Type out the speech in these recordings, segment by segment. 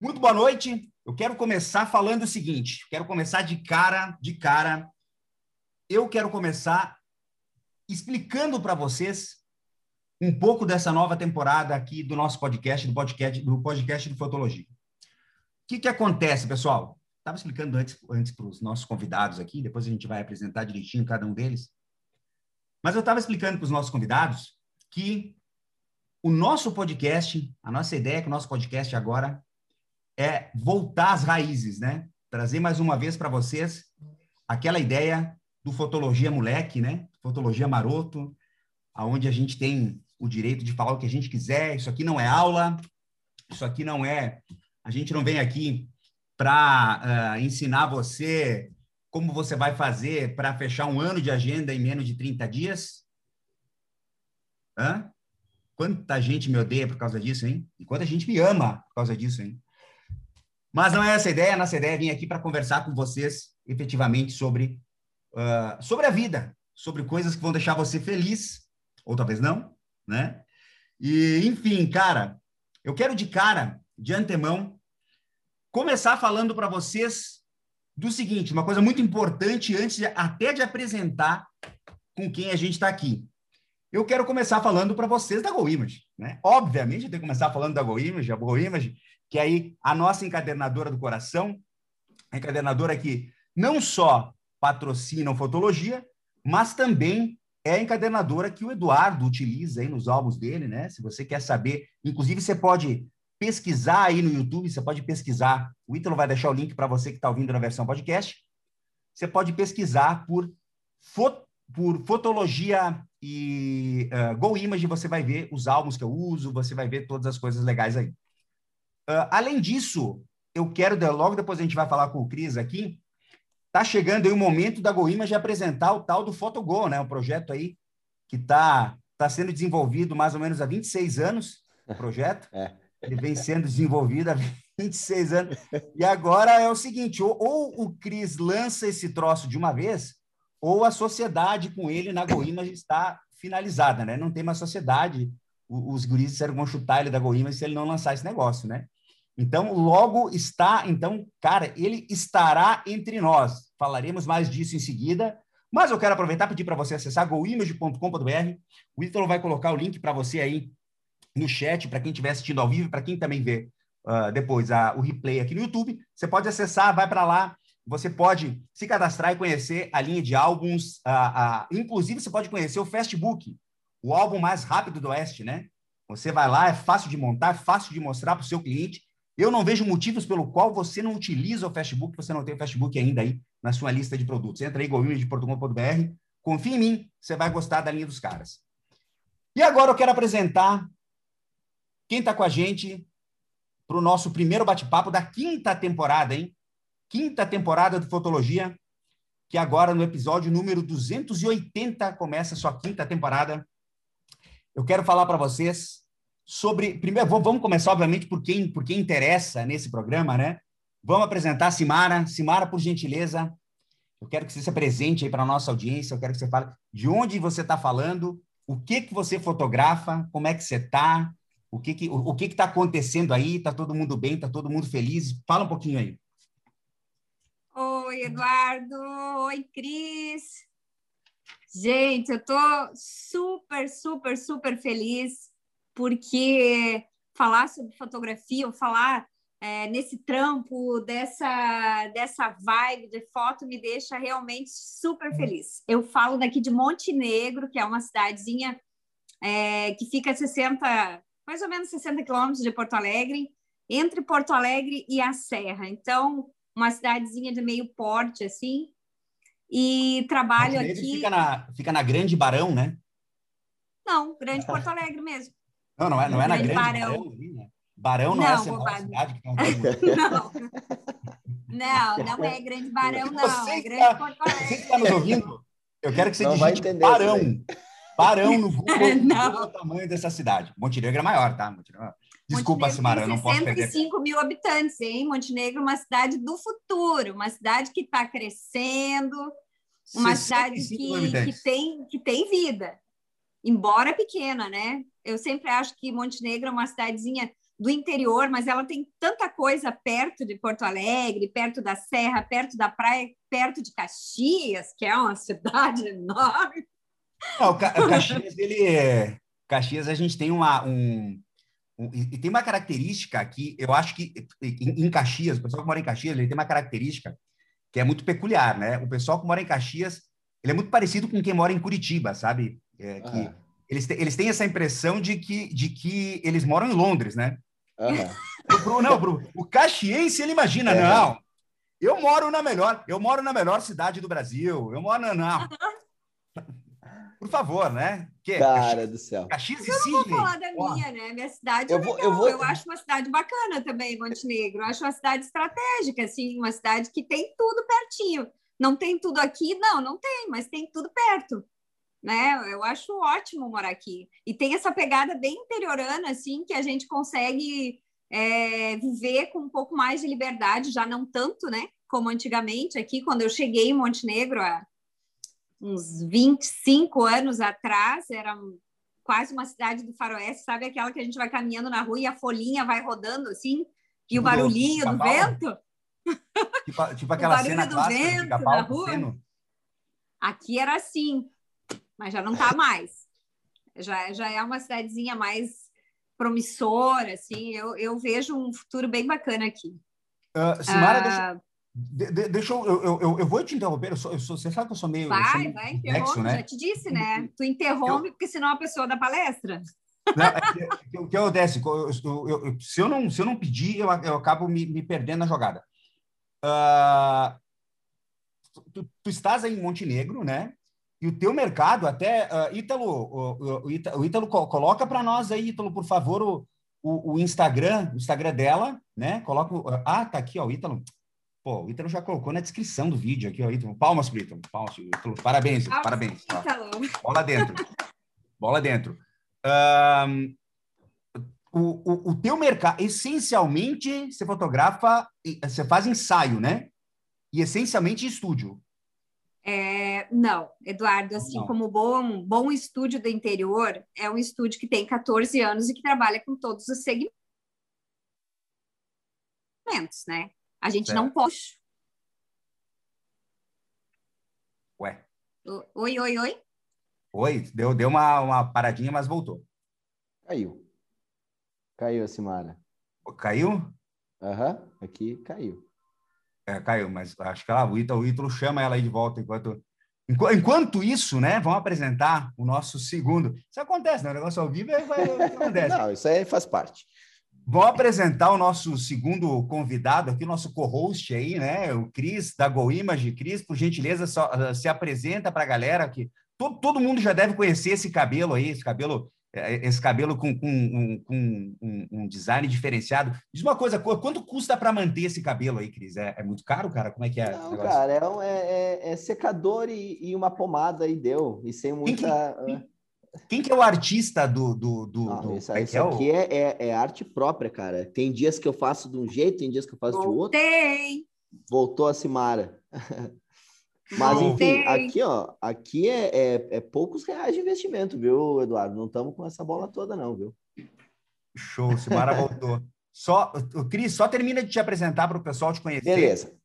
Muito boa noite. Eu quero começar falando o seguinte, quero começar de cara, de cara. Eu quero começar explicando para vocês um pouco dessa nova temporada aqui do nosso podcast, do podcast do podcast de fotologia. O que que acontece, pessoal? Estava explicando antes, antes para os nossos convidados aqui, depois a gente vai apresentar direitinho cada um deles. Mas eu estava explicando para os nossos convidados que o nosso podcast, a nossa ideia é que o nosso podcast agora é voltar às raízes, né? Trazer mais uma vez para vocês aquela ideia do fotologia moleque, né? Fotologia maroto, aonde a gente tem o direito de falar o que a gente quiser. Isso aqui não é aula, isso aqui não é. A gente não vem aqui para uh, ah, ensinar você como você vai fazer para fechar um ano de agenda em menos de 30 dias. Hã? Quanta gente me odeia por causa disso, hein? E quanta gente me ama por causa disso, hein? Mas não é essa a ideia. Nossa ideia é vir aqui para conversar com vocês efetivamente sobre, uh, sobre a vida, sobre coisas que vão deixar você feliz, ou talvez não, né? E, enfim, cara, eu quero de cara, de antemão, começar falando para vocês do seguinte, uma coisa muito importante antes de, até de apresentar com quem a gente está aqui. Eu quero começar falando para vocês da GoImage, né? Obviamente, eu tenho que começar falando da GoImage, a GoImage que aí a nossa encadernadora do coração, encadernadora que não só patrocina a fotologia, mas também é a encadernadora que o Eduardo utiliza aí nos álbuns dele, né? Se você quer saber, inclusive você pode pesquisar aí no YouTube, você pode pesquisar, o Ítalo vai deixar o link para você que está ouvindo na versão podcast, você pode pesquisar por, por fotologia e uh, Go Image, você vai ver os álbuns que eu uso, você vai ver todas as coisas legais aí. Uh, além disso, eu quero, logo depois a gente vai falar com o Cris aqui, tá chegando aí o momento da GoImage apresentar o tal do PhotoGo, né? Um projeto aí que está tá sendo desenvolvido mais ou menos há 26 anos, o projeto. É. Ele vem sendo desenvolvido há 26 anos. E agora é o seguinte, ou, ou o Cris lança esse troço de uma vez, ou a sociedade com ele na GoImage está finalizada, né? Não tem mais sociedade. Os guris disseram que vão chutar ele da GoImage se ele não lançar esse negócio, né? Então, logo está, então, cara, ele estará entre nós. Falaremos mais disso em seguida. Mas eu quero aproveitar e pedir para você acessar goimage.com.br. O Ítalo vai colocar o link para você aí no chat, para quem estiver assistindo ao vivo, para quem também vê uh, depois a, o replay aqui no YouTube. Você pode acessar, vai para lá. Você pode se cadastrar e conhecer a linha de álbuns. Uh, uh, inclusive, você pode conhecer o Fastbook, o álbum mais rápido do Oeste, né? Você vai lá, é fácil de montar, é fácil de mostrar para o seu cliente eu não vejo motivos pelo qual você não utiliza o Facebook, você não tem o Facebook ainda aí na sua lista de produtos. Entra aí, goimage.com.br, confia em mim, você vai gostar da linha dos caras. E agora eu quero apresentar quem está com a gente para o nosso primeiro bate-papo da quinta temporada, hein? Quinta temporada do Fotologia, que agora no episódio número 280 começa a sua quinta temporada. Eu quero falar para vocês sobre. Primeiro, vamos começar, obviamente, por quem, por quem interessa nesse programa, né? Vamos apresentar a Simara. Simara, por gentileza, eu quero que você se apresente aí para a nossa audiência, eu quero que você fale de onde você está falando, o que que você fotografa, como é que você está, o que que o, o que está acontecendo aí, está todo mundo bem, está todo mundo feliz? Fala um pouquinho aí. Oi, Eduardo. Oi, Cris. Gente, eu estou super, super, super feliz porque falar sobre fotografia ou falar é, nesse trampo, dessa, dessa vibe de foto, me deixa realmente super feliz. Eu falo daqui de Montenegro, que é uma cidadezinha é, que fica a 60, mais ou menos 60 quilômetros de Porto Alegre, entre Porto Alegre e a Serra. Então, uma cidadezinha de meio porte, assim, e trabalho aqui... Fica na, fica na Grande Barão, né? Não, Grande Porto Alegre mesmo. Não, não é, não é na Grande Barão. Barão, né? Barão não, não é essa maior cidade que tem Não. Não, não é Grande Barão, não. Você é Grande tá, Porto Alegre. Você está nos ouvindo? Eu quero que você não digite Barão. Barão no Google, não. o tamanho dessa cidade. Montenegro é maior, tá? Montenegro... Desculpa, Simara, eu não posso perder. 65 mil habitantes, hein? Montenegro é uma cidade do futuro, uma cidade que está crescendo, uma cidade que, que, tem, que tem vida embora pequena, né? Eu sempre acho que Montenegro é uma cidadezinha do interior, mas ela tem tanta coisa perto de Porto Alegre, perto da Serra, perto da praia, perto de Caxias, que é uma cidade enorme. Não, o Caxias, ele é... Caxias, a gente tem uma, um, um, e tem uma característica aqui, eu acho que em, em Caxias, o pessoal que mora em Caxias, ele tem uma característica que é muito peculiar, né? O pessoal que mora em Caxias, ele é muito parecido com quem mora em Curitiba, sabe? É, que ah. Eles, eles têm essa impressão de que, de que eles moram em Londres, né? Uhum. não, Bruno, o caxiense, ele imagina, é. não, eu moro na melhor, eu moro na melhor cidade do Brasil, eu moro na... Não. Por favor, né? Que, Cara Caxias, do céu. Caxias e Sidney. Eu vou falar da minha, né? Minha cidade eu, é vou, eu, vou... eu acho uma cidade bacana também, Montenegro. Eu acho uma cidade estratégica, assim, uma cidade que tem tudo pertinho. Não tem tudo aqui? Não, não tem, mas tem tudo perto né? Eu acho ótimo morar aqui. E tem essa pegada bem interiorana, assim, que a gente consegue é, viver com um pouco mais de liberdade, já não tanto, né? Como antigamente aqui, quando eu cheguei em Montenegro, há uns 25 anos atrás, era quase uma cidade do faroeste, sabe aquela que a gente vai caminhando na rua e a folhinha vai rodando assim, e tipo o barulhinho do, do vento? Tipo, tipo aquela cena do vento na rua. Aqui era assim mas já não está mais. Já, já é uma cidadezinha mais promissora, assim. Eu, eu vejo um futuro bem bacana aqui. Uh, Simara, uh, deixa, de, deixa eu, eu, eu, eu, vou te interromper. Eu sou, eu sou, você sabe que eu sou meio. Vai, sou vai, interrompe. Né? Já te disse, né? Tu interrompe, porque senão a pessoa da palestra. Não, é, o que acontece? se, eu não, se eu não pedir, eu, eu acabo me, me perdendo na jogada. Uh, tu, tu, estás aí em Montenegro, né? E o teu mercado, até, uh, Ítalo, o, o, Ítalo, o Ítalo coloca para nós aí, Ítalo, por favor, o, o, o, Instagram, o Instagram dela, né? Coloca. Ah, tá aqui, ó, o Ítalo. Pô, o Ítalo já colocou na descrição do vídeo aqui, ó, Ítalo. Palmas pro Ítalo. Palmas pro Ítalo. Parabéns, Ítalo, parabéns. Bola dentro. Bola dentro. Um, o, o, o teu mercado, essencialmente, você fotografa, você faz ensaio, né? E essencialmente estúdio. É, não, Eduardo, assim não. como bom, bom estúdio do interior, é um estúdio que tem 14 anos e que trabalha com todos os segmentos, né? A gente certo. não pode. Ué. Oi, oi, oi. Oi, deu, deu uma, uma paradinha, mas voltou. Caiu. Caiu, Simara. Caiu? Aham, uhum, aqui caiu. É, caiu, mas acho que ela, o, Ítalo, o Ítalo chama ela aí de volta enquanto. Enquanto isso, né, vamos apresentar o nosso segundo. Isso acontece, né? O negócio ao vivo é, vai, acontece. Não, isso aí faz parte. Vamos apresentar o nosso segundo convidado aqui, o nosso co-host aí, né? O Cris, da Go Image. Cris, por gentileza, só, se apresenta para a galera que todo, todo mundo já deve conhecer esse cabelo aí, esse cabelo esse cabelo com, com, um, com um, um, design diferenciado. Diz uma coisa, quanto custa para manter esse cabelo aí, Cris? É, é, muito caro, cara? Como é que é? Não, cara, é, um, é, é, é, secador e, e, uma pomada e deu. E sem muita... Quem que, quem que é o artista do... do, do, Não, do isso, isso aqui é, é, arte própria, cara. Tem dias que eu faço de um jeito, tem dias que eu faço Voltei. de outro. Voltou a Simara. Mas, enfim, aqui, ó, aqui é, é, é, poucos reais de investimento, viu, Eduardo? Não estamos com essa bola toda, não, viu? Show, Simara voltou. Só, o Cris, só termina de te apresentar para o pessoal te conhecer. Beleza.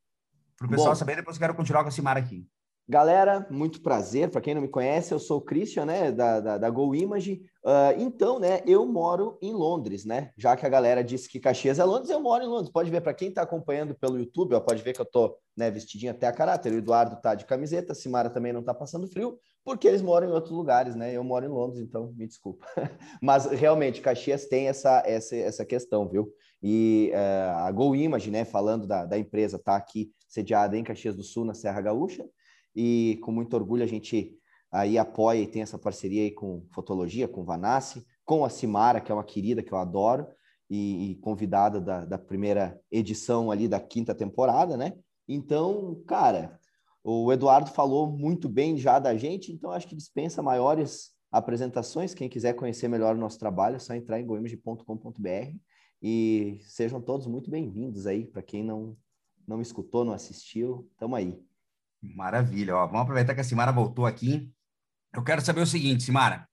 Para o pessoal Bom, saber, depois eu quero continuar com a Simara aqui. Galera, muito prazer. Para quem não me conhece, eu sou o Christian, né, da, da, da Go Image. Uh, então, né, eu moro em Londres, né? Já que a galera disse que Caxias é Londres, eu moro em Londres. Pode ver, para quem está acompanhando pelo YouTube, ó, pode ver que eu tô né, vestidinho até a caráter. O Eduardo tá de camiseta, a Simara também não tá passando frio, porque eles moram em outros lugares, né? Eu moro em Londres, então me desculpa. Mas realmente, Caxias tem essa, essa, essa questão, viu? E uh, a Go Image, né, falando da, da empresa, tá aqui sediada em Caxias do Sul, na Serra Gaúcha e com muito orgulho a gente aí apoia e tem essa parceria aí com Fotologia, com Vanassi, com a Simara, que é uma querida que eu adoro, e, e convidada da, da, primeira edição ali da quinta temporada, né? Então, cara, o Eduardo falou muito bem já da gente, então acho que dispensa maiores apresentações. Quem quiser conhecer melhor o nosso trabalho, é só entrar em goimage.com.br e sejam todos muito bem-vindos aí, para quem não, não escutou, não assistiu, estamos aí. Maravilha. Ó, vamos aproveitar que a Simara voltou aqui. Eu quero saber o seguinte, Simara.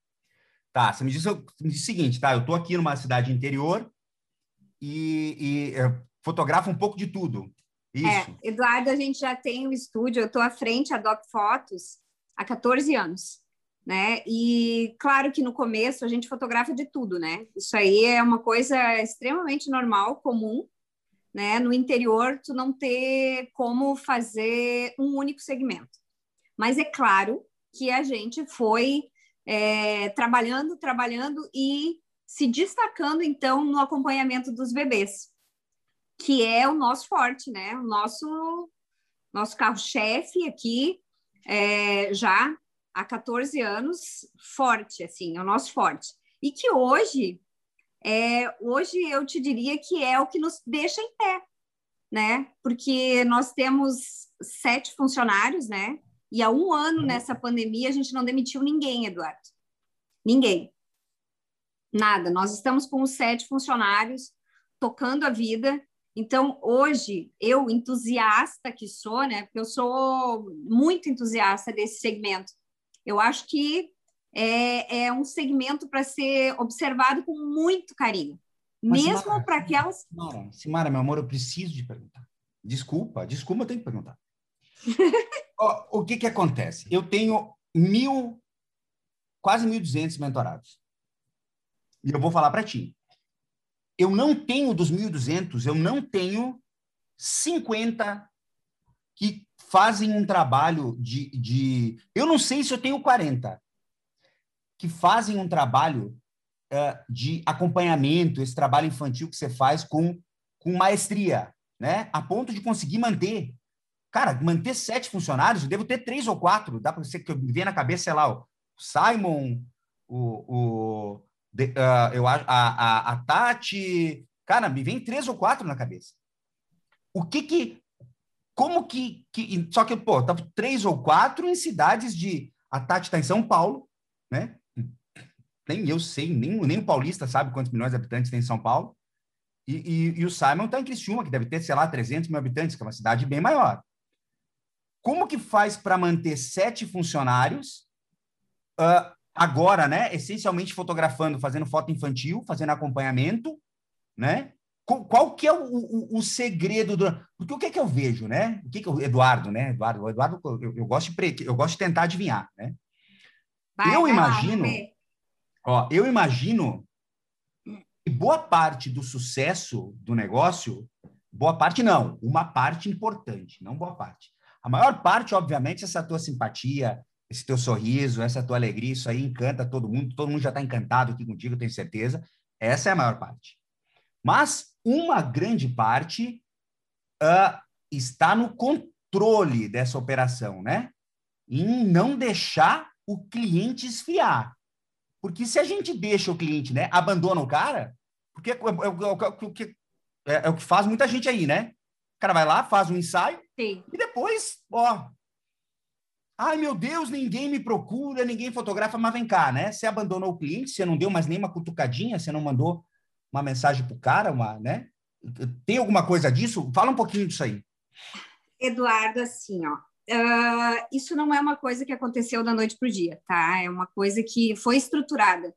Tá, você me disse, me disse o seguinte, tá? Eu estou aqui numa cidade interior e, e é, fotografa um pouco de tudo. Isso. É, Eduardo, a gente já tem um estúdio, eu estou à frente, a Doc Fotos, há 14 anos, né? E claro que no começo a gente fotografa de tudo, né? Isso aí é uma coisa extremamente normal, comum, né? No interior, tu não ter como fazer um único segmento. Mas é claro que a gente foi é, trabalhando, trabalhando e se destacando, então, no acompanhamento dos bebês, que é o nosso forte, né? O nosso, nosso carro-chefe aqui, é, já há 14 anos, forte, assim, é o nosso forte. E que hoje, é, hoje eu te diria que é o que nos deixa em pé, né? Porque nós temos sete funcionários, né? E há um ano nessa pandemia a gente não demitiu ninguém, Eduardo. Ninguém. Nada. Nós estamos com os sete funcionários tocando a vida. Então, hoje, eu, entusiasta que sou, né? Porque eu sou muito entusiasta desse segmento. Eu acho que é, é um segmento para ser observado com muito carinho. Mas, mesmo para aquelas. Simara, Simara, meu amor, eu preciso de perguntar. Desculpa, desculpa, eu tenho que perguntar. o que que acontece? Eu tenho mil, quase 1.200 mentorados. E eu vou falar para ti. Eu não tenho dos 1.200, eu não tenho 50 que fazem um trabalho de, de. Eu não sei se eu tenho 40 que fazem um trabalho uh, de acompanhamento, esse trabalho infantil que você faz com, com maestria, né? A ponto de conseguir manter Cara, manter sete funcionários, eu devo ter três ou quatro. Dá para você que me vem na cabeça, sei lá, o Simon, o, o uh, eu, a, a, a Tati. Cara, me vem três ou quatro na cabeça. O que que. Como que. que só que, pô, tá três ou quatro em cidades de. A Tati está em São Paulo, né? Nem eu sei, nem, nem o paulista sabe quantos milhões de habitantes tem em São Paulo. E, e, e o Simon está em Criciúma, que deve ter, sei lá, 300 mil habitantes, que é uma cidade bem maior. Como que faz para manter sete funcionários uh, agora, né? Essencialmente fotografando, fazendo foto infantil, fazendo acompanhamento, né? Qual, qual que é o, o, o, segredo do... Porque o que é que eu vejo, né? O que que eu... Eduardo, né? Eduardo, Eduardo eu, eu gosto de pre... eu gosto de tentar adivinhar, né? Vai, eu imagino, ó, eu imagino que boa parte do sucesso do negócio, boa parte não, uma parte importante, não boa parte, a maior parte, obviamente, é essa tua simpatia, esse teu sorriso, essa tua alegria, isso aí encanta todo mundo, todo mundo já está encantado aqui contigo, tenho certeza. Essa é a maior parte. Mas uma grande parte uh, está no controle dessa operação, né? Em não deixar o cliente esfiar. Porque se a gente deixa o cliente, né, abandona o cara, porque é, é, é, é, é o que faz muita gente aí, né? O cara vai lá, faz um ensaio, Sim. e depois, ó. Ai, meu Deus, ninguém me procura, ninguém fotografa, mas vem cá, né? Você abandonou o cliente, você não deu mais nenhuma cutucadinha, você não mandou uma mensagem pro cara, uma, né? Tem alguma coisa disso? Fala um pouquinho disso aí. Eduardo, assim, ó, uh, isso não é uma coisa que aconteceu da noite para o dia, tá? É uma coisa que foi estruturada.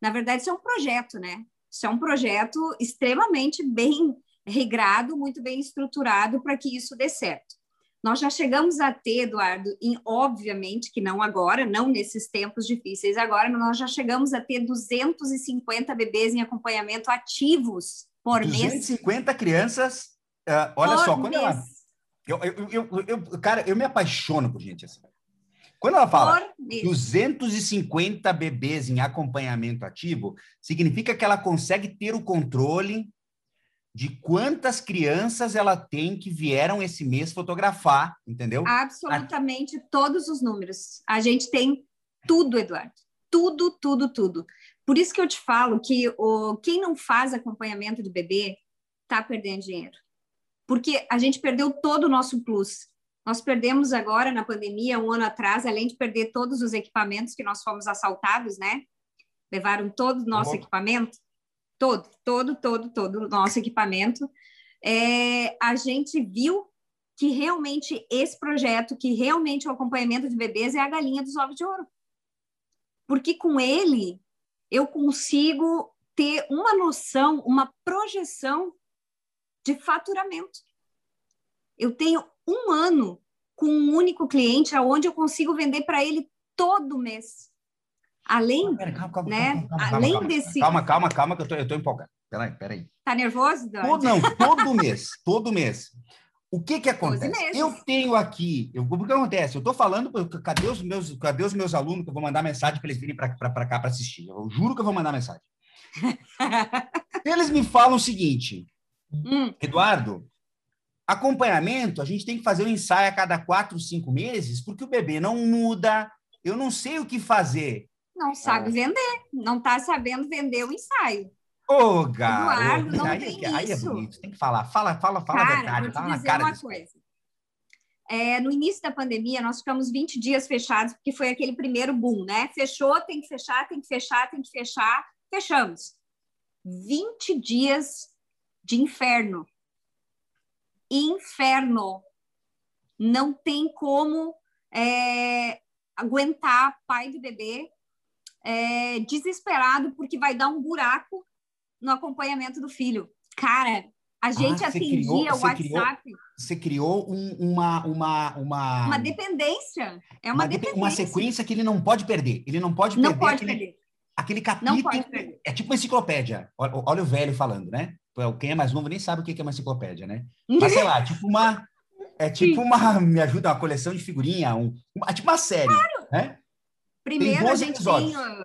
Na verdade, isso é um projeto, né? Isso é um projeto extremamente bem regrado, muito bem estruturado para que isso dê certo. Nós já chegamos a ter, Eduardo, em, obviamente que não agora, não nesses tempos difíceis agora, mas nós já chegamos a ter 250 bebês em acompanhamento ativos por 250 mês. 250 crianças, uh, olha por só, quando ela... Eu, eu, eu, eu, cara, eu me apaixono por gente assim. Quando ela fala 250 bebês em acompanhamento ativo, significa que ela consegue ter o controle de quantas crianças ela tem que vieram esse mês fotografar, entendeu? Absolutamente a... todos os números. A gente tem tudo, Eduardo. Tudo, tudo, tudo. Por isso que eu te falo que o, quem não faz acompanhamento de bebê está perdendo dinheiro. Porque a gente perdeu todo o nosso plus. Nós perdemos agora na pandemia, um ano atrás, além de perder todos os equipamentos que nós fomos assaltados, né? Levaram todo o nosso uhum. equipamento todo, todo, todo, todo o nosso equipamento, é, a gente viu que realmente esse projeto, que realmente o acompanhamento de bebês é a galinha dos ovos de ouro. Porque com ele eu consigo ter uma noção, uma projeção de faturamento. Eu tenho um ano com um único cliente, aonde eu consigo vender para ele todo mês. Além, calma, calma, né? Calma, além calma, desse. Calma, calma, calma, que eu tô, eu tô empolgado. Peraí, peraí. Tá nervoso, Dani? Todo, não, todo mês, todo mês. O que que acontece? Eu tenho aqui, eu, o que acontece? Eu tô falando, cadê os meus, cadê os meus alunos que eu vou mandar mensagem para eles virem para cá para assistir? Eu juro que eu vou mandar mensagem. eles me falam o seguinte, hum. Eduardo, acompanhamento, a gente tem que fazer um ensaio a cada quatro, cinco meses, porque o bebê não muda, eu não sei o que fazer. Não sabe ah. vender, não está sabendo vender o ensaio. Ô, oh, garoto, não aí, tem aí é isso. é bonito, tem que falar. Fala, fala, fala Cara, a verdade, vou te fala na cara uma coisa. É, no início da pandemia, nós ficamos 20 dias fechados, porque foi aquele primeiro boom, né? Fechou, tem que fechar, tem que fechar, tem que fechar. Fechamos. 20 dias de inferno. Inferno. Não tem como é, aguentar pai de bebê é, desesperado porque vai dar um buraco no acompanhamento do filho. Cara, a gente ah, atendia criou, o WhatsApp. Criou, você criou um, uma, uma, uma. Uma dependência. É uma, uma dependência. Uma sequência que ele não pode perder. Ele não pode não perder. Pode aquele, perder. aquele capítulo. Não pode perder. É tipo uma enciclopédia. Olha, olha, o velho falando, né? Quem é mais novo nem sabe o que é uma enciclopédia, né? Mas sei lá, tipo uma. É tipo uma. Me ajuda, uma coleção de figurinha, um, uma, tipo uma série. Claro. Né? Primeiro a gente episódios. tem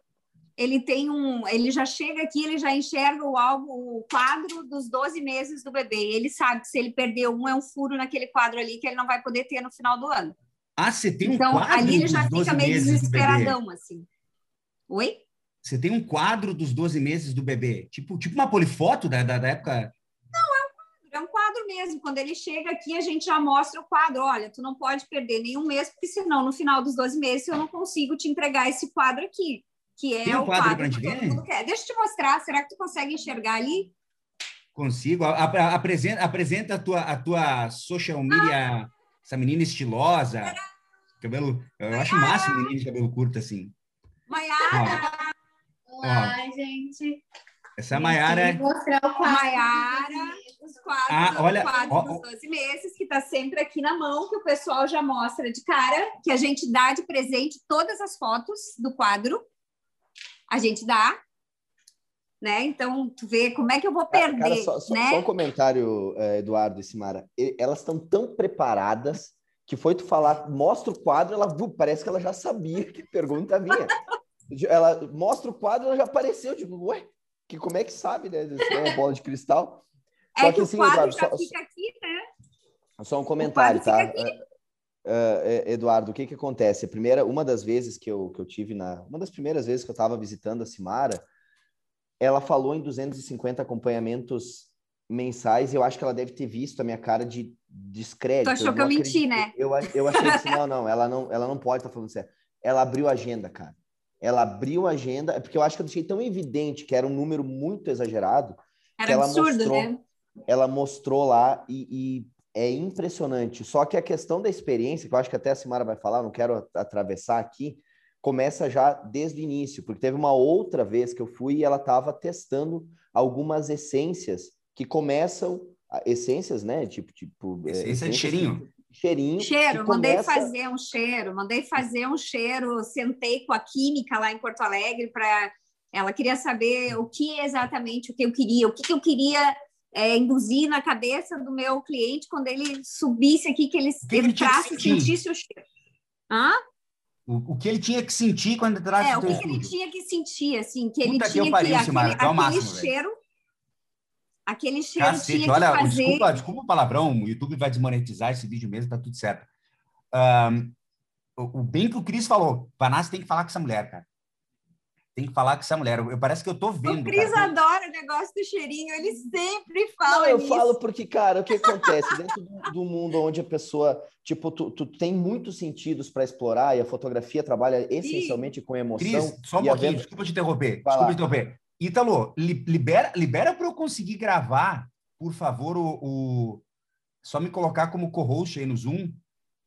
ele tem um, ele já chega aqui, ele já enxerga o álbum, o quadro dos 12 meses do bebê. Ele sabe que se ele perder um é um furo naquele quadro ali que ele não vai poder ter no final do ano. Ah, você tem um então, quadro Então, ali ele já fica meio desesperadão assim. Oi? Você tem um quadro dos 12 meses do bebê, tipo, tipo uma polifoto da, da, da época Não, é um quadro, é um quadro mesmo. Quando ele chega aqui, a gente já mostra o quadro. Olha, tu não pode perder nenhum mês, porque senão no final dos 12 meses eu não consigo te entregar esse quadro aqui que é Tem um o quadro, quadro que todo mundo quer. Deixa eu te mostrar, será que tu consegue enxergar ali? Consigo. Apresenta, apresenta a tua, a tua social media, ah. essa menina estilosa. Cabelo, eu Maiara. acho máximo menina de cabelo curto assim. Maiara! Olá, gente. Essa é a Maiara. Mostrar o quadro. Maiara, os quadros, ah, olha, o quadro ó, dos 12 meses, que está sempre aqui na mão, que o pessoal já mostra de cara, que a gente dá de presente todas as fotos do quadro a gente dá, né? Então, tu vê como é que eu vou perder, Cara, só, só, né? Só um comentário, eh, Eduardo e Simara. Elas estão tão preparadas que foi tu falar, mostra o quadro, ela parece que ela já sabia que pergunta vinha. Ela mostra o quadro, ela já apareceu, tipo, ué, que como é que sabe, né? Isso é uma bola de cristal. É só é que, que assim, Eduardo, só, fica aqui, né? Só um comentário, tá? Uh, Eduardo, o que que acontece? A primeira, uma das vezes que eu, que eu tive na, uma das primeiras vezes que eu estava visitando a Simara, ela falou em 250 acompanhamentos mensais. Eu acho que ela deve ter visto a minha cara de descrédito. Tu achou eu que eu menti, né? Eu, eu achei assim, não, não, ela não, ela não pode estar tá falando sério. Ela abriu a agenda, cara. Ela abriu a agenda, é porque eu acho que eu deixei tão evidente que era um número muito exagerado. Era que ela absurdo, mostrou, né? Ela mostrou lá e, e é impressionante. Só que a questão da experiência, que eu acho que até a Simara vai falar, não quero atravessar aqui, começa já desde o início, porque teve uma outra vez que eu fui e ela estava testando algumas essências que começam, essências, né? Tipo, tipo. É, Essência de cheirinho. Cheirinho. Cheiro, mandei começa... fazer um cheiro, mandei fazer um cheiro, sentei com a química lá em Porto Alegre para ela queria saber o que exatamente o que eu queria, o que, que eu queria é, induzir na cabeça do meu cliente quando ele subisse aqui, que ele, que ele entrasse e sentisse o cheiro. Hã? O, o, que ele tinha que sentir quando entrasse é, o que, que ele tinha que sentir, assim, que ele Puta tinha que, pariu, que aquele, aquele máximo, cheiro, velho. Aquele cheiro Cacete, tinha olha, que fazer... Desculpa, desculpa o palavrão, o YouTube vai desmonetizar esse vídeo mesmo, tá tudo certo. Um, o, o bem que o Cris falou, Vanassi tem que falar com essa mulher, cara tem que falar com essa mulher. Eu, parece que eu tô vendo. O Cris cara. adora o negócio do cheirinho, ele sempre fala. Não, eu nisso. falo porque, cara, o que acontece dentro do, do, mundo onde a pessoa, tipo, tu, tu tem muitos sentidos para explorar e a fotografia trabalha essencialmente Sim. com emoção. Cris, só um pouquinho, desculpa te interromper. Vai desculpa te interromper. Ítalo, libera, libera para eu conseguir gravar, por favor, o, o... só me colocar como co-host aí no Zoom,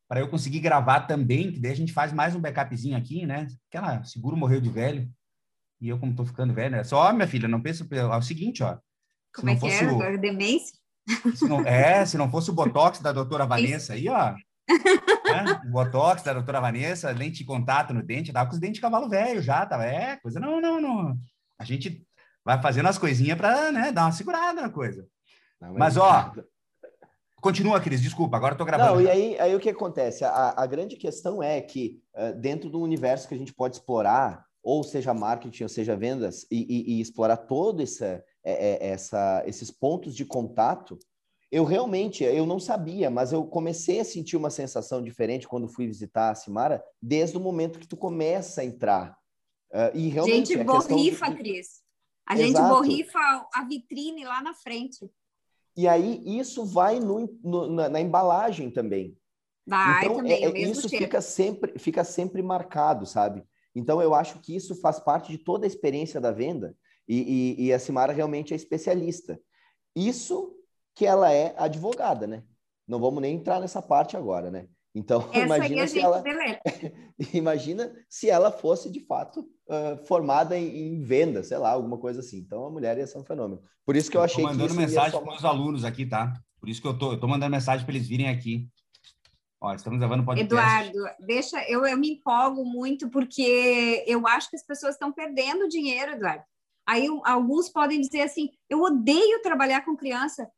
para eu conseguir gravar também, que daí a gente faz mais um backupzinho aqui, né? Aquela seguro morreu de velho. E eu, como tô ficando velho, né? Só, minha filha, não pensa... É o seguinte, ó. Como é que é? O... Demência? Se não, é, se não fosse o Botox da doutora Vanessa aí, ó. Né? O Botox da doutora Vanessa, lente de contato no dente, tava com os dentes de cavalo velho já, tava. É, coisa não, não, não. A gente vai fazendo as coisinhas para né, dar uma segurada na coisa. Não, mas, mas, ó, continua, Cris, desculpa, agora eu tô gravando. Não, e aí, aí o que acontece? A, a grande questão é que uh, dentro do universo que a gente pode explorar, ou seja marketing, ou seja vendas, e, e, e explorar todo essa, é, é, essa, esses pontos de contato, eu realmente, eu não sabia, mas eu comecei a sentir uma sensação diferente quando fui visitar a Simara, desde o momento que tu começa a entrar. Uh, e realmente, gente borrifa, de... Cris. A gente Exato. borrifa a vitrine lá na frente. E aí, isso vai no, no, na, na, embalagem também. Vai então, também, é, isso fica sempre, fica sempre marcado, sabe? Então, eu acho que isso faz parte de toda a experiência da venda. E, e, e a Simara realmente é especialista. Isso que ela é advogada, né? Não vamos nem entrar nessa parte agora, né? Então, Essa imagina se ela imagina se ela fosse de fato uh, formada em, em, venda, sei lá, alguma coisa assim. Então, a mulher ia ser um fenômeno. Por isso que eu, eu achei que mandando mensagem para os alunos aqui, tá? Por isso que eu tô, eu tô mandando mensagem para eles virem aqui. Ó, estamos levando podcast. Eduardo, deixa, eu, eu me empolgo muito porque eu acho que as pessoas estão perdendo dinheiro, Eduardo. Aí alguns podem dizer assim: eu odeio trabalhar com criança.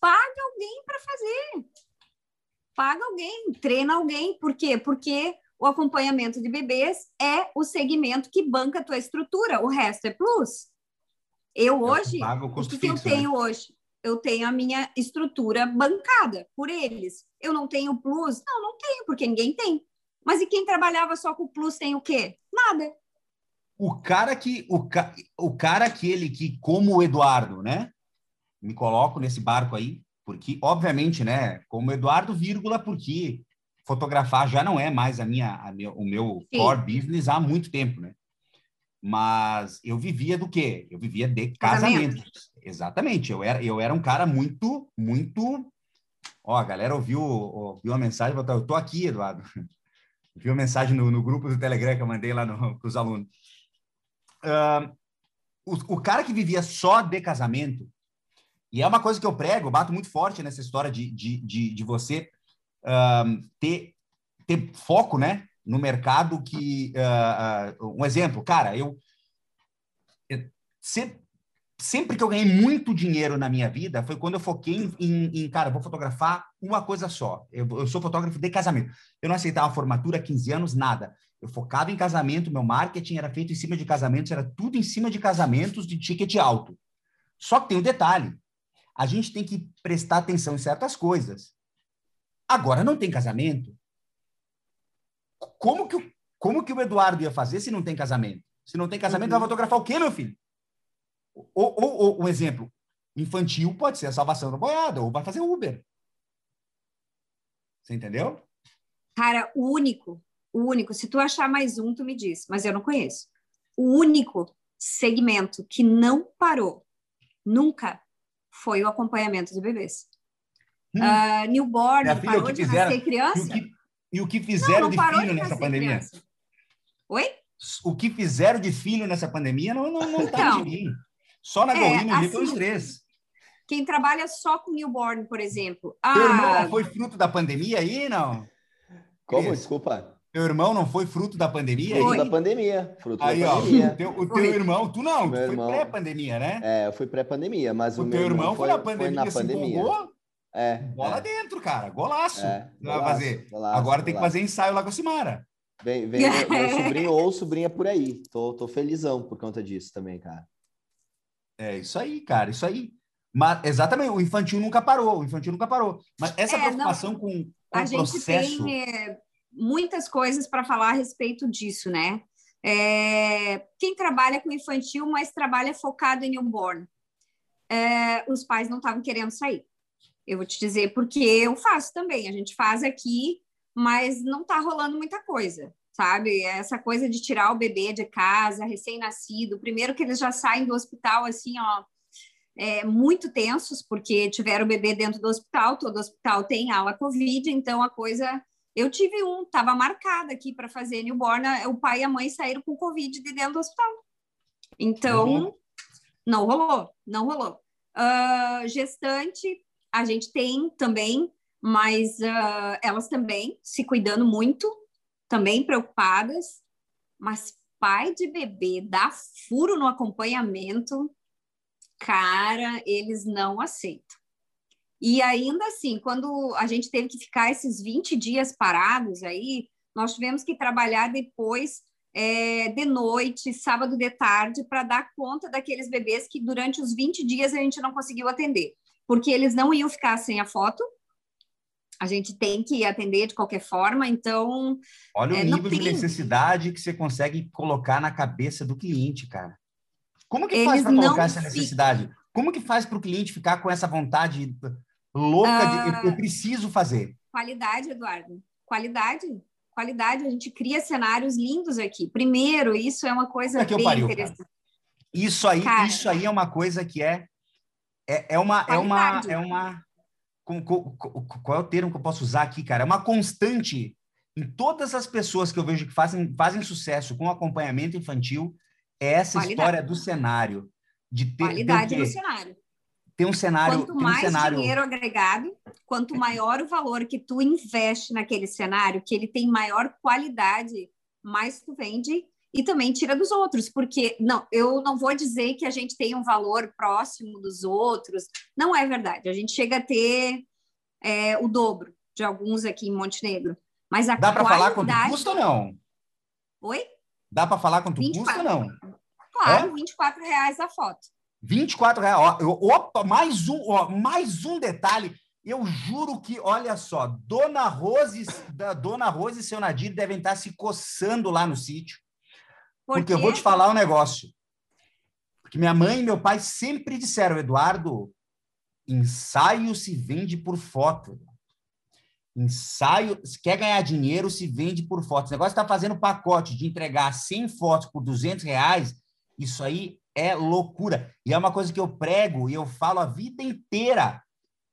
Paga alguém para fazer. Paga alguém, treina alguém. Por quê? Porque o acompanhamento de bebês é o segmento que banca a tua estrutura, o resto é plus. Eu hoje, o, o que, que eu tenho né? hoje? Eu tenho a minha estrutura bancada por eles. Eu não tenho plus? Não, não tenho, porque ninguém tem. Mas e quem trabalhava só com plus tem o quê? Nada. O cara que o, ca, o cara aquele que como o Eduardo, né? Me coloco nesse barco aí, porque obviamente, né, como Eduardo, vírgula, porque fotografar já não é mais a minha, a meu, o meu Sim. core business há muito tempo, né? Mas eu vivia do quê? Eu vivia de casamentos. Casamento. Exatamente. Eu era, eu era um cara muito, muito. Ó, a galera ouviu, ouviu a mensagem, eu tô aqui, Eduardo. Viu a mensagem no, no grupo do Telegram que eu mandei lá para os alunos. Uh, o, o, cara que vivia só de casamento, e é uma coisa que eu prego, eu bato muito forte nessa história de, de, de, de você uh, ter, ter foco, né? No mercado que... Uh, um exemplo, cara, eu... eu sempre, sempre que eu ganhei muito dinheiro na minha vida foi quando eu foquei em, em, em cara, vou fotografar uma coisa só. Eu, eu, sou fotógrafo de casamento. Eu não aceitava formatura, 15 anos, nada. Eu focava em casamento, meu marketing era feito em cima de casamentos, era tudo em cima de casamentos de ticket alto. Só que tem um detalhe: a gente tem que prestar atenção em certas coisas. Agora não tem casamento. Como que, como que o Eduardo ia fazer se não tem casamento? Se não tem casamento, uhum. vai fotografar o quê, meu filho? Ou, ou, ou, um exemplo, infantil pode ser a salvação da boiada, ou vai fazer Uber. Você entendeu? Cara, o único o único, se tu achar mais um, tu me diz, mas eu não conheço. O único segmento que não parou nunca foi o acompanhamento de bebês. Hum. Uh, newborn, filha, parou de fizeram, nascer criança. E o que, e o que fizeram não, não de filho de nessa pandemia? Criança. Oi? O que fizeram de filho nessa pandemia não, não, não tá então, de mim. Só na é, Goiânia assim, os três. Quem trabalha só com newborn, por exemplo. Ah, irmão foi fruto da pandemia aí, não? Como? Desculpa. Teu irmão não foi fruto da pandemia? Fruto da pandemia. Fruto aí, da pandemia. Ó, o teu, o teu irmão, tu não, tu foi pré-pandemia, né? É, eu fui pré-pandemia, mas o, o teu irmão foi, na pandemia, foi na pandemia. É, Bola é. dentro, cara. Golaço. É, golaço, vai fazer. Golaço, Agora tem que fazer ensaio lá com a Simara. Vem, vem meu, meu sobrinho ou sobrinha por aí. Tô, tô felizão por conta disso também, cara. É isso aí, cara. Isso aí. Mas, exatamente, o infantil nunca parou. O infantil nunca parou. Mas essa é, preocupação não, com, com a o processo... gente tem é, muitas coisas para falar a respeito disso, né? É, quem trabalha com infantil, mas trabalha focado em newborn, é, os pais não estavam querendo sair. Eu vou te dizer porque eu faço também. A gente faz aqui, mas não está rolando muita coisa, sabe? Essa coisa de tirar o bebê de casa, recém-nascido. Primeiro que eles já saem do hospital assim, ó, é, muito tensos, porque tiveram o bebê dentro do hospital. Todo hospital tem ala Covid, então a coisa eu tive um, estava marcada aqui para fazer newborn, o pai e a mãe saíram com Covid de dentro do hospital. Então, uhum. não rolou, não rolou. Uh, gestante, a gente tem também, mas uh, elas também se cuidando muito, também preocupadas, mas pai de bebê dá furo no acompanhamento, cara, eles não aceitam. E ainda assim, quando a gente teve que ficar esses 20 dias parados aí, nós tivemos que trabalhar depois é, de noite, sábado de tarde, para dar conta daqueles bebês que durante os 20 dias a gente não conseguiu atender, porque eles não iam ficar sem a foto. A gente tem que atender de qualquer forma, então. Olha é, o nível tem... de necessidade que você consegue colocar na cabeça do cliente, cara. Como que faz para colocar essa necessidade? Como que faz para o cliente ficar com essa vontade louca de eu, ah. preciso fazer? Qualidade, Eduardo. Qualidade qualidade, a gente cria cenários lindos aqui. Primeiro, isso é uma coisa bem pariu, interessante. Cara. Isso aí, cara, isso aí é uma coisa que é é, é uma qualidade. é uma é uma qual é o termo que eu posso usar aqui, cara? É uma constante em todas as pessoas que eu vejo que fazem fazem sucesso com acompanhamento infantil é essa qualidade. história do cenário de ter qualidade no cenário tem um cenário. Quanto um mais cenário... dinheiro agregado, quanto maior o valor que tu investe naquele cenário, que ele tem maior qualidade, mais tu vende e também tira dos outros, porque não, eu não vou dizer que a gente tem um valor próximo dos outros, não é verdade. A gente chega a ter é, o dobro de alguns aqui em Montenegro, mas a dá para falar quanto custa ou não? Oi? Dá para falar quanto 24. custa ou não? Claro, é? 24 reais a foto. 24 reais. Ó, eu, opa, mais um, ó, mais um detalhe. Eu juro que, olha só, Dona Rose, da Dona Rose e seu Nadir devem estar se coçando lá no sítio. Por porque eu vou te falar um negócio. Porque minha mãe e meu pai sempre disseram, Eduardo, ensaio se vende por foto. Ensaio, se quer ganhar dinheiro, se vende por foto. Esse negócio está fazendo pacote de entregar 100 fotos por 200 reais, isso aí é loucura. E é uma coisa que eu prego e eu falo a vida inteira.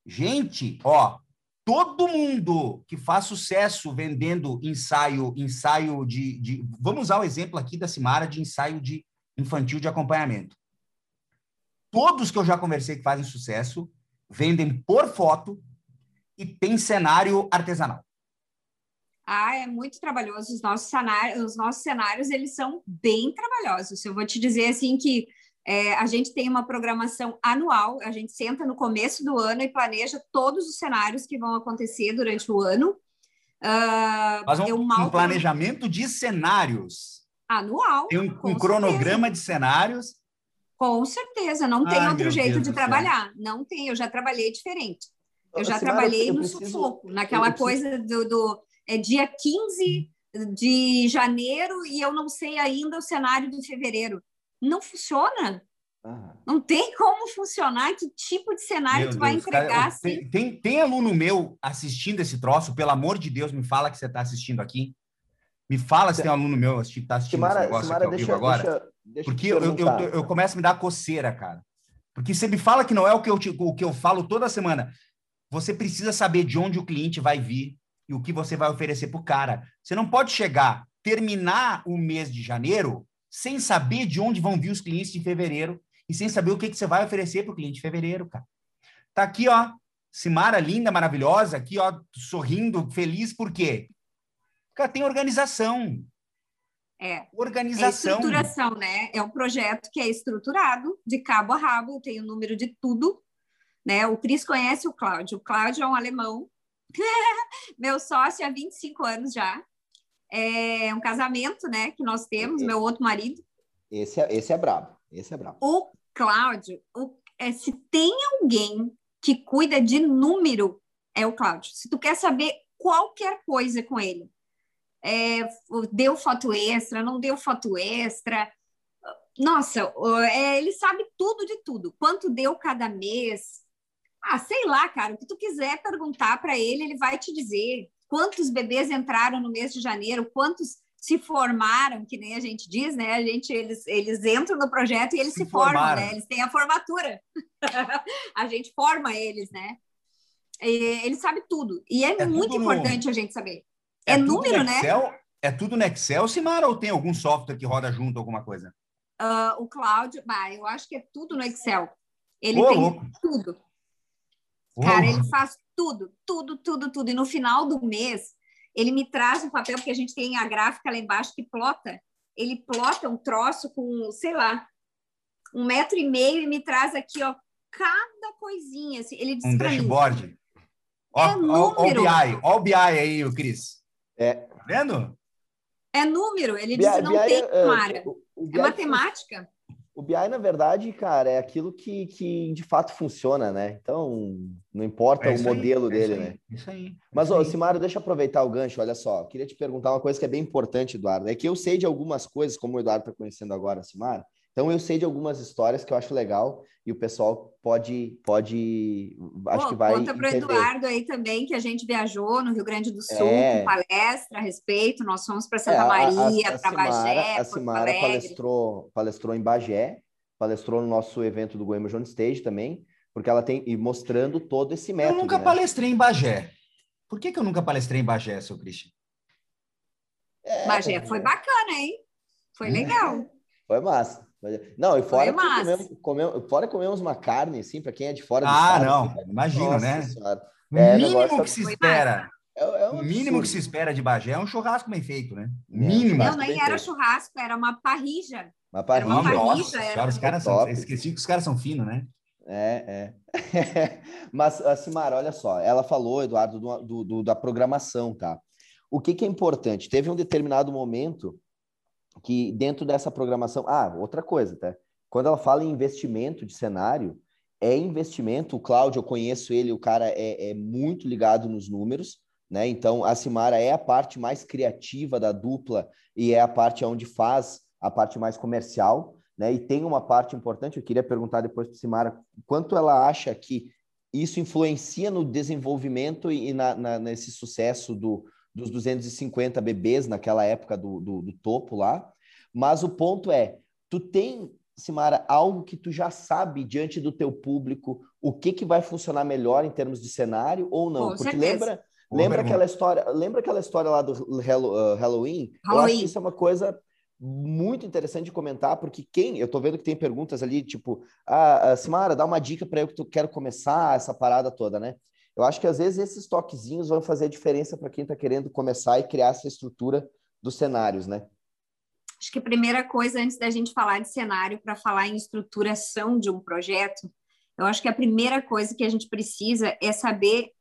Gente, ó, todo mundo que faz sucesso vendendo ensaio, ensaio de, de, Vamos usar o exemplo aqui da Simara de ensaio de infantil de acompanhamento. Todos que eu já conversei que fazem sucesso vendem por foto e tem cenário artesanal. Ah, é muito trabalhoso. Os nossos cenários, os nossos cenários eles são bem trabalhosos. Eu vou te dizer assim que é, a gente tem uma programação anual, a gente senta no começo do ano e planeja todos os cenários que vão acontecer durante o ano. Uh, Mas um, um planejamento de cenários. Anual. Tem um, um cronograma de cenários. Com certeza, não tem Ai, outro jeito Deus de trabalhar. Não tem, eu já trabalhei diferente. Eu já trabalhei eu no preciso, sufoco, naquela coisa do, do é dia 15 de janeiro e eu não sei ainda o cenário de fevereiro. Não funciona. Não tem como funcionar. Que tipo de cenário Meu tu vai entregar cara, assim? Tem, tem, tem, aluno meu assistindo esse troço, pelo amor de Deus, me fala que você está assistindo aqui. Me fala se tem um aluno meu que está assistindo Simara, esse negócio Simara, aqui deixa, agora. Deixa, deixa porque eu, eu, eu, eu, começo a me dar coceira, cara. Porque você me fala que não é o que eu, o que eu falo toda semana. Você precisa saber de onde o cliente vai vir, e o que você vai oferecer para o cara. Você não pode chegar, terminar o mês de janeiro sem saber de onde vão vir os clientes de fevereiro e sem saber o que, que você vai oferecer para o cliente de fevereiro, cara. Tá aqui, ó, Simara linda, maravilhosa, aqui, ó, sorrindo, feliz, por quê? Porque tem organização. É. Organização. É estruturação, né? É um projeto que é estruturado de cabo a rabo, tem o número de tudo, né? O Cris conhece o Cláudio. O Cláudio é um alemão meu sócio há 25 anos já. É um casamento, né, que nós temos, meu outro marido. Esse é, esse é brabo, esse é brabo. O Cláudio, o, é, se tem alguém que cuida de número, é o Cláudio. Se tu quer saber qualquer coisa com ele, é, deu foto extra, não deu foto extra, nossa, é, ele sabe tudo de tudo. Quanto deu cada mês, ah, sei lá, cara, o que tu quiser perguntar para ele, ele vai te dizer quantos bebês entraram no mês de janeiro, quantos se formaram, que nem a gente diz, né? A gente eles, eles entram no projeto e eles se, se formam, né? Eles têm a formatura. a gente forma eles, né? E, ele sabe tudo. E é, é muito importante no... a gente saber. É, é número, né? É tudo no Excel, Simara, ou tem algum software que roda junto alguma coisa? Uh, o Cláudio, bah, eu acho que é tudo no Excel. Ele Ô, tem louco. tudo. Cara, ele faz tudo, tudo, tudo, tudo. E no final do mês, ele me traz um papel, porque a gente tem a gráfica lá embaixo que plota. Ele plota um troço com, sei lá, um metro e meio e me traz aqui, ó, cada coisinha. Assim, ele diz um pra mim, dashboard. Ó, É ó, ó o número. BI, ó o BI aí, o Cris. É. Tá vendo? é número. Ele diz, BI não BI tem, é, Mara. o É BI matemática. O BI, na verdade, cara, é aquilo que, que de fato funciona, né? Então, não importa É o aí, modelo é dele, isso aí, né? Isso aí. Mas, aí. Simário, deixa eu aproveitar o gancho, olha só. Queria te perguntar uma coisa que é bem importante, Eduardo. É que eu sei de algumas coisas, como o Eduardo está conhecendo agora, Simário. Então, eu sei de algumas histórias que eu acho legal e o pessoal pode, pode, acho Pô, que vai conta para. Eduardo aí também que a gente viajou no Rio Grande do Sul É. com palestra a respeito. Nós fomos para É, Santa a- Maria, para Bagé, A Simara palestrou, palestrou em Bagé, palestrou no nosso evento do Goiânia John Stage também, porque ela tem e mostrando todo esse Eu método. nunca né? palestrei em Bagé. Por que, que eu nunca palestrei em Bagé, seu Christian? É, Bagé foi bacana, hein? Foi legal. Foi massa. Não, e fora comemos, comemos, fora comemos uma carne, assim, para quem é de fora do Ah, estado. não, assim, imagino, nossa né? Senhora. O É, mínimo negócio que se espera, É, é um o mínimo que se espera de Bagé é um churrasco bem feito, né? O É, mínimo. churrasco Não, bem nem era feito. churrasco, era uma parrija. Uma Era uma parrilha. parrilha. Nossa era senhora, os caras são. Esqueci que os caras são finos, né? É, é. Mas, a Simara, olha só, ela falou, Eduardo, do, do- do- da programação, tá? O que, que é importante? Teve um determinado momento que dentro dessa programação. Ah, outra coisa, tá? Quando ela fala em investimento de cenário, é investimento. O Cláudio, eu conheço ele, o cara é, é muito ligado nos números, né? Então, a Simara é a parte mais criativa da dupla e é a parte onde faz a parte mais comercial, né? E tem uma parte importante, eu queria perguntar depois para Simara, quanto ela acha que isso influencia no desenvolvimento e na, na- nesse sucesso do, dos 250 bebês naquela época do, do, do topo lá. Mas o ponto é, tu tem, Simara, algo que tu já sabe diante do teu público, o que, que vai funcionar melhor em termos de cenário ou não? Com Porque certeza. lembra, Boa lembra aquela história, lembra aquela história lá do Hallo- uh, Halloween? Eu acho Halloween. que isso é uma coisa muito interessante de comentar, porque quem, eu tô vendo que tem perguntas ali, tipo, ah, ah, Simara, dá uma dica para eu que tu quero começar essa parada toda, né? Eu acho que às vezes esses toquezinhos vão fazer a diferença para quem está querendo começar e criar essa estrutura dos cenários, né? Acho que a primeira coisa, antes da gente falar de cenário, para falar em estruturação de um projeto, eu acho que a primeira coisa que a gente precisa é saber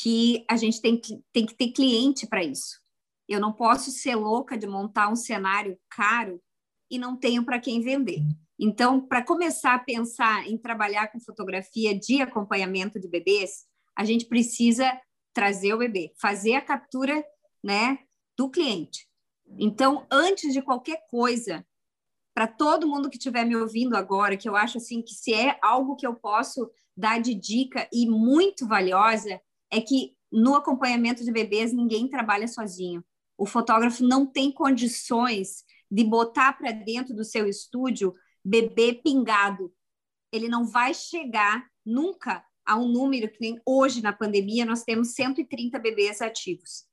que a gente tem que, tem que ter cliente para isso. Eu não posso ser louca de montar um cenário caro e não tenho para quem vender. Então, para começar a pensar em trabalhar com fotografia de acompanhamento de bebês, a gente precisa trazer o bebê, fazer a captura né, do cliente. Então, antes de qualquer coisa, para todo mundo que estiver me ouvindo agora, que eu acho assim que se é algo que eu posso dar de dica e muito valiosa, é que no acompanhamento de bebês ninguém trabalha sozinho. O fotógrafo não tem condições de botar para dentro do seu estúdio bebê pingado. Ele não vai chegar nunca a um número que nem hoje na pandemia nós temos 130 bebês ativos.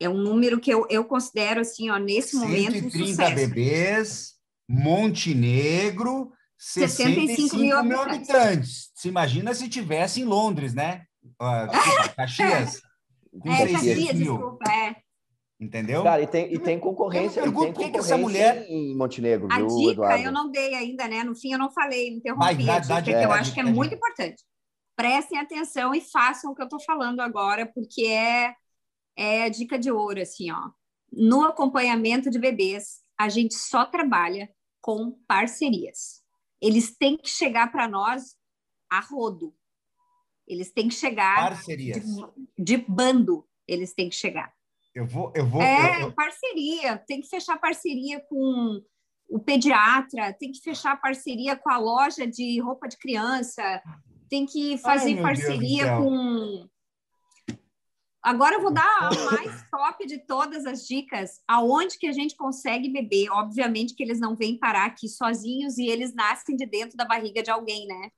É um número que eu, eu considero assim, ó, nesse momento um 130 sucesso. bebês, Montenegro, 65 mil, mil habitantes. Se imagina se tivesse em Londres, né? Ah, desculpa, Caxias. Com É, 600 Caxias, mil. desculpa, é. Entendeu? Cara, e tem, e tem concorrência, Eu e me tem pergunto por que essa concorrência mulher- em Montenegro, A viu, dica Eduardo? eu não dei ainda, né? No fim eu não falei, me interrompi. Vai, dá- dica que eu acho dica, que é muito importante. Prestem atenção e façam o que eu estou falando agora, porque é, é a dica de ouro, assim, ó. No acompanhamento de bebês, a gente só trabalha com parcerias. Eles têm que chegar para nós a rodo. Eles têm que chegar Parcerias. de, de bando. Eles têm que chegar. Eu vou, eu vou. É, eu- eu- parceria. Tem que fechar parceria com o pediatra, tem que fechar parceria com a loja de roupa de criança, tem que fazer do parceria com. Agora eu vou dar a mais top de todas as dicas, aonde que a gente consegue beber. Obviamente que eles não vêm parar aqui sozinhos e eles nascem de dentro da barriga de alguém, né?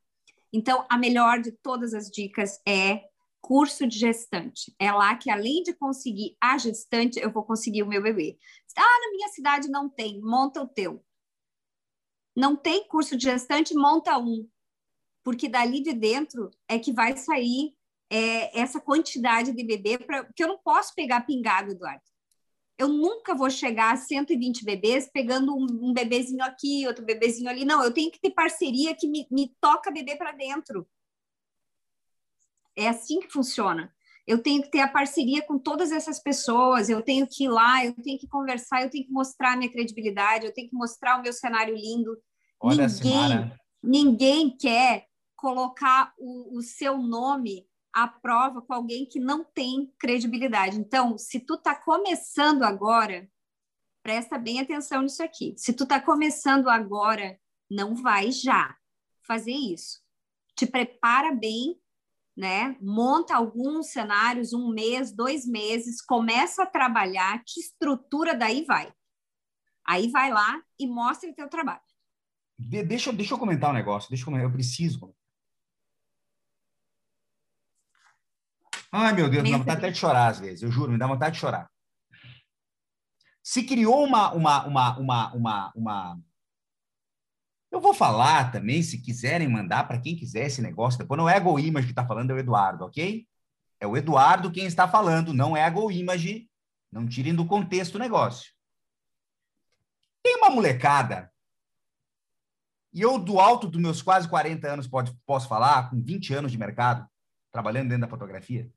Então, a melhor de todas as dicas é curso de gestante. É lá que, além de conseguir a gestante, eu vou conseguir o meu bebê. Ah, na minha cidade não tem, monta o teu. Não tem curso de gestante, monta um. Porque dali de dentro é que vai sair é, essa quantidade de bebê, pra, porque eu não posso pegar pingado, Eduardo. Eu nunca vou chegar a 120 bebês pegando um, um bebezinho aqui, outro bebezinho ali. Não, eu tenho que ter parceria que me, me toca bebê para dentro. É assim que funciona. Eu tenho que ter a parceria com todas essas pessoas, eu tenho que ir lá, eu tenho que conversar, eu tenho que mostrar a minha credibilidade, eu tenho que mostrar o meu cenário lindo. Olha, ninguém, ninguém quer colocar o, o seu nome à prova com alguém que não tem credibilidade. Então, se tu está começando agora, presta bem atenção nisso aqui. Se tu está começando agora, não vai já fazer isso. Te prepara bem né? Monta alguns cenários, um mês, dois meses, começa a trabalhar, te estrutura, daí vai. Aí vai lá e mostra o teu trabalho. De, deixa, deixa eu comentar um negócio, deixa eu, eu preciso. Ai, meu Deus, me dá vontade até de chorar às vezes, eu juro, me dá vontade de chorar. Se criou uma, uma, uma, uma, uma, uma eu vou falar também, se quiserem mandar para quem quiser esse negócio. Depois não é a Go Image que está falando, é o Eduardo, ok? É o Eduardo quem está falando, não é a Go Image. Não tirem do contexto o negócio. Tem uma molecada, e eu, do alto dos meus quase 40 anos, pode, posso falar, com 20 anos de mercado, trabalhando dentro da fotografia,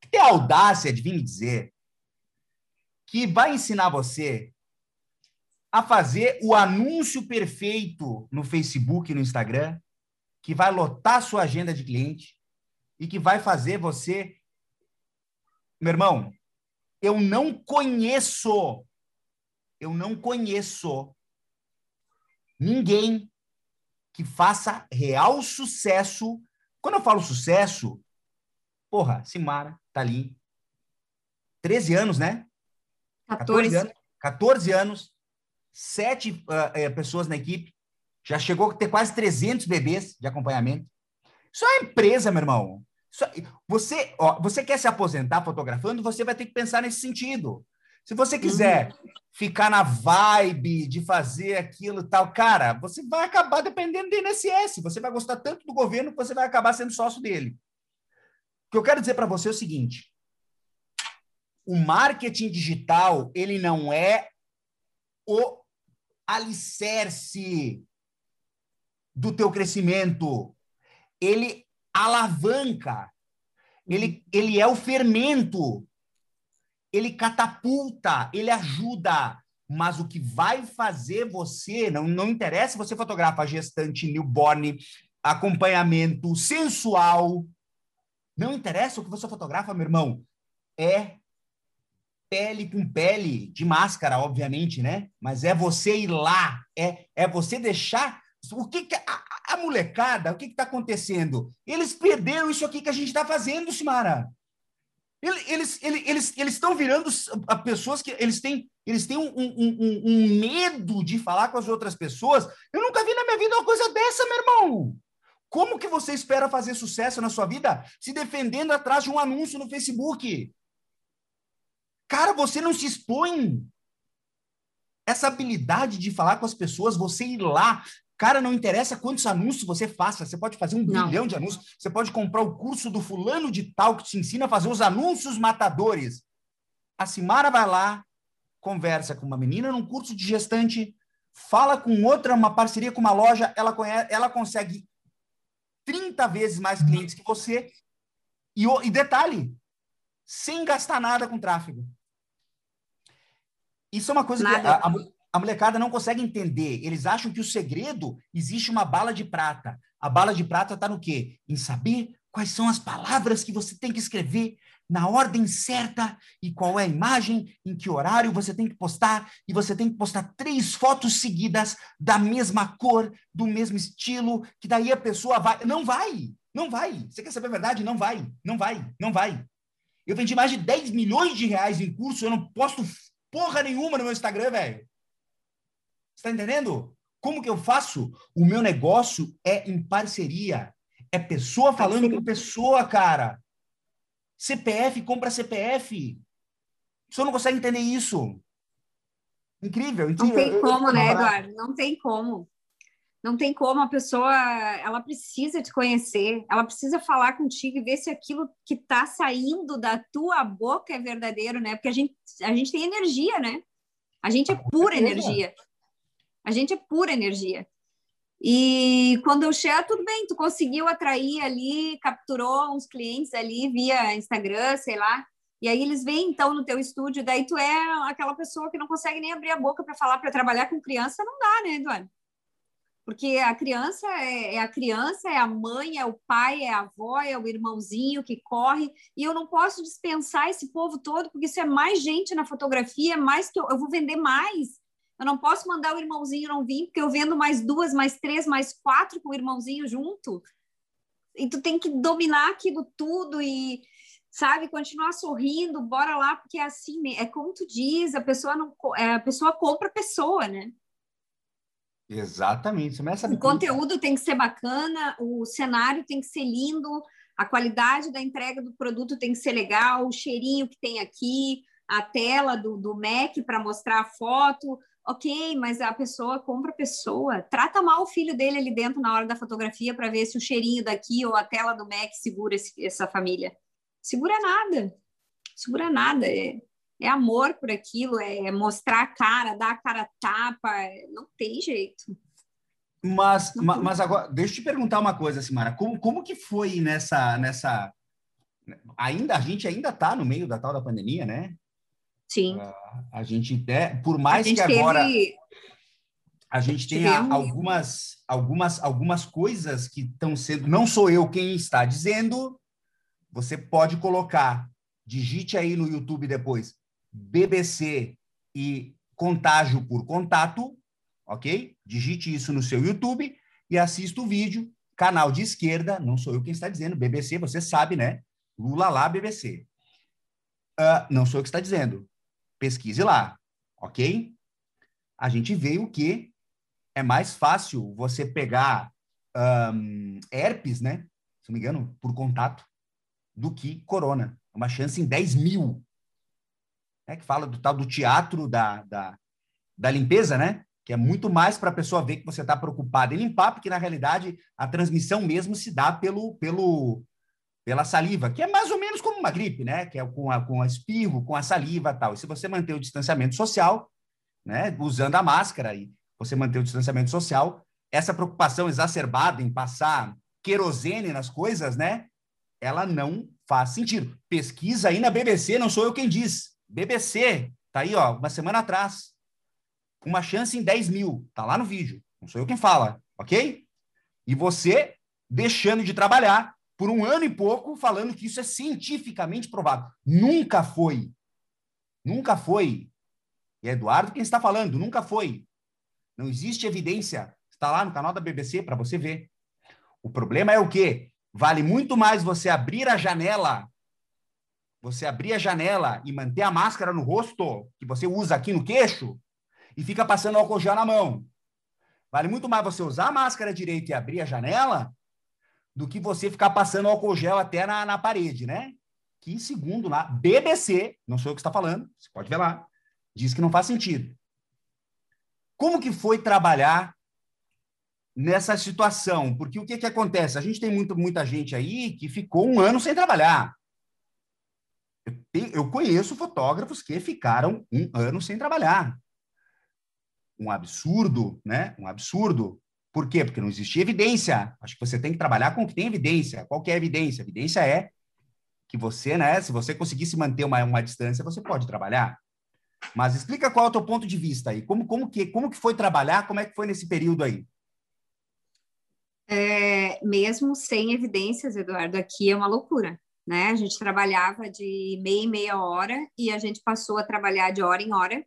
que tem a audácia de vir me dizer que vai ensinar você a fazer o anúncio perfeito no Facebook e no Instagram, que vai lotar sua agenda de cliente e que vai fazer você. Meu irmão, eu não conheço, eu não conheço ninguém que faça real sucesso. Quando eu falo sucesso, porra, Simara tá ali. 13 anos, né? 14, 14 anos. 14 anos sete uh, é, pessoas na equipe, já chegou a ter quase 300 bebês de acompanhamento. Isso é empresa, meu irmão. É... Você, ó, você quer se aposentar fotografando, você vai ter que pensar nesse sentido. Se você quiser uhum. ficar na vibe de fazer aquilo e tal, cara, você vai acabar dependendo do INSS. Você vai gostar tanto do governo que você vai acabar sendo sócio dele. O que eu quero dizer para você é o seguinte: o marketing digital ele não é o alicerce do teu crescimento. Ele alavanca. Ele, ele é o fermento. Ele catapulta, ele ajuda. Mas o que vai fazer você, não, não interessa se você fotografa gestante, newborn, acompanhamento sensual. Não interessa o que você fotografa, meu irmão. É pele com pele, de máscara, obviamente, né? Mas é você ir lá, é, é você deixar. O que, que a, a, molecada, o que está acontecendo? Eles perderam isso aqui que a gente está fazendo, Simara. Eles eles eles eles estão virando pessoas que eles têm eles têm um, um, um, medo de falar com as outras pessoas. Eu nunca vi na minha vida uma coisa dessa, meu irmão. Como que você espera fazer sucesso na sua vida se defendendo atrás de um anúncio no Facebook? Cara, você não se expõe. Essa habilidade de falar com as pessoas, você ir lá. Cara, não interessa quantos anúncios você faça, você pode fazer um não. bilhão de anúncios, você pode comprar o curso do fulano de tal que te ensina a fazer os anúncios matadores. A Simara vai lá, conversa com uma menina num curso de gestante, fala com outra, uma parceria com uma loja, ela, conhece, ela consegue 30 vezes mais clientes que você. E, e detalhe, sem gastar nada com tráfego. Isso é uma coisa Nada. que a, a, a, molecada não consegue entender. Eles acham que o segredo existe uma bala de prata. A bala de prata está no quê? Em saber quais são as palavras que você tem que escrever na ordem certa e qual é a imagem, em que horário você tem que postar, e você tem que postar três fotos seguidas da mesma cor, do mesmo estilo, que daí a pessoa vai. Não vai! Não vai! Você quer saber a verdade? Não vai! Não vai! Não vai! Eu vendi mais de 10 milhões de reais em curso, eu não posto porra nenhuma no meu Instagram, velho. Você tá entendendo? Como que eu faço? O meu negócio é em parceria. É pessoa falando com pessoa, cara. CPF compra CPF. O senhor não consegue entender isso. Incrível, incrível. Não tem como, né, Eduardo? Não tem como. Não tem como a pessoa, ela precisa te conhecer, ela precisa falar contigo e ver se aquilo que está saindo da tua boca é verdadeiro, né? Porque a gente, a gente tem energia, né? A gente é pura energia. A gente é pura energia. E quando eu chego, tudo bem, tu conseguiu atrair ali, capturou uns clientes ali via Instagram, sei lá. E aí eles vêm então no teu estúdio, daí tu é aquela pessoa que não consegue nem abrir a boca para falar, para trabalhar com criança, não dá, né, Eduardo? Porque a criança é, é, a criança, é a mãe, é o pai, é a avó, é o irmãozinho que corre, e eu não posso dispensar esse povo todo, porque isso é mais gente na fotografia, mais que eu, eu vou vender mais. Eu não posso mandar o irmãozinho não vir, porque eu vendo mais duas, mais três, mais quatro com o irmãozinho junto. E tu tem que dominar aquilo tudo e, sabe, continuar sorrindo, bora lá, porque é assim, é como tu diz, a pessoa não, é, a pessoa compra a pessoa, né? Exatamente. Você o conteúdo tem que ser bacana, o cenário tem que ser lindo, a qualidade da entrega do produto tem que ser legal, o cheirinho que tem aqui, a tela do, do Mac para mostrar a foto. Ok, mas a pessoa compra a pessoa. Trata mal o filho dele ali dentro na hora da fotografia para ver se o cheirinho daqui ou a tela do Mac segura esse, essa família. Segura nada. Segura nada. É, é amor por aquilo, é mostrar a cara, dar a cara tapa, não tem jeito. Mas, mas, mas agora, deixa eu te perguntar uma coisa, Simara, como, como que foi nessa, nessa... Ainda, a gente ainda está no meio da tal da pandemia, né? Sim. Uh, a gente, é, por mais que agora... Teve... A gente tenha algumas, algumas, algumas coisas que estão sendo... Não sou eu quem está dizendo, você pode colocar, digite aí no YouTube depois, BBC e contágio por contato, ok? Digite isso no seu YouTube e assista o vídeo, canal de esquerda, não sou eu quem está dizendo, BBC, você sabe, né? Lula lá, BBC. Uh, ah, não sou eu que está dizendo. Pesquise lá, ok? A gente veio que é mais fácil você pegar um, herpes, né? Se não me engano, por contato, do que corona. Uma chance em 10 mil né, que fala do tal do teatro da, da, da limpeza, né? Que é muito mais para a pessoa ver que você está preocupado em limpar, porque na realidade a transmissão mesmo se dá pelo, pelo, pela saliva, que é mais ou menos uma gripe, né? Que é com a, com a espirro, com a saliva tal. E se você manter o distanciamento social, né? Usando a máscara e você manter o distanciamento social, essa preocupação exacerbada em passar querosene nas coisas, né? Ela não faz sentido. Pesquisa aí na BBC, não sou eu quem diz. BBC, tá aí, ó, uma semana atrás. Uma chance em 10 mil. Tá lá no vídeo. Não sou eu quem fala, ok? E você deixando de trabalhar por um ano e pouco falando que isso é cientificamente provado. Nunca foi. Nunca foi. E é Eduardo quem está falando, nunca foi. Não existe evidência. Está lá no canal da BBC para você ver. O problema é o quê? Vale muito mais você abrir a janela você abrir a janela e manter a máscara no rosto, que você usa aqui no queixo, e fica passando álcool gel na mão. Vale muito mais você usar a máscara direito e abrir a janela do que você ficar passando álcool gel até na, na parede, né? Que segundo lá, BBC, não sou eu que está falando, você pode ver lá, diz que não faz sentido. Como que foi trabalhar nessa situação? Porque o que, que acontece? A gente tem muito, muita gente aí que ficou um ano sem trabalhar. Eu conheço fotógrafos que ficaram um ano sem trabalhar. Um absurdo, né? Um absurdo. Por quê? Porque não existia evidência. Acho que você tem que trabalhar com o que tem evidência. Qual que é a evidência? A evidência é que você, né? Se você conseguisse manter uma, uma distância, você pode trabalhar. Mas explica qual é o teu ponto de vista aí. Como, como, que, como que foi trabalhar? Como é que foi nesse período aí? É, mesmo sem evidências, Eduardo, aqui é uma loucura né? A gente trabalhava de meia e meia hora e a gente passou a trabalhar de hora em hora,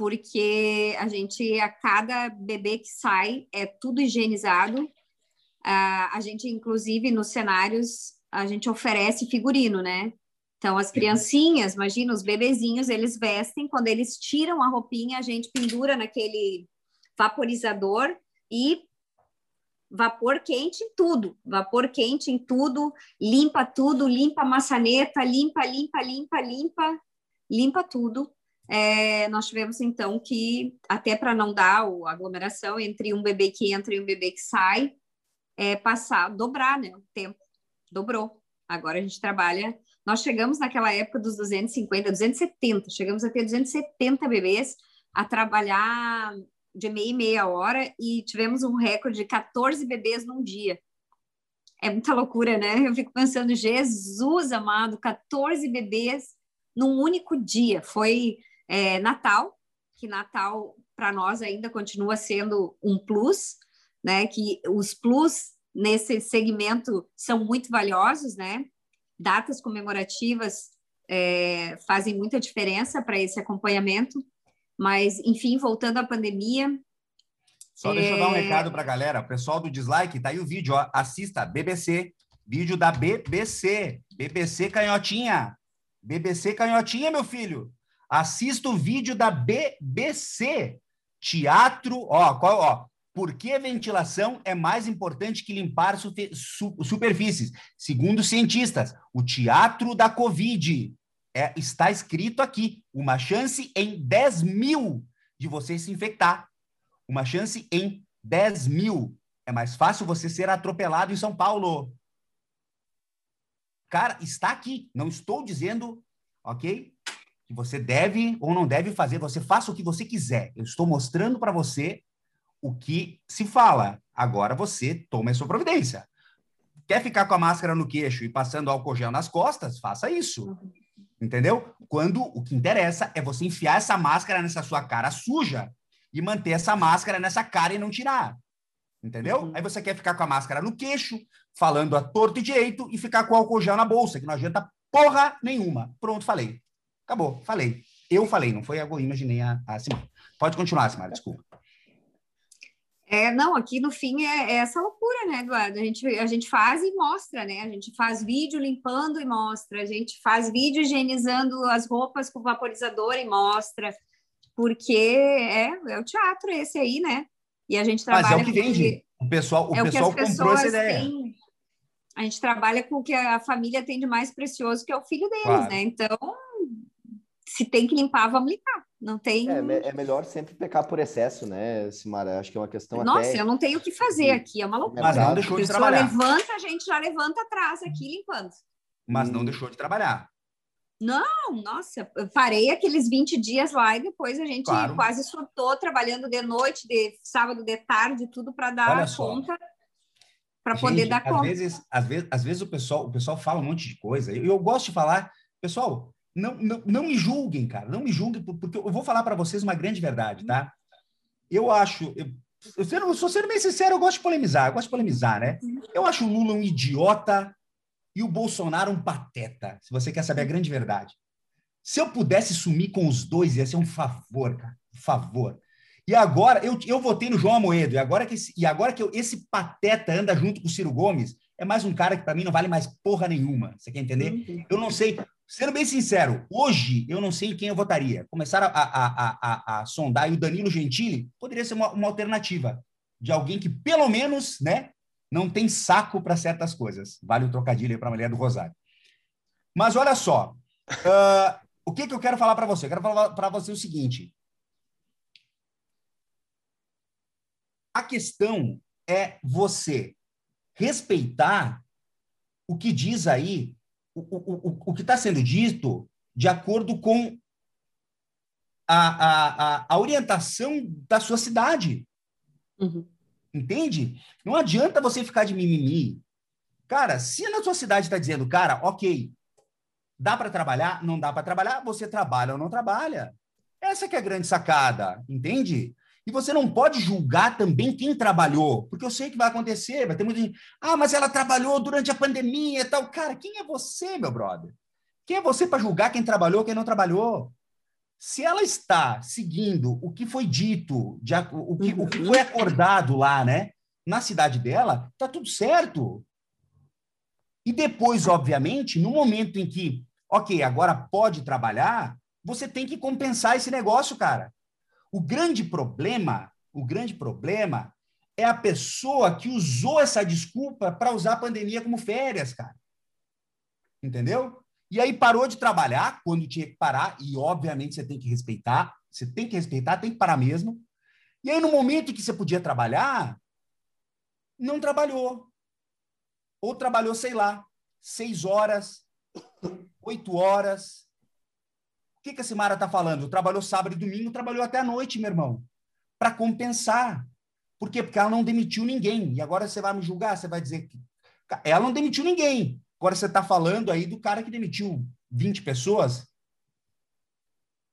porque a gente, a cada bebê que sai, é tudo higienizado. Uh, a gente, inclusive, nos cenários, a gente oferece figurino, né? Então, as criancinhas, imagina, os bebezinhos, eles vestem, quando eles tiram a roupinha, a gente pendura naquele vaporizador e vapor quente em tudo, vapor quente em tudo, limpa tudo, limpa a maçaneta, limpa, limpa, limpa, limpa, limpa tudo. É, nós tivemos então que, até para não dar a aglomeração entre um bebê que entra e um bebê que sai, é, passar, dobrar né, o tempo, dobrou. Agora a gente trabalha. Nós chegamos naquela época dos 250, 270, chegamos a ter 270 bebês a trabalhar de meia e meia hora e tivemos um recorde de 14 bebês num dia. É muita loucura, né? Eu fico pensando, Jesus amado, 14 bebês num único dia. Foi é, Natal, que Natal para nós ainda continua sendo um plus, né? Que os plus nesse segmento são muito valiosos, né? Datas comemorativas é, fazem muita diferença para esse acompanhamento. Mas, enfim, voltando à pandemia. Só deixa eu dar um é, recado para a galera. Pessoal do dislike, tá aí o vídeo, ó. Assista BBC, vídeo da BBC, BBC Canhotinha. BBC Canhotinha, meu filho. Assista o vídeo da BBC. Teatro, ó, qual, ó, por que ventilação é mais importante que limpar su superfícies? Segundo cientistas, o teatro da Covid é, está escrito aqui: uma chance em 10 mil de você se infectar. Uma chance em 10 mil. É mais fácil você ser atropelado em São Paulo. Cara, está aqui. Não estou dizendo, ok? Que você deve ou não deve fazer, você faça o que você quiser. Eu estou mostrando para você o que se fala. Agora você toma a sua providência. Quer ficar com a máscara no queixo e passando álcool gel nas costas? Faça isso. Entendeu? Quando o que interessa é você enfiar essa máscara nessa sua cara suja e manter essa máscara nessa cara e não tirar. Entendeu? Uhum. Aí você quer ficar com a máscara no queixo, falando a torto e direito e ficar com o álcool gel na bolsa, que não adianta porra nenhuma. Pronto, falei. Acabou, falei. Eu falei, não foi a Goimage nem a, a Simara. Pode continuar, Simara, desculpa. É, não, aqui no fim é, é, essa loucura, né, Eduardo? A gente, a gente faz e mostra, né? A gente faz vídeo limpando e mostra, a gente faz vídeo higienizando as roupas com vaporizador e mostra, porque é, é o teatro esse aí, né? E a gente trabalha. Mas é o que vende. O pessoal, o é pessoal o comprou essa ideia. Têm, a gente trabalha com o que a família tem de mais precioso, que é o filho deles, claro. né? Então, se tem que limpar, vamos limpar. Não tem. É, é, melhor sempre pecar por excesso, né, Simara? Acho que é uma questão Nossa, até... eu não tenho o que fazer aqui, é uma loucura. Mas não deixou de trabalhar. levanta, a gente já levanta atrás aqui limpando. Mas não deixou de trabalhar. Não, nossa, eu parei aqueles 20 dias lá e depois a gente claro. quase surtou trabalhando de noite, de sábado de tarde, tudo para dar Olha conta. Para poder dar às conta. Vezes, às, vezes, às vezes o pessoal, o pessoal fala um monte de coisa. Eu, eu gosto de falar, pessoal, não, não, não me julguem, cara, não me julguem, porque eu vou falar para vocês uma grande verdade, tá? Eu acho, eu, eu, sendo, sou sendo bem sincero, eu gosto de polemizar, eu gosto de polemizar, né? Eu acho o Lula um idiota e o Bolsonaro um pateta, se você quer saber a grande verdade. Se eu pudesse sumir com os dois, ia ser um favor, cara, um favor. E agora, eu, eu votei no João Amoedo, e agora que, esse, e agora que eu, esse pateta anda junto com o Ciro Gomes, é mais um cara que para mim não vale mais porra nenhuma. Você quer entender? Uhum. Eu não sei. Sendo bem sincero, hoje eu não sei em quem eu votaria. Começaram a, a, a, a, sondar e o Danilo Gentili poderia ser uma, uma alternativa de alguém que, pelo menos, né, não tem saco para certas coisas. Vale o trocadilho aí para a mulher do Rosário. Mas olha só, uh, o que, que eu quero falar para você? Eu quero falar para você o seguinte. A questão é você respeitar o que diz aí o, o, o que está sendo dito de acordo com a, a, a, a orientação da sua cidade. Uhum. Entende? Não adianta você ficar de mimimi. Cara, se na sua cidade está dizendo, cara, ok, dá para trabalhar, não dá para trabalhar, você trabalha ou não trabalha. Essa que é a grande sacada, entende? E você não pode julgar também quem trabalhou, porque eu sei que vai acontecer, vai ter muita gente. Ah, mas ela trabalhou durante a pandemia e tal. Cara, quem é você, meu brother? Quem é você para julgar quem trabalhou, quem não trabalhou? Se ela está seguindo o que foi dito, de, o, que, o que uhum. foi acordado lá, né, na cidade dela, tá tudo certo. E depois, obviamente, no momento em que, ok, agora pode trabalhar, você tem que compensar esse negócio, cara. O grande problema, o grande problema é a pessoa que usou essa desculpa para usar a pandemia como férias, cara. Entendeu? E aí parou de trabalhar quando tinha que parar, e obviamente você tem que respeitar, você tem que respeitar, tem que parar mesmo. E aí, no momento que você podia trabalhar, não trabalhou. Ou trabalhou, sei lá, seis horas, oito horas. O que, que a Simara está falando? Trabalhou sábado e domingo, trabalhou até a noite, meu irmão, para compensar. Por quê? Porque ela não demitiu ninguém. E agora você vai me julgar, você vai dizer que ela não demitiu ninguém. Agora você está falando aí do cara que demitiu 20 pessoas.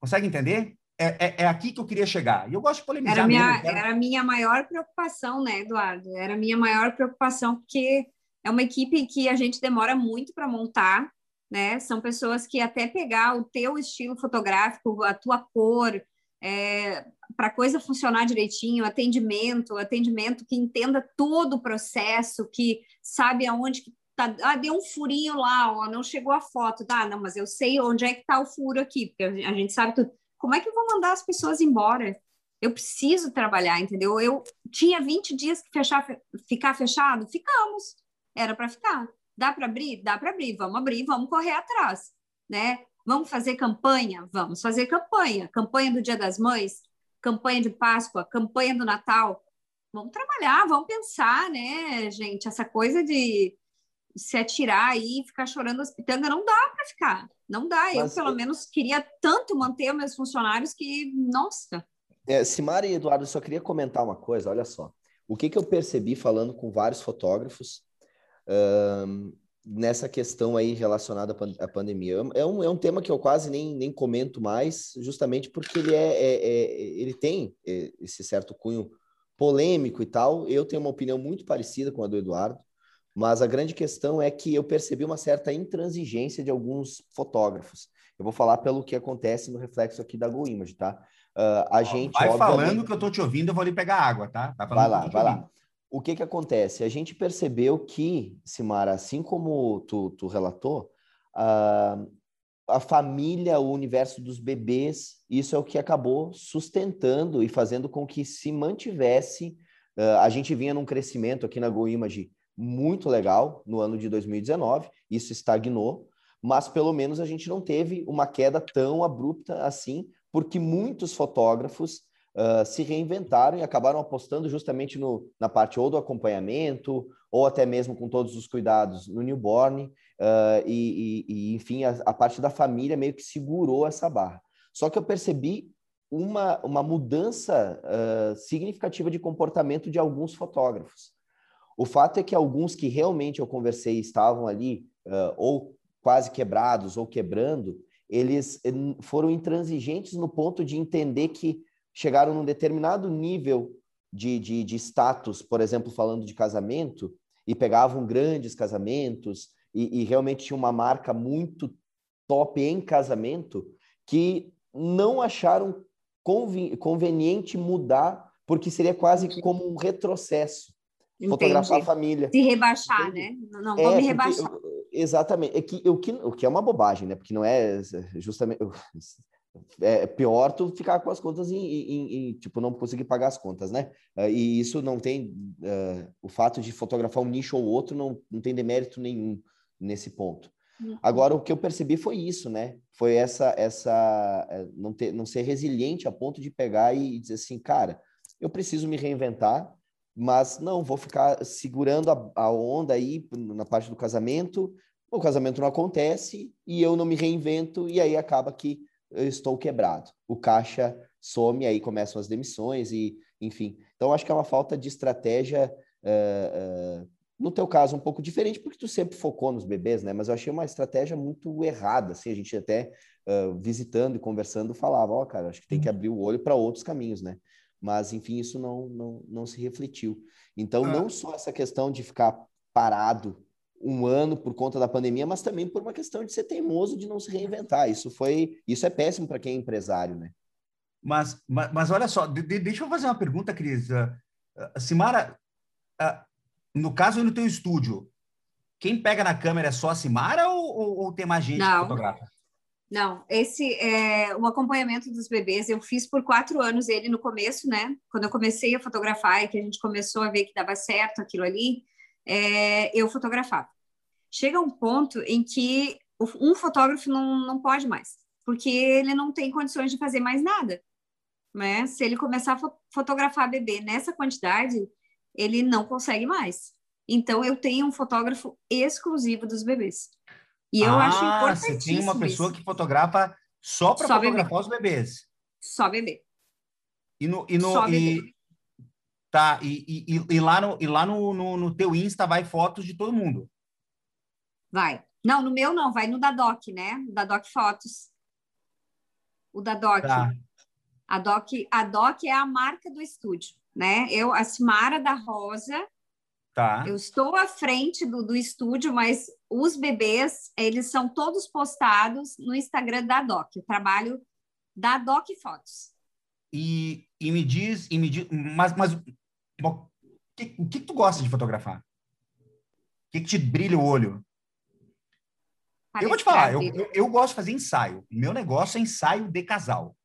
Consegue entender? É, é, é, aqui que eu queria chegar. E eu gosto de polemizar. Era, minha, mesmo, era a minha maior preocupação, né, Eduardo? Era a minha maior preocupação, porque é uma equipe que a gente demora muito para montar, né? São pessoas que até pegar o teu estilo fotográfico, a tua cor, é, para a coisa funcionar direitinho, atendimento, atendimento que entenda todo o processo, que sabe aonde que tá, ah, deu um furinho lá, ó, não chegou a foto, tá? Não, mas eu sei onde é que está o furo aqui, porque a gente sabe tudo. Como é que eu vou mandar as pessoas embora? Eu preciso trabalhar, entendeu? Eu tinha 20 dias que fechar, ficar fechado, ficamos era para ficar. Dá para abrir? Dá para abrir. Vamos abrir, vamos correr atrás, né? Vamos fazer campanha? Vamos fazer campanha. Campanha do Dia das Mães, campanha de Páscoa, campanha do Natal. Vamos trabalhar, vamos pensar, né, gente? Essa coisa de se atirar aí, ficar chorando as pitangas, não dá para ficar. Não dá. Mas, eu, pelo menos, queria tanto manter meus funcionários que, nossa. É, Simara e Eduardo, só queria comentar uma coisa, olha só. O que, que eu percebi falando com vários fotógrafos nessa questão aí relacionada à pandemia. É um, é um tema que eu quase nem, nem comento mais, justamente porque ele, é, é, é ele tem é, esse certo cunho polêmico e tal. Eu tenho uma opinião muito parecida com a do Eduardo, mas a grande questão é que eu percebi uma certa intransigência de alguns fotógrafos. Eu vou falar pelo que acontece no reflexo aqui da GoImage, tá? Uh, a gente. Vai obviamente... falando que eu tô te ouvindo, eu vou ali pegar água, tá? tá vai lá, vai lá o que que acontece? A gente percebeu que, Simara, assim como tu, tu relatou, a, a família, o universo dos bebês, isso é o que acabou sustentando e fazendo com que se mantivesse. Uh, a gente vinha num crescimento aqui na GoImage muito legal no ano de 2019, isso estagnou, mas pelo menos a gente não teve uma queda tão abrupta assim, porque muitos fotógrafos uh, se reinventaram e acabaram apostando justamente no, na parte ou do acompanhamento, ou até mesmo com todos os cuidados no newborn, uh, e, e, e, enfim, a, a, parte da família meio que segurou essa barra. Só que eu percebi uma, uma mudança uh, significativa de comportamento de alguns fotógrafos. O fato é que alguns que realmente eu conversei estavam ali, ou quase quebrados ou quebrando, eles eh, foram intransigentes no ponto de entender que chegaram num determinado nível de, de, de status, por exemplo, falando de casamento, e pegavam grandes casamentos, e, e realmente tinha uma marca muito top em casamento, que não acharam conveniente mudar, porque seria quase como um retrocesso. Entendi. Fotografar a família. Se rebaixar, Entendi. né? Não, vou é, me rebaixar. exatamente. É que, o, que, o que é uma bobagem, né? Porque não é justamente é pior tu ficar com as contas e, tipo, não conseguir pagar as contas, né? É, e isso não tem, uh, o fato de fotografar um nicho ou outro não, não tem demérito nenhum nesse ponto. Uhum. Agora, o que eu percebi foi isso, né? Foi essa, essa é, não, ter, não ser resiliente a ponto de pegar e dizer assim, cara, eu preciso me reinventar, mas não, vou ficar segurando a, a onda aí na parte do casamento, o casamento não acontece e eu não me reinvento, e aí acaba que eu estou quebrado. O caixa some, aí começam as demissões e, enfim. Então, acho que é uma falta de estratégia, uh, uh, no teu caso, um pouco diferente, porque tu sempre focou nos bebês, né? Mas eu achei uma estratégia muito errada, assim, a gente até uh, visitando e conversando falava, ó, oh, cara, acho que tem que abrir o olho para outros caminhos, né? Mas, enfim, isso não, não, não se refletiu. Então, ah. não só essa questão de ficar parado um ano por conta da pandemia, mas também por uma questão de ser teimoso de não se reinventar. Isso foi, isso é péssimo para quem é empresário, né? Mas, mas, mas olha só, de, de, deixa eu fazer uma pergunta, Cris. Uh, uh, Simara, uh, no caso no teu estúdio, quem pega na câmera é só a Simara ou, ou, ou tem mais gente não, que fotografa? Não, esse é o acompanhamento dos bebês. Eu fiz por quatro anos ele no começo, né? Quando eu comecei a fotografar e que a gente começou a ver que dava certo aquilo ali, é, eu fotografava. Chega um ponto em que um fotógrafo não, não pode mais, porque ele não tem condições de fazer mais nada. Né? Se ele começar a fotografar bebê nessa quantidade, ele não consegue mais. Então, eu tenho um fotógrafo exclusivo dos bebês. E eu ah, acho importante. Você tem uma pessoa isso. que fotografa só para fotografar bebê. os bebês. Só bebê. E no, e no, só e, bebê. Tá, e, e, e, lá, no, e lá no, no, no teu Insta vai fotos de todo mundo. Vai. Não, no meu não, vai no da Doc, né? Da Doc Fotos. O da Doc. Tá. A Doc, a Doc é a marca do estúdio, né? Eu, a Simara da Rosa. Tá. Eu estou à frente do, do estúdio, mas os bebês, eles são todos postados no Instagram da Doc. O trabalho da Doc Fotos. E, e me diz, e me diz, mas, mas o que, o que tu gosta de fotografar? O que, que te brilha o olho? eu vou te falar, eu, eu, eu, gosto de fazer ensaio. Meu negócio é ensaio de casal.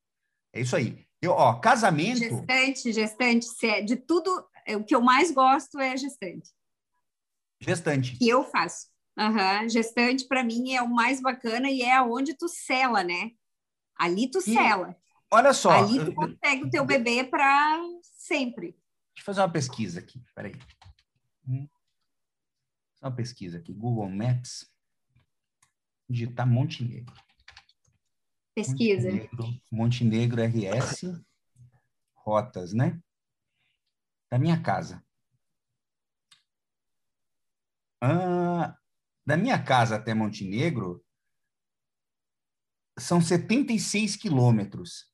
É isso aí. Eu, ó, casamento. Gestante, gestante, é de tudo, é, o que eu mais gosto é gestante. Gestante. Que eu faço. Uhum. Gestante, para mim, é o mais bacana e é onde tu sela, né? Ali tu sela. Olha só. Ali tu consegue o teu bebê para sempre. Deixa eu fazer uma pesquisa aqui. Peraí. Hum. Uma pesquisa aqui. Google Maps digitar Montenegro. Pesquisa. Montenegro, Montenegro RS, rotas, né? Da minha casa. Ah, da minha casa até Montenegro são 76 quilômetros.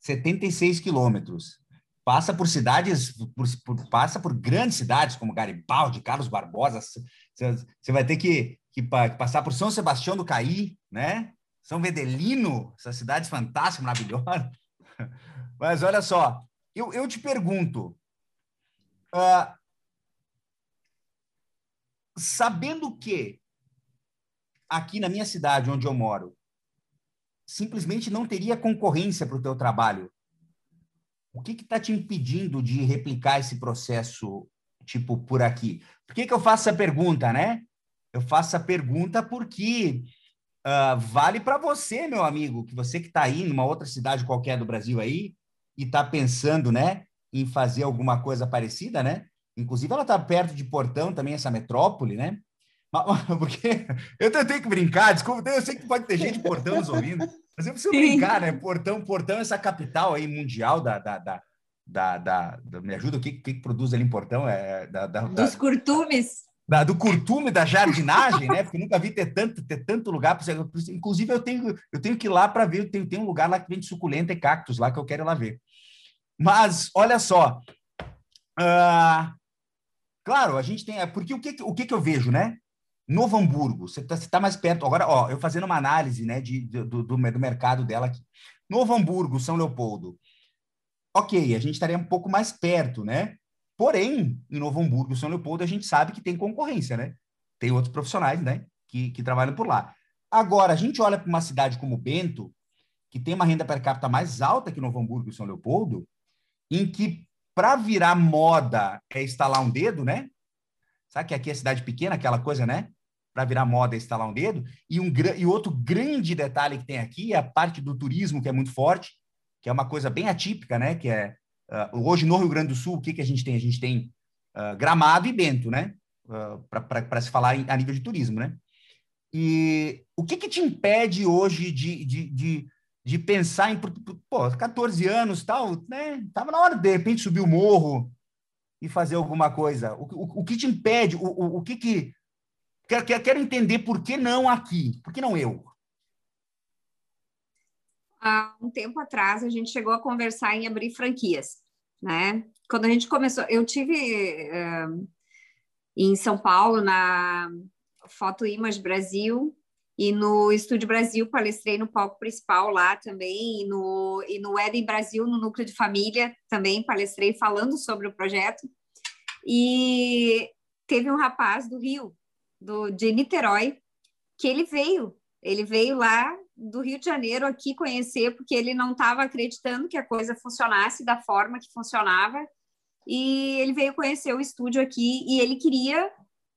76 quilômetros. Passa por cidades, por, por, passa por grandes cidades como Garibaldi, Carlos Barbosa. Você vai ter que que, passar por São Sebastião do Caí, né? São Vedelino, essas cidades fantásticas, maravilhosas. Mas olha só, eu, eu te pergunto, uh, sabendo que aqui na minha cidade, onde eu moro, simplesmente não teria concorrência para o teu trabalho, o que está te impedindo de replicar esse processo, tipo, por aqui? Por que, que eu faço essa pergunta, né? Eu faço a pergunta porque uh, vale para você, meu amigo, que você que está aí numa outra cidade qualquer do Brasil aí e está pensando, né, em fazer alguma coisa parecida, né? Inclusive, ela está perto de Portão também, essa metrópole, né? Porque eu tenho que brincar, desculpa, eu sei que pode ter gente Portão nos ouvindo, mas eu preciso brincar, né? Portão, Portão é essa capital aí mundial da, da, da, da, da, da me ajuda, o que, que produz ali em Portão? É, da, da, Dos curtumes da, do curtume da jardinagem, né? Porque nunca vi ter tanto, ter tanto lugar. Inclusive, eu tenho, eu tenho que ir lá para ver. Tem, tem um lugar lá que vende suculenta e cactos lá que eu quero ir lá ver. Mas, olha só. Uh, claro, a gente tem. É, porque o que, o que, que eu vejo, né? Novo Hamburgo, você está tá mais perto. Agora, ó, eu fazendo uma análise né, de, do, do, do mercado dela aqui. Novo Hamburgo, São Leopoldo. Ok, a gente estaria um pouco mais perto, né? Porém, em Novo Hamburgo, São Leopoldo, a gente sabe que tem concorrência, né? Tem outros profissionais, né? Que, que trabalham por lá. Agora, a gente olha para uma cidade como Bento, que tem uma renda per capita mais alta que Novo Hamburgo e São Leopoldo, em que para virar moda é instalar um dedo, né? Sabe que aqui é cidade pequena, aquela coisa, né? Para virar moda é instalar um dedo. E, um, e outro grande detalhe que tem aqui é a parte do turismo, que é muito forte, que é uma coisa bem atípica, né? Que é Uh, hoje, no Rio Grande do Sul, o que, que a gente tem? A gente tem uh, Gramado e Bento, né? Uh, para se falar em, a nível de turismo, né? E o que, que te impede hoje de, de, de, de pensar em... Pô, 14 anos tal, né? Tava na hora, de, de repente, subir o morro e fazer alguma coisa. O, o, o que te impede? O, o, o que que... Quero, quero entender por que não aqui? Por que não eu? há um tempo atrás, a gente chegou a conversar em abrir franquias, né? Quando a gente começou, eu tive uh, em São Paulo, na Foto Image Brasil, e no Estúdio Brasil palestrei no palco principal lá também, e no, e no Eden Brasil, no Núcleo de Família, também palestrei falando sobre o projeto. E teve um rapaz do Rio, do, de Niterói, que ele veio, ele veio lá do Rio de Janeiro aqui conhecer, porque ele não estava acreditando que a coisa funcionasse da forma que funcionava. E ele veio conhecer o estúdio aqui e ele queria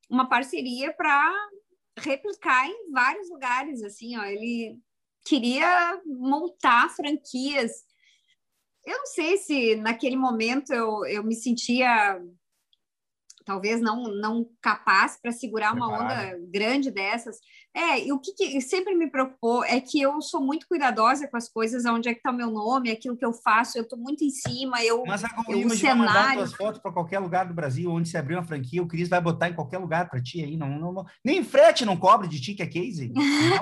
uma parceria para replicar em vários lugares, assim, ó. Ele queria montar franquias. Eu não sei se naquele momento eu, eu me sentia talvez não não capaz para segurar uma onda grande dessas. É, e o que, que, sempre me preocupou é que eu sou muito cuidadosa com as coisas, onde é que está o meu nome, aquilo que eu faço, eu estou muito em cima, eu Mas a eu, o cenário... vai fotos para qualquer lugar do Brasil, onde se abrir uma franquia, o Cris vai botar em qualquer lugar para ti aí, não, não, não, nem frete não cobre de ti que é case.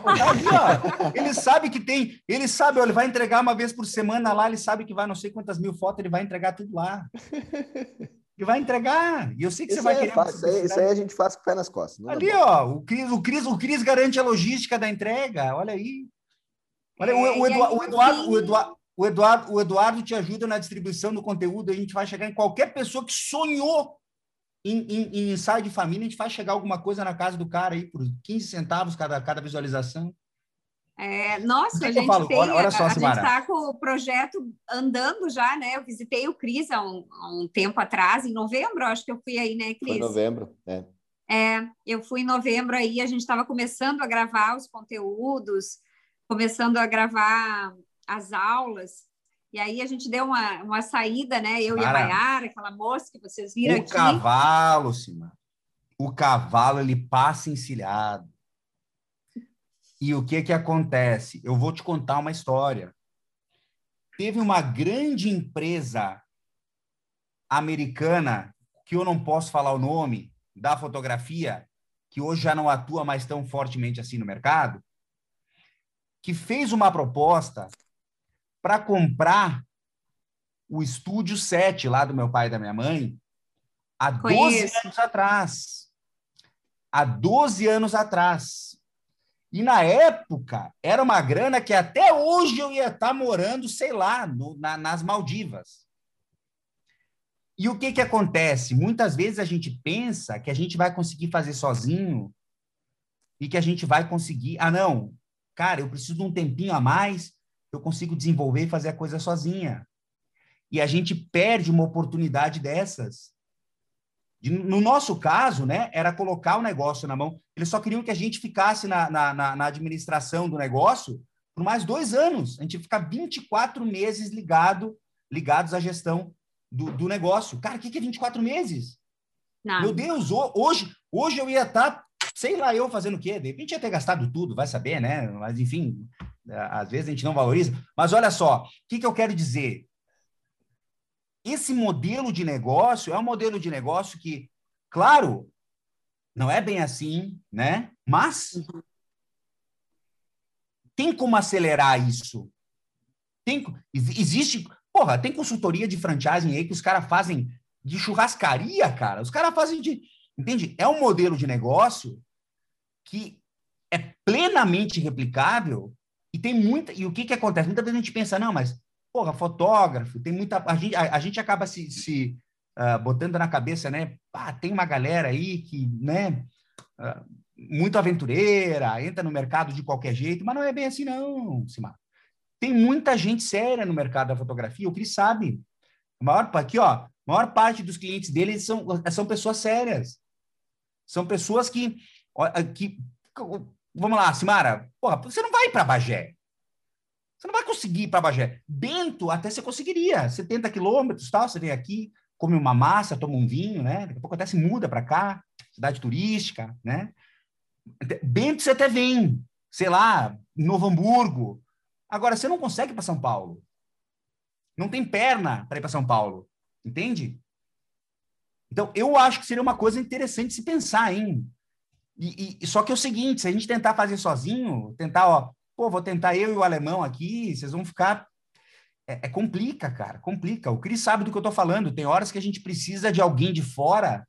Ali, ó, ele sabe que tem, ele sabe, ó, ele vai entregar uma vez por semana lá, ele sabe que vai não sei quantas mil fotos, ele vai entregar tudo lá. e vai entregar. E eu sei que isso você vai é querer. Isso, aí, isso aí a gente faz com o pé nas costas. Ali, é ó, o Cris, o, Cris, o Cris garante a logística da entrega. Olha aí. Olha, é, o, o, Eduardo, o, Eduardo, o, Eduardo, o, Eduardo, o Eduardo te ajuda na distribuição do conteúdo. A gente vai chegar em qualquer pessoa que sonhou em, em, em ensaio de família, a gente vai chegar alguma coisa na casa do cara aí por 15 centavos cada, cada visualização. É, nossa, a gente falo, tem, olha, olha só, a, a gente está com o projeto andando já, né? Eu visitei o Cris há um, há um, tempo atrás, em novembro, acho que eu fui aí, né, Cris? Foi novembro, é. É, eu fui em novembro aí, a gente estava começando a gravar os conteúdos, começando a gravar as aulas, e aí a gente deu uma, uma saída, né? Eu Mara, e a Maiara, aquela moça que vocês viram o aqui. O cavalo, Simar. O cavalo, ele passa encilhado. E o que que acontece? Eu vou te contar uma história. Teve uma grande empresa americana, que eu não posso falar o nome, da fotografia, que hoje já não atua mais tão fortemente assim no mercado, que fez uma proposta para comprar o estúdio 7 lá do meu pai e da minha mãe há 12 anos atrás. Há 12 anos atrás. E na época, era uma grana que até hoje eu ia estar morando, sei lá, no, na, nas Maldivas. E o que, que acontece? Muitas vezes a gente pensa que a gente vai conseguir fazer sozinho e que a gente vai conseguir. Ah, não, cara, eu preciso de um tempinho a mais, eu consigo desenvolver e fazer a coisa sozinha. E a gente perde uma oportunidade dessas no nosso caso, né, era colocar o negócio na mão. Eles só queriam que a gente ficasse na, na, na administração do negócio por mais dois anos. A gente ia ficar 24 meses ligado, ligados à gestão do, do negócio. Cara, o que, que é 24 meses? Não. Meu Deus, hoje, hoje eu ia estar, tá, sei lá, eu fazendo o quê? De repente ia ter gastado tudo, vai saber, né? Mas, enfim, às vezes a gente não valoriza. Mas olha só, o que, que eu quero dizer? Esse modelo de negócio é um modelo de negócio que, claro, não é bem assim, né? Mas tem como acelerar isso. Tem, existe, porra, tem consultoria de franchising aí que os caras fazem de churrascaria, cara. Os caras fazem de, entende? É um modelo de negócio que é plenamente replicável e tem muita. E o que que acontece? Muitas vezes a gente pensa, não, mas porra, fotógrafo, tem muita. A gente, a, a gente acaba se, se uh, botando na cabeça, né? Ah, tem uma galera aí que, né? Uh, muito aventureira, entra no mercado de qualquer jeito, mas não é bem assim, não, Simar. Tem muita gente séria no mercado da fotografia, o Cris sabe. A maior, aqui, ó, maior parte dos clientes dele são, são pessoas sérias. São pessoas que, que. Vamos lá, Simara, porra, você não vai para Bagé. Você não vai conseguir ir para Bagé. Bento, até você conseguiria. 70 quilômetros, tal. Você vem aqui, come uma massa, toma um vinho, né? Daqui a pouco até se muda para cá, cidade turística, né? Bento você até vem, sei lá, Novo Hamburgo. Agora, você não consegue para São Paulo. Não tem perna para ir para São Paulo. Entende? Então, eu acho que seria uma coisa interessante se pensar, hein? E, e, só que é o seguinte, se a gente tentar fazer sozinho, tentar, ó, pô, vou tentar eu e o alemão aqui, vocês vão ficar. É, é complica, cara, complica. O Cris sabe do que eu estou falando. Tem horas que a gente precisa de alguém de fora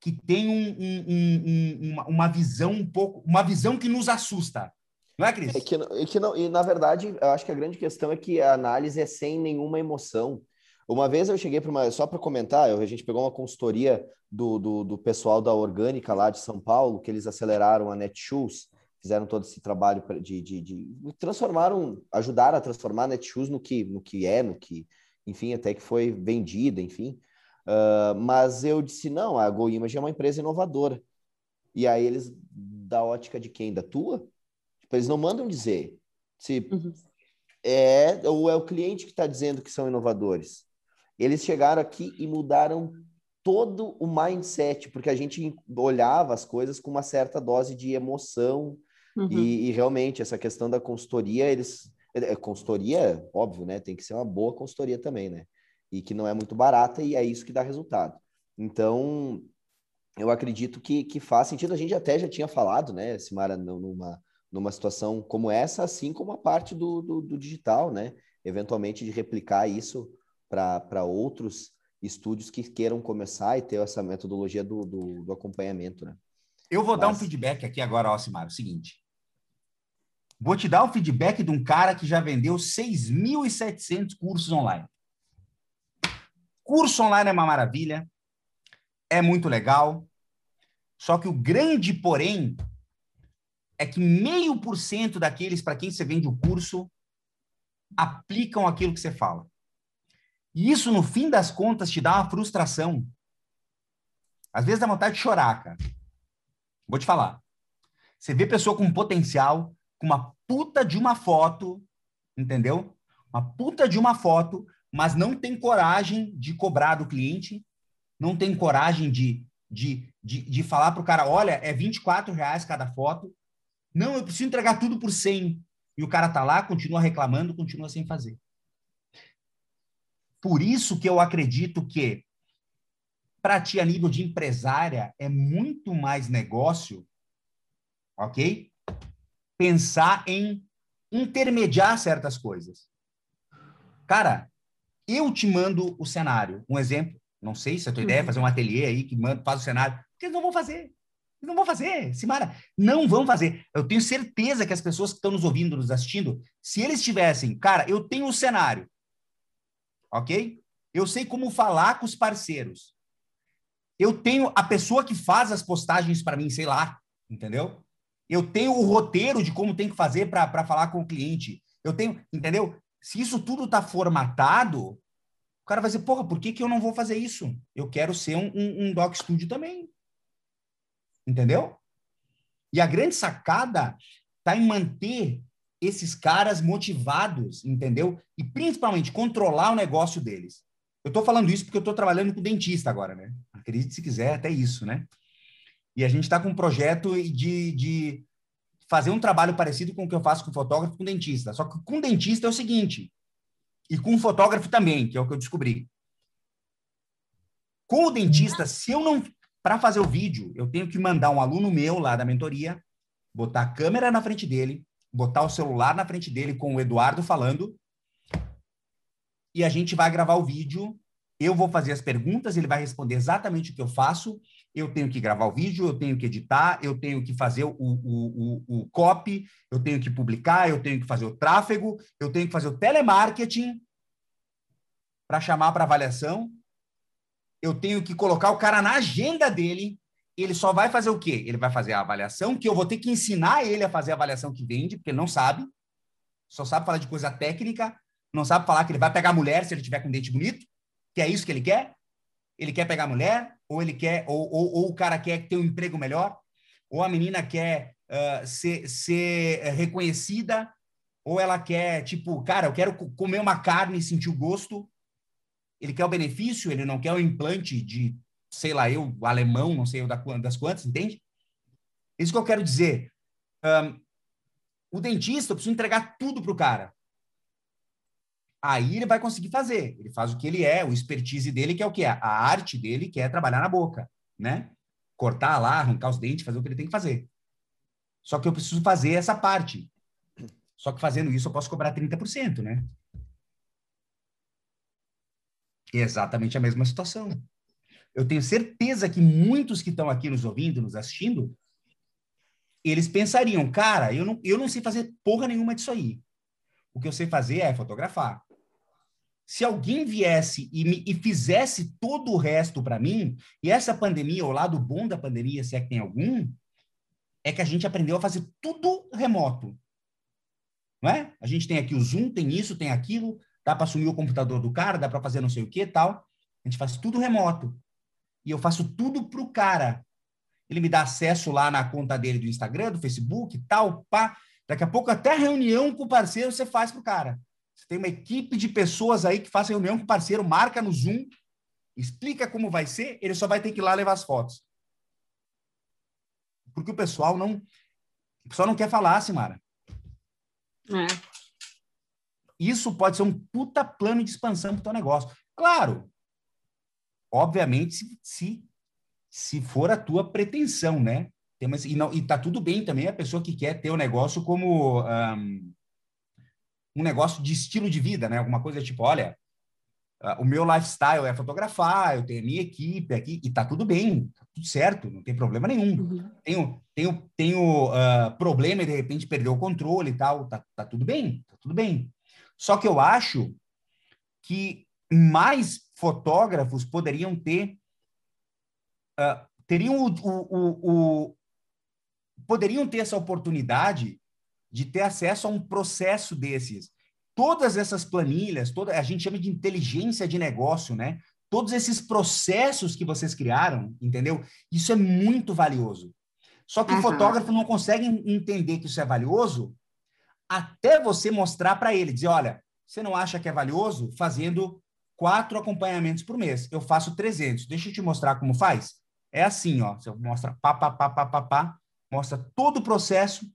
que tem um, um, um, uma, uma visão um pouco, uma visão que nos assusta. Não é, Cris? É que, é que não, e na verdade, eu acho que a grande questão é que a análise é sem nenhuma emoção. Uma vez eu cheguei para uma. Só para comentar, a gente pegou uma consultoria do, do, do, pessoal da Orgânica lá de São Paulo, que eles aceleraram a Netshoes fizeram todo esse trabalho de, de, de transformaram, ajudaram a transformar a Netshoes no que, no que é, no que, enfim, até que foi vendida, enfim. Uh, mas eu disse, não, a GoImage é uma empresa inovadora. E aí eles da ótica de quem? Da tua? Tipo, eles não mandam dizer se uhum. é ou é o cliente que está dizendo que são inovadores. Eles chegaram aqui e mudaram todo o mindset, porque a gente olhava as coisas com uma certa dose de emoção uhum. e, e, realmente essa questão da consultoria, eles é, consultoria, óbvio, né? Tem que ser uma boa consultoria também, né? E que não é muito barata e é isso que dá resultado. Então, eu acredito que, que faz sentido. A gente até já tinha falado, né, Simara, numa, numa situação como essa, assim como a parte do, do, do digital, né? Eventualmente de replicar isso para outros estúdios que queiram começar e ter essa metodologia do, do, do acompanhamento, né? Eu vou dar um feedback aqui agora, Simara, o seguinte. Vou te dar o feedback de um cara que já vendeu 6.700 cursos online. Curso online é uma maravilha, é muito legal, só que o grande porém é que meio por cento daqueles para quem você vende o curso aplicam aquilo que você fala. E isso, no fim das contas, te dá uma frustração. Às vezes dá vontade de chorar, cara. Vou te falar. Você vê pessoa com potencial, com uma puta de uma foto, entendeu? Uma puta de uma foto, mas não tem coragem de cobrar do cliente, não tem coragem de, de, de, de falar para o cara, olha, é 24 reais cada foto. Não, eu preciso entregar tudo por 100. E o cara tá lá, continua reclamando, continua sem fazer. Por isso que eu acredito que para ti a nível de empresária é muito mais negócio, ok? pensar em intermediar certas coisas. Cara, eu te mando o cenário. Um exemplo, não sei se é a tua uhum. ideia é fazer um ateliê aí que manda, faz o cenário. Porque eles não vão fazer. Eles não vão fazer, Simara. Não vão fazer. Eu tenho certeza que as pessoas que estão nos ouvindo, nos assistindo, se eles tivessem, cara, eu tenho o cenário, ok? Eu sei como falar com os parceiros. Eu tenho a pessoa que faz as postagens para mim, sei lá, entendeu? Eu tenho o roteiro de como tem que fazer para falar com o cliente. Eu tenho, entendeu? Se isso tudo está formatado, o cara vai dizer, porra, por que, que eu não vou fazer isso? Eu quero ser um, um, um Doc Studio também. Entendeu? E a grande sacada está em manter esses caras motivados, entendeu? E principalmente controlar o negócio deles. Eu estou falando isso porque eu estou trabalhando com dentista agora, né? Acredite se quiser, até isso, né? E a gente está com um projeto de, de fazer um trabalho parecido com o que eu faço com fotógrafo com dentista. Só que com dentista é o seguinte, e com fotógrafo também, que é o que eu descobri. Com o dentista, se eu não. Para fazer o vídeo, eu tenho que mandar um aluno meu lá da mentoria, botar a câmera na frente dele, botar o celular na frente dele com o Eduardo falando, e a gente vai gravar o vídeo. Eu vou fazer as perguntas, ele vai responder exatamente o que eu faço, eu tenho que gravar o vídeo, eu tenho que editar, eu tenho que fazer o, o, o, o copy, eu tenho que publicar, eu tenho que fazer o tráfego, eu tenho que fazer o telemarketing para chamar para avaliação, eu tenho que colocar o cara na agenda dele, ele só vai fazer o quê? Ele vai fazer a avaliação, que eu vou ter que ensinar ele a fazer a avaliação que vende, porque ele não sabe, só sabe falar de coisa técnica, não sabe falar que ele vai pegar mulher se ele tiver com dente bonito, que é isso que ele quer, ele quer pegar mulher, ou ele quer, ou, ou, ou o cara quer ter um emprego melhor, ou a menina quer uh, ser, ser reconhecida, ou ela quer, tipo, cara, eu quero comer uma carne e sentir o gosto. Ele quer o benefício, ele não quer o implante de, sei lá, eu, alemão, não sei das quantas, entende? Isso que eu quero dizer. Um, o dentista, eu preciso entregar tudo pro cara aí ele vai conseguir fazer. Ele faz o que ele é, o expertise dele, que é o que é a arte dele, que é trabalhar na boca, né? Cortar lá, arrancar os dentes, fazer o que ele tem que fazer. Só que eu preciso fazer essa parte. Só que fazendo isso eu posso cobrar 30%, né? É exatamente a mesma situação. Eu tenho certeza que muitos que estão aqui nos ouvindo, nos assistindo, eles pensariam, cara, eu não, eu não sei fazer porra nenhuma disso aí. O que eu sei fazer é fotografar se alguém viesse e, me, e fizesse todo o resto para mim, e essa pandemia, o lado bom da pandemia, se é que tem algum, é que a gente aprendeu a fazer tudo remoto. Não é? A gente tem aqui o Zoom, tem isso, tem aquilo, dá para assumir o computador do cara, dá para fazer não sei o que tal. A gente faz tudo remoto. E eu faço tudo para o cara. ele me dá acesso lá na conta dele do Instagram, do Facebook, tal, pá. Daqui a pouco até reunião com o parceiro você faz pro cara. Você tem uma equipe de pessoas aí que faz reunião com o parceiro, marca no Zoom, explica como vai ser, ele só vai ter que ir lá levar as fotos. Porque o pessoal não, o pessoal não quer falar, Simara. É. Isso pode ser um puta plano de expansão para o teu negócio. Claro, obviamente, se, se, se for a tua pretensão, né? Tem uma, e, não, e tá tudo bem também a pessoa que quer ter o negócio como um, um negócio de estilo de vida, né? Alguma coisa tipo, olha, uh, o meu lifestyle é fotografar, eu tenho a minha equipe aqui, e tá tudo bem, tá tudo certo, não tem problema nenhum. Uhum. Tenho, tenho, tenho uh, problema e de repente perder o controle e tal, tá, tá tudo bem, tá tudo bem. Só que eu acho que mais fotógrafos poderiam ter uh, teriam o, o, o, poderiam ter essa oportunidade de ter acesso a um processo desses. Todas essas planilhas, toda a gente chama de inteligência de negócio, né? Todos esses processos que vocês criaram, entendeu? Isso é muito valioso. Só que uhum. o fotógrafo não consegue entender que isso é valioso até você mostrar para ele, dizer, olha, você não acha que é valioso fazendo quatro acompanhamentos por mês? Eu faço 300. Deixa eu te mostrar como faz. É assim, ó. Você mostra pá, pá, pá, pá, pá, pá, mostra todo o processo.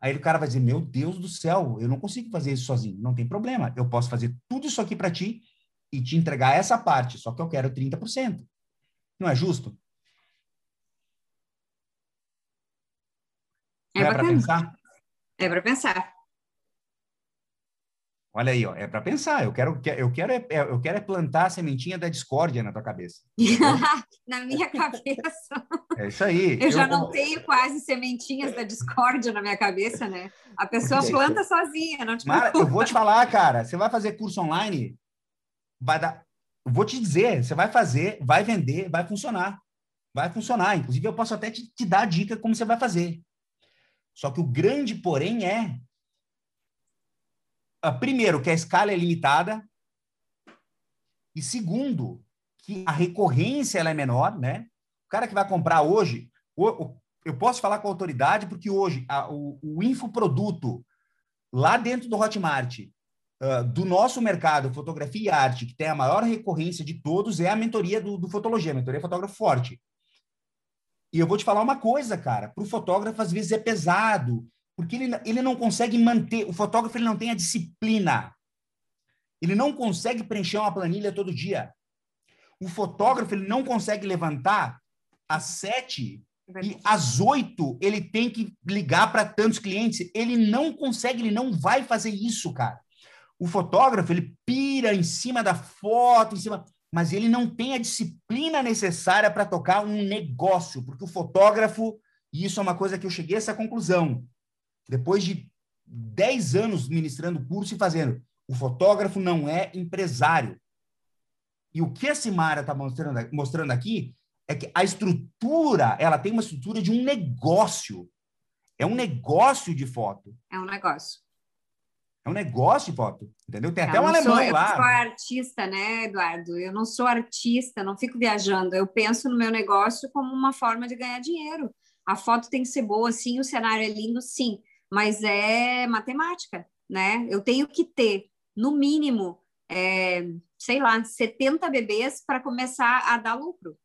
Aí o cara vai dizer, meu Deus do céu, eu não consigo fazer isso sozinho. Não tem problema. Eu posso fazer tudo isso aqui para ti e te entregar essa parte, só que eu quero 30%. Não é justo? É, é para pensar? É para pensar. Olha aí, ó, é para pensar. Eu quero, eu quero, é, é, eu quero é plantar a sementinha da discórdia na tua cabeça. na minha cabeça. É isso aí. Eu, eu já não tenho quase sementinhas da discórdia na minha cabeça, né? A pessoa planta sozinha, não te Mara, eu vou te falar, cara. Você vai fazer curso online, vai dar. Eu vou te dizer, você vai fazer, vai vender, vai funcionar. Vai funcionar. Inclusive, eu posso até te, te dar a dica como você vai fazer. Só que o grande porém é primeiro, que a escala é limitada, e segundo, que a recorrência ela é menor, né? O cara que vai comprar hoje, eu posso falar com autoridade porque hoje a, o, o infoproduto lá dentro do Hotmart, uh, do nosso mercado, fotografia e arte, que tem a maior recorrência de todos, é a mentoria do, do Fotologia, a mentoria fotógrafo forte. E eu vou te falar uma coisa, cara, para o fotógrafo às vezes é pesado, porque ele, ele não consegue manter, o fotógrafo ele não tem a disciplina. Ele não consegue preencher uma planilha todo dia. O fotógrafo ele não consegue levantar às sete e às oito ele tem que ligar para tantos clientes. Ele não consegue, ele não vai fazer isso, cara. O fotógrafo ele pira em cima da foto, em cima, mas ele não tem a disciplina necessária para tocar um negócio, porque o fotógrafo, e isso é uma coisa que eu cheguei a essa conclusão, depois de 10 anos ministrando curso e fazendo. O fotógrafo não é empresário. E o que a Simara está mostrando, mostrando aqui é que a estrutura, ela tem uma estrutura de um negócio. É um negócio de foto. É um negócio. É um negócio de foto, entendeu? Tem até um alemão sou, lá. Eu sou artista, né, Eduardo? Eu não sou artista, não fico viajando. Eu penso no meu negócio como uma forma de ganhar dinheiro. A foto tem que ser boa, sim, o cenário é lindo, sim mas é matemática, né? Eu tenho que ter, no mínimo, é, sei lá, 70 bebês para começar a dar lucro,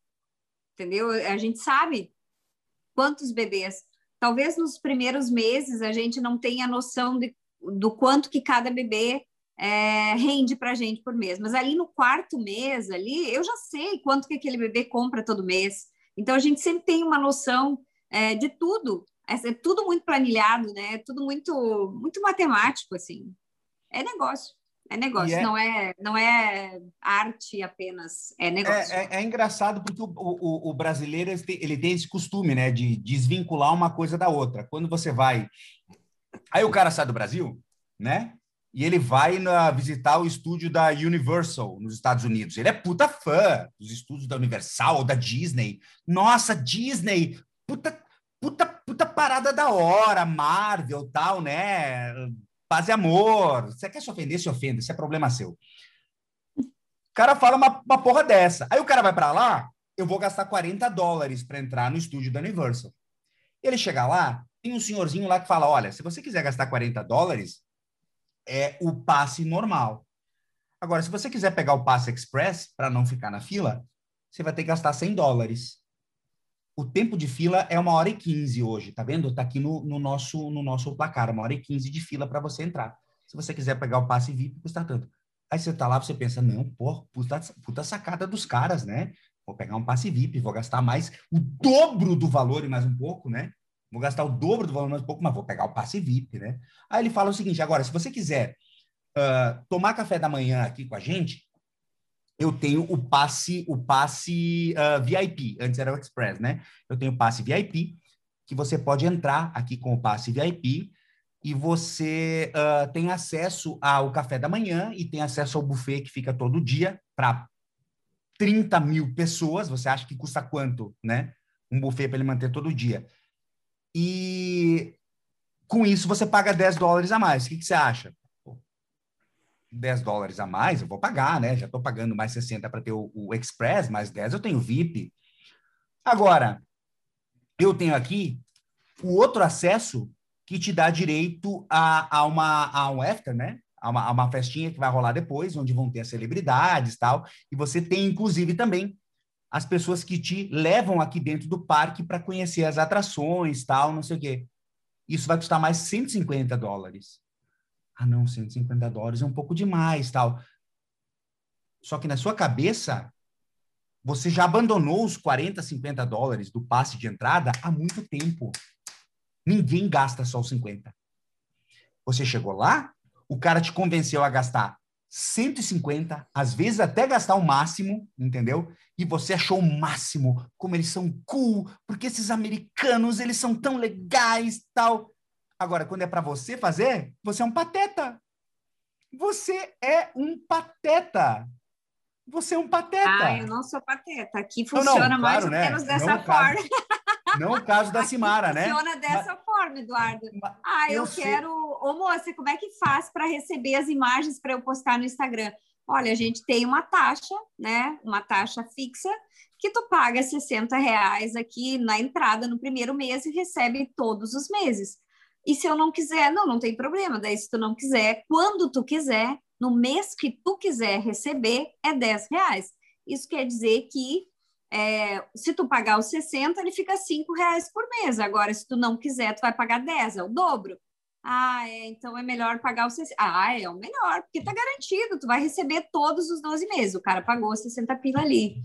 entendeu? A gente sabe quantos bebês. Talvez nos primeiros meses a gente não tenha noção de, do quanto que cada bebê é, rende para a gente por mês, mas ali no quarto mês, ali, eu já sei quanto que aquele bebê compra todo mês. Então a gente sempre tem uma noção é, de tudo é, tudo muito planilhado, né? É tudo muito, muito matemático, assim. É negócio. É negócio, é... não é não é arte apenas, é negócio. É, é, é engraçado porque o, o, o brasileiro ele tem, ele tem, esse costume, né, de desvincular uma coisa da outra. Quando você vai, aí o cara sai do Brasil, né, e ele vai na, visitar o estúdio da Universal nos Estados Unidos. Ele é puta fã dos estúdios da Universal, da Disney. Nossa, Disney, puta puta, puta parada da hora, Marvel, tal, né? Paz e amor. Você quer se ofender, se ofenda, isso é problema seu. O cara fala uma, uma porra dessa. Aí o cara vai para lá, eu vou gastar 40 dólares para entrar no estúdio da Universal. Ele chega lá, tem um senhorzinho lá que fala: olha, se você quiser gastar 40 dólares, é o passe normal. Agora, se você quiser pegar o passe express para não ficar na fila, você vai ter que gastar 100 dólares. O tempo de fila é uma hora e 15 hoje, tá vendo? Tá aqui no, no nosso, no nosso placar, uma hora e 15 de fila para você entrar. Se você quiser pegar o passe VIP, custa tanto. Aí você tá lá, você pensa, não, pô, puta, puta sacada dos caras, né? Vou pegar um passe VIP, vou gastar mais o dobro do valor e mais um pouco, né? Vou gastar o dobro do valor mais um pouco, mas vou pegar o passe VIP, né? Aí ele fala o seguinte: agora, se você quiser uh, tomar café da manhã aqui com a gente, eu tenho o passe, o passe uh, VIP. Antes era o Express, né? Eu tenho o passe VIP, que você pode entrar aqui com o passe VIP e você uh, tem acesso ao café da manhã e tem acesso ao buffet que fica todo dia para 30 mil pessoas. Você acha que custa quanto, né? Um buffet para ele manter todo dia. E com isso você paga 10 dólares a mais. O que, que você acha? 10 dólares a mais, eu vou pagar, né? Já estou pagando mais 60 para ter o, o, Express, mais 10 eu tenho VIP. Agora, eu tenho aqui o outro acesso que te dá direito a, a, uma, a um after, né? A uma, a uma festinha que vai rolar depois, onde vão ter as celebridades tal. E você tem, inclusive, também as pessoas que te levam aqui dentro do parque para conhecer as atrações, tal, não sei o quê. Isso vai custar mais 150 dólares. Ah, não, 150 dólares é um pouco demais, tal. Só que na sua cabeça, você já abandonou os 40, 50 dólares do passe de entrada há muito tempo. Ninguém gasta só os 50. Você chegou lá, o cara te convenceu a gastar 150, às vezes até gastar o máximo, entendeu? E você achou o máximo, como eles são cool, porque esses americanos, eles são tão legais, tal. Agora, quando é para você fazer, você é um pateta. Você é um pateta. Você é um pateta. Ah, eu não sou pateta. Aqui funciona não, não, mais claro, ou né? menos dessa não forma. Caso, não o caso da Simara, né? Funciona dessa mas, forma, Eduardo. ah, eu, eu quero. Ô, moça, como é que faz para receber as imagens para eu postar no Instagram? Olha, a gente tem uma taxa, né? Uma taxa fixa que tu paga 60 reais aqui na entrada no primeiro mês e recebe todos os meses. E se eu não quiser, não, não tem problema. Daí, se tu não quiser, quando tu quiser, no mês que tu quiser receber, é 10 reais. Isso quer dizer que é, se tu pagar os 60, ele fica 5 reais por mês. Agora, se tu não quiser, tu vai pagar 10, é o dobro. Ah, é, então é melhor pagar os 60. Ah, é o melhor, porque tá garantido, tu vai receber todos os 12 meses. O cara pagou 60 pila ali.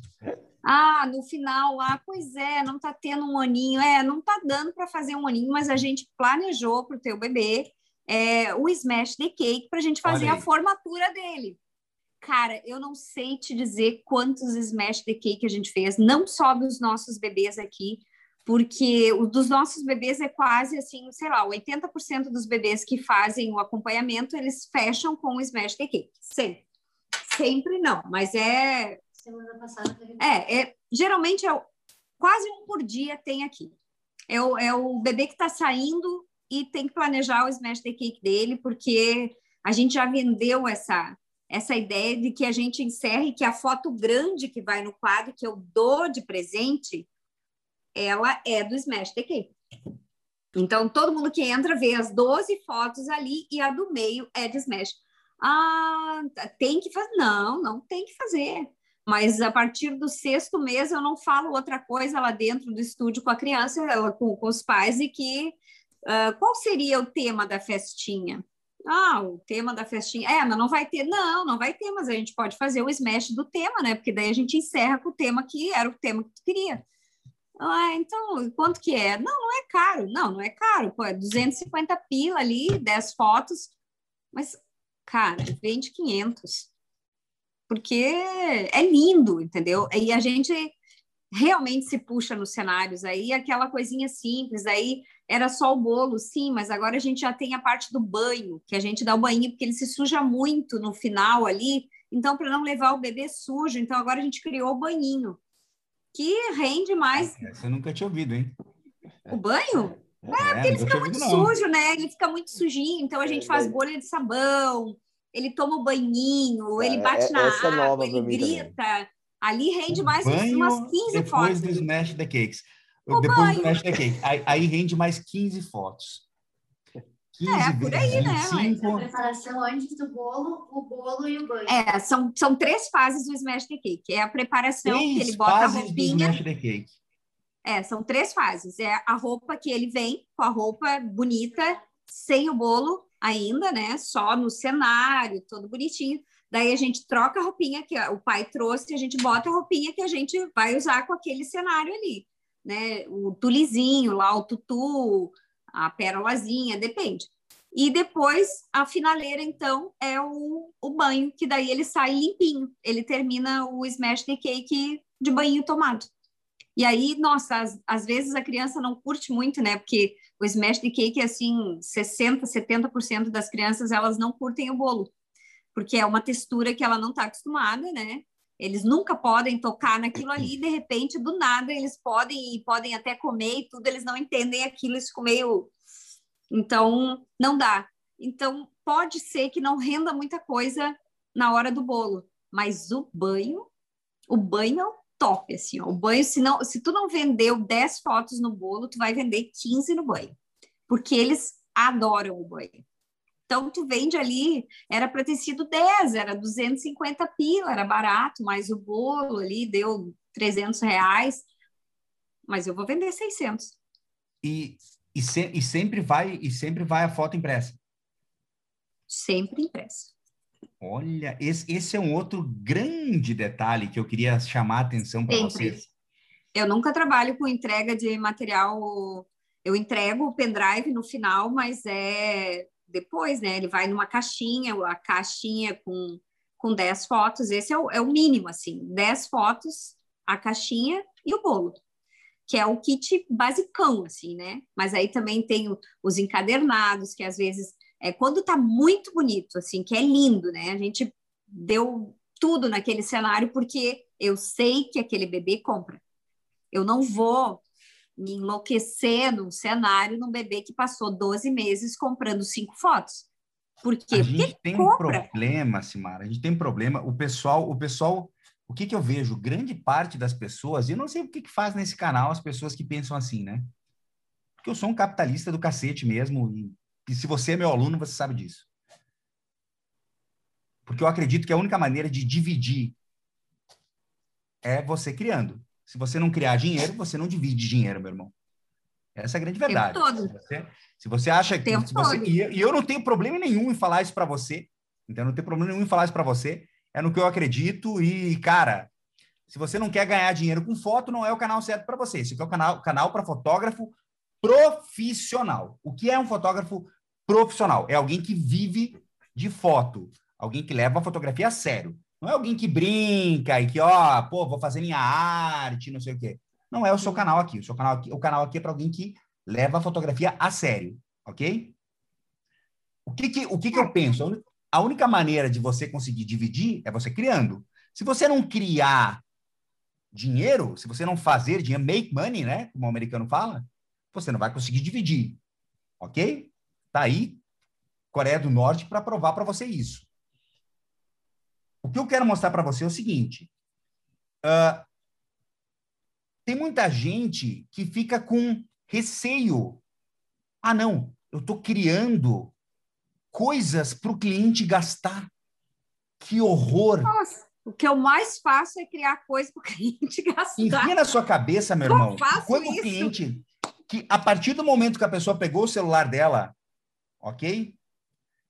Ah, no final, ah, pois é, não tá tendo um aninho, é, não tá dando para fazer um aninho, mas a gente planejou para o teu bebê é, o Smash the Cake para a gente fazer a formatura dele. Cara, eu não sei te dizer quantos Smash the Cake a gente fez, não só dos nossos bebês aqui, porque o dos nossos bebês é quase assim, sei lá, 80% dos bebês que fazem o acompanhamento, eles fecham com o Smash the Cake. Sempre. Sempre não, mas é Semana passada teve. É, é geralmente é quase um por dia tem aqui. É o, é o bebê que está saindo e tem que planejar o smash the cake dele, porque a gente já vendeu essa essa ideia de que a gente encerre que a foto grande que vai no quadro que eu dou de presente, ela é do smash cake. Então, todo mundo que entra vê as 12 fotos ali e a do meio é de Smash. Ah, tem que fazer? Não, não tem que fazer mas a partir do sexto mês eu não falo outra coisa lá dentro do estúdio com a criança, ela, com, com os pais, e que uh, qual seria o tema da festinha? Ah, o tema da festinha. É, mas não vai ter. Não, não vai ter, mas a gente pode fazer o smash do tema, né? Porque daí a gente encerra com o tema que era o tema que tu queria. Ah, então, quanto que é? Não, não é caro. Não, não é caro. Pô, é 250 pila ali, 10 fotos. Mas, cara, vende 500 porque é lindo, entendeu? E a gente realmente se puxa nos cenários aí, aquela coisinha simples, aí era só o bolo, sim, mas agora a gente já tem a parte do banho, que a gente dá o banho porque ele se suja muito no final ali, então para não levar o bebê sujo, então agora a gente criou o banhinho, que rende mais. Essa eu nunca tinha ouvido, hein? O banho? É, é porque ele fica muito ouvido, sujo, né? Ele fica muito sujinho, então a gente é, faz bolha de sabão, ele toma o banhinho, ele bate é, na é água, ele grita. Ali rende mais banho umas 15 depois fotos. do Smash the Cakes. O depois banho. do Smash the Cake. Aí, aí rende mais 15 fotos. 15 É, por aí, vezes né, 25. A preparação antes do bolo, o bolo e o banho. É, são, são três fases do Smash the Cake. É a preparação, que Três ele bota a fases do roupinha. Smash the Cake. É, são três fases. É a roupa que ele vem com a roupa bonita, sem o bolo ainda, né? Só no cenário, todo bonitinho. Daí a gente troca a roupinha que o pai trouxe, a gente bota a roupinha que a gente vai usar com aquele cenário ali, né? O tulizinho lá, o tutu, a pérolazinha, depende. E depois a finaleira, então, é o, o banho, que daí ele sai limpinho. Ele termina o smash the cake de banho tomado. E aí, nossa, às, às vezes a criança não curte muito, né? Porque o smash the cake, assim, 60%, 70% das crianças, elas não curtem o bolo. Porque é uma textura que ela não está acostumada, né? Eles nunca podem tocar naquilo ali, de repente, do nada, eles podem e podem até comer e tudo, eles não entendem aquilo, eles ficam meio... Então, não dá. Então, pode ser que não renda muita coisa na hora do bolo, mas o banho, o banho é o top, assim, ó. O banho, se, não, se tu não vendeu 10 fotos no bolo, tu vai vender 15 no banho, porque eles adoram o banho. Então, tu vende ali, era para ter sido 10, era 250 pila, era barato, mas o bolo ali deu 300 reais, mas eu vou vender 600. E, e, se, e, sempre vai e sempre vai a foto impressa. Sempre impressa. Olha, esse, esse é um outro grande detalhe que eu queria chamar a atenção para vocês. Eu nunca trabalho com entrega de material. Eu entrego o pendrive no final, mas é depois, né? Ele vai numa caixinha, a caixinha com, com 10 fotos. Esse é o, é o mínimo, assim: 10 fotos, a caixinha e o bolo que é o kit basicão, assim, né? Mas aí também tem os encadernados, que às vezes, é, quando tá muito bonito, assim, que é lindo, né? A gente deu tudo naquele cenário porque eu sei que aquele bebê compra. Eu não vou me enlouquecer num cenário num bebê que passou 12 meses comprando cinco fotos. Por quê? A gente tem compra. problema, Simara, a gente tem problema. O pessoal, o pessoal o que, que eu vejo? Grande parte das pessoas, e eu não sei o que, que faz nesse canal as pessoas que pensam assim, né? Porque eu sou um capitalista do cacete mesmo, e, e se você é meu aluno, você sabe disso. Porque eu acredito que a única maneira de dividir é você criando. Se você não criar dinheiro, você não divide dinheiro, meu irmão. Essa é a grande verdade. Se você, se você acha que. Você, e, eu- não tenho problema nenhum em falar isso para você. Então, eu não tenho problema nenhum em falar isso para você. É no que eu acredito. E, cara, se você não quer ganhar dinheiro com foto, não é o canal certo para você. Esse aqui é o canal, canal para fotógrafo profissional. O que é um fotógrafo profissional? É alguém que vive de foto. Alguém que leva a fotografia a sério. Não é alguém que brinca e que, ó, pô, vou fazer minha arte, não sei o quê. Não é o seu canal aqui. O seu canal aqui, o canal aqui é para alguém que leva a fotografia a sério, ok? O que que, o que, que eu penso? A uni- A única maneira de você conseguir dividir é você criando. Se você não criar dinheiro, se você não fazer dinheiro, make money, né? Como o americano fala, você não vai conseguir dividir, ok? Tá aí Coreia do Norte para provar para você isso. O que eu quero mostrar para você é o seguinte: ah, tem muita gente que fica com receio. Ah, não, eu estou criando coisas para o cliente gastar. Que horror! Nossa, o que eu mais faço é criar coisa para o cliente gastar. Enfia na sua cabeça, meu Eu irmão. Quando o isso. cliente, que a partir do momento que a pessoa pegou o celular dela, ok?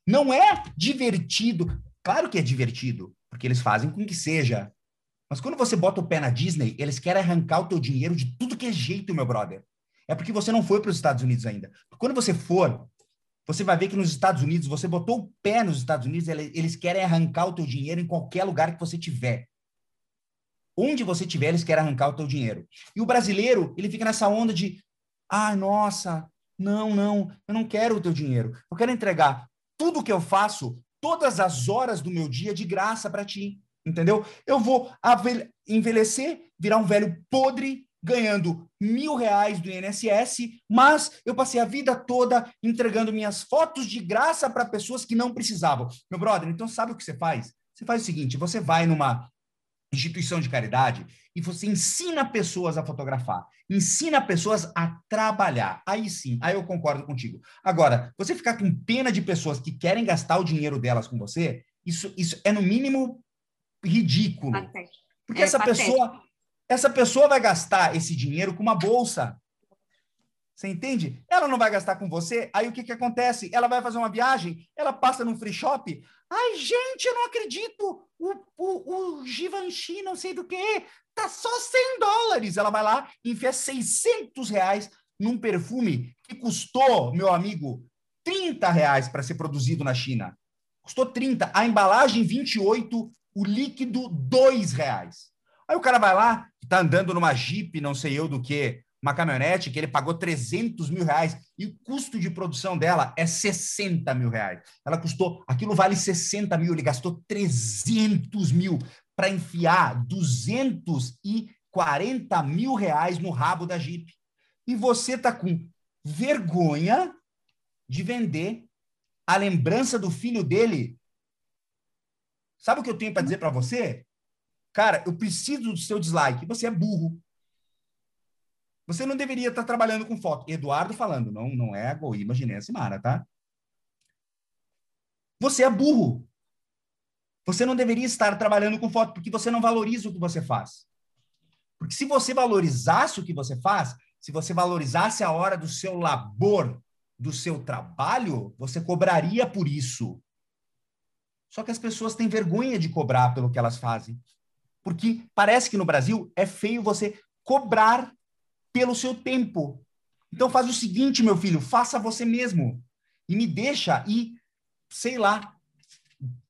Não é divertido. Claro que é divertido, porque eles fazem com que seja. Mas quando você bota o pé na Disney, eles querem arrancar o teu dinheiro de tudo que é jeito, meu brother. É porque você não foi para os Estados Unidos ainda. Quando você for, você vai ver que nos Estados Unidos, você botou o pé nos Estados Unidos, ele- eles querem arrancar o teu dinheiro em qualquer lugar que você tiver. Onde você tiver, eles querem arrancar o teu dinheiro. E o brasileiro, ele fica nessa onda de, ah, nossa, não, não, eu não quero o teu dinheiro. Eu quero entregar tudo que eu faço, todas as horas do meu dia de graça para ti, entendeu? Eu vou envelhecer, virar um velho podre, ganhando mil reais do INSS, mas eu passei a vida toda entregando minhas fotos de graça para pessoas que não precisavam. Meu brother, então sabe o que você faz? Você faz o seguinte, você vai numa instituição de caridade e você ensina pessoas a fotografar, ensina pessoas a trabalhar. Aí sim, aí eu concordo contigo. Agora, você ficar com pena de pessoas que querem gastar o dinheiro delas com você, isso, isso é no mínimo ridículo. Porque é essa patético. pessoa, essa pessoa vai gastar esse dinheiro com uma bolsa. Você entende? Ela não vai gastar com você, aí o que, que acontece? Ela vai fazer uma viagem, ela passa num free shop. Ai, gente, eu não acredito! O, o, o Givenchy, não sei do que, tá só 100 dólares. Ela vai lá e enfia 600 reais num perfume que custou, meu amigo, 30 reais para ser produzido na China. Custou 30. A embalagem, 28. O líquido, 2 reais. Aí o cara vai lá, tá andando numa Jeep, não sei eu do que, uma caminhonete que ele pagou 300 mil reais e o custo de produção dela é 60 mil reais. Ela custou, aquilo vale 60 mil, ele gastou 300 mil para enfiar 240 mil reais no rabo da Jeep. E você tá com vergonha de vender a lembrança do filho dele. Sabe o que eu tenho para dizer para você? Cara, eu preciso do seu dislike. Você é burro. Você não deveria estar trabalhando com foto. Eduardo falando, não, não é a Goima Ginense Mara, tá? Você é burro. Você não deveria estar trabalhando com foto porque você não valoriza o que você faz. Porque se você valorizasse o que você faz, se você valorizasse a hora do seu labor, do seu trabalho, você cobraria por isso. Só que as pessoas têm vergonha de cobrar pelo que elas fazem. Porque parece que no Brasil é feio você cobrar pelo seu tempo. Então faz o seguinte, meu filho, faça você mesmo e me deixa ir, sei lá,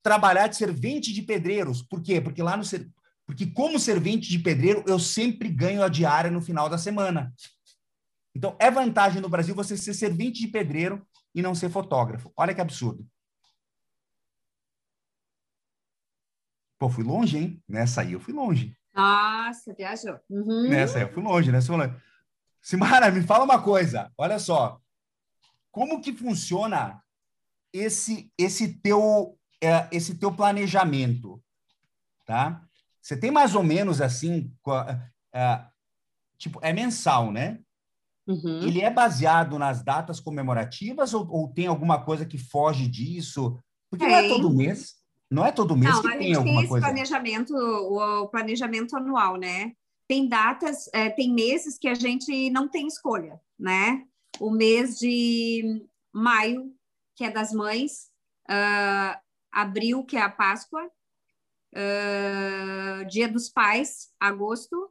trabalhar de servente de pedreiros. Por quê? Porque lá no porque como servente de pedreiro eu sempre ganho a diária no final da semana. Então é vantagem no Brasil você ser servente de pedreiro e não ser fotógrafo. Olha que absurdo. Pô, fui longe, hein? Nessa aí eu fui longe. Nossa, viajou. Uhum. Nessa aí eu fui longe, eu fui longe. Simara, me fala uma coisa. Olha só. Como que funciona esse esse teu é, esse teu planejamento, tá? Você tem mais ou menos assim, é, tipo, é mensal, né? Uhum. Ele é baseado nas datas comemorativas ou, ou, tem alguma coisa que foge disso? Porque tem. não é todo mês. Não é todo mês não, que tem alguma coisa. Não, a gente tem esse planejamento, o planejamento anual, né? Tem datas, é, tem meses que a gente não tem escolha, né? O mês de maio, que é das mães, uh, abril, que é a Páscoa, uh, Dia dos Pais, agosto.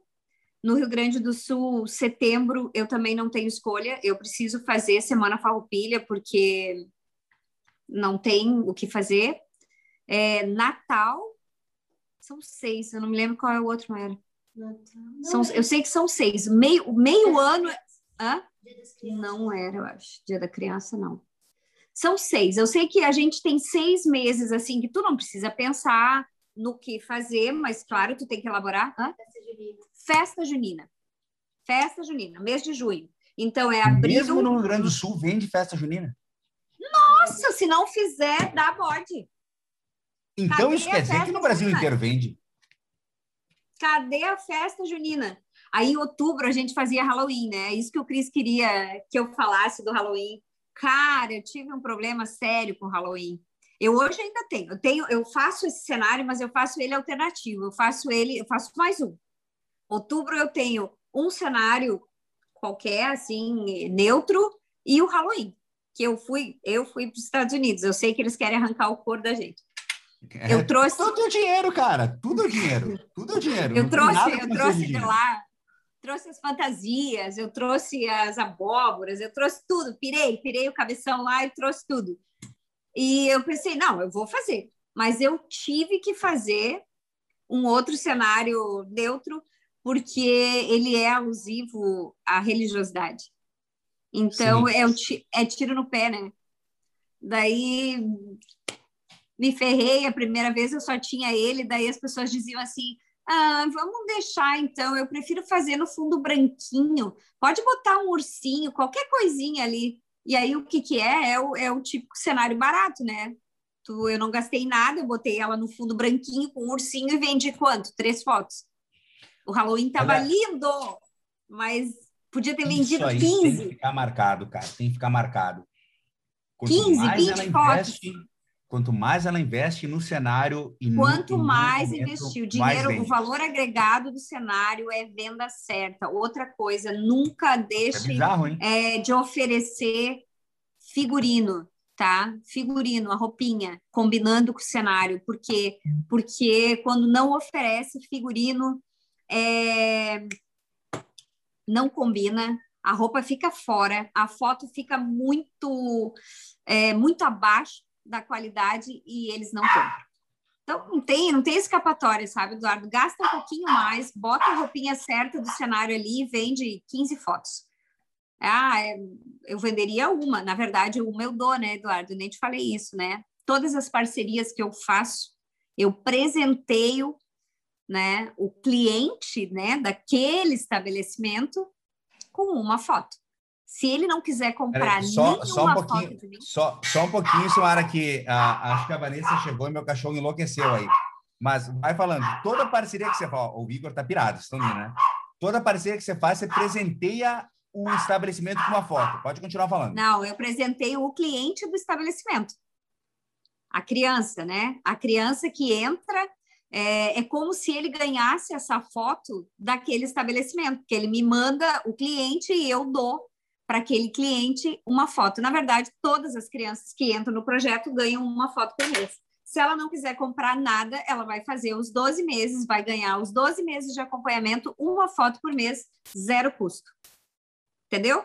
No Rio Grande do Sul, setembro, eu também não tenho escolha, eu preciso fazer Semana Farroupilha, porque não tem o que fazer. É, Natal, são seis, eu não me lembro qual é o outro, mas era. São, eu sei que são seis. Meio, meio ano. Hã? Não era, eu acho. Dia da criança, não. São seis. Eu sei que a gente tem seis meses, assim, que tu não precisa pensar no que fazer, mas, claro, tu tem que elaborar. Hã? Festa junina. Festa junina. Festa junina, mês de junho. Então, é abril... Mesmo no Rio Grande do Sul, vende festa junina? Nossa, se não fizer, dá bode. Então, Cadê isso quer dizer que no Brasil junina? inteiro vende? Cadê a festa junina? Aí em outubro a gente fazia Halloween, né? Isso que o Cris queria que eu falasse do Halloween. Cara, eu tive um problema sério com Halloween. Eu hoje ainda tenho. Eu tenho, eu faço esse cenário, mas eu faço ele alternativo. Eu faço ele, eu faço mais um. Outubro eu tenho um cenário qualquer, assim, neutro, e o Halloween, que eu fui, eu fui para os Estados Unidos. Eu sei que eles querem arrancar o cor da gente. É, eu trouxe. Tudo é dinheiro, cara. Tudo é dinheiro. Tudo é dinheiro. Eu trouxe, eu trouxe de lá. Trouxe as fantasias, eu trouxe as abóboras, eu trouxe tudo. Pirei, pirei o cabeção lá e trouxe tudo. E eu pensei, não, eu vou fazer. Mas eu tive que fazer um outro cenário neutro, porque ele é alusivo à religiosidade. Então, é, é tiro no pé, né? Daí me ferrei, a primeira vez eu só tinha ele, daí as pessoas diziam assim: ah, vamos deixar então, eu prefiro fazer no fundo branquinho, pode botar um ursinho, qualquer coisinha ali. E aí o que, que é? É o, é o típico cenário barato, né? Tu, eu não gastei nada, eu botei ela no fundo branquinho com um ursinho e vendi quanto? Três fotos. O Halloween tava Olha- lindo, mas podia ter vendido aí Tem 15. que ficar marcado, cara. Tem que ficar marcado. Quanto 15, mais 20 ela investe, quanto mais ela investe no cenário e Quanto no mais investir, o dinheiro, o valor agregado do cenário é venda certa. Outra coisa, nunca É deixe bizarro, hein? é, de oferecer figurino, tá? Figurino, a roupinha, combinando com o cenário, porque porque quando não oferece figurino, é, não combina, a roupa fica fora, a foto fica muito é, muito abaixo da qualidade e eles não compram. Então, não tem, não tem escapatória, sabe, Eduardo? Gasta um pouquinho mais, bota a roupinha certa do cenário ali e vende 15 fotos. Ah, é, eu venderia uma. Na verdade, uma eu dou, né, Eduardo? Nem te falei isso, né? Todas as parcerias que eu faço, eu presenteio, né, o cliente, né, daquele estabelecimento com uma foto. Se ele não quiser comprar Peraí, só, nenhuma só um pouquinho, foto de mim, só, só um pouquinho, Silmara, que ah, acho que a Vanessa chegou e meu cachorro enlouqueceu aí. Mas vai falando, toda parceria que você faz, o Igor tá pirado, vocês estão vendo, né? Toda parceria que você faz, você presenteia o estabelecimento com uma foto. Pode continuar falando. Não, eu apresentei o cliente do estabelecimento. A criança, né? A criança que entra é, é como se ele ganhasse essa foto daquele estabelecimento, que ele me manda o cliente e eu dou para aquele cliente uma foto. Na verdade, todas as crianças que entram no projeto ganham uma foto por mês. Se ela não quiser comprar nada, ela vai fazer os 12 meses, vai ganhar os 12 meses de acompanhamento, uma foto por mês, zero custo. Entendeu?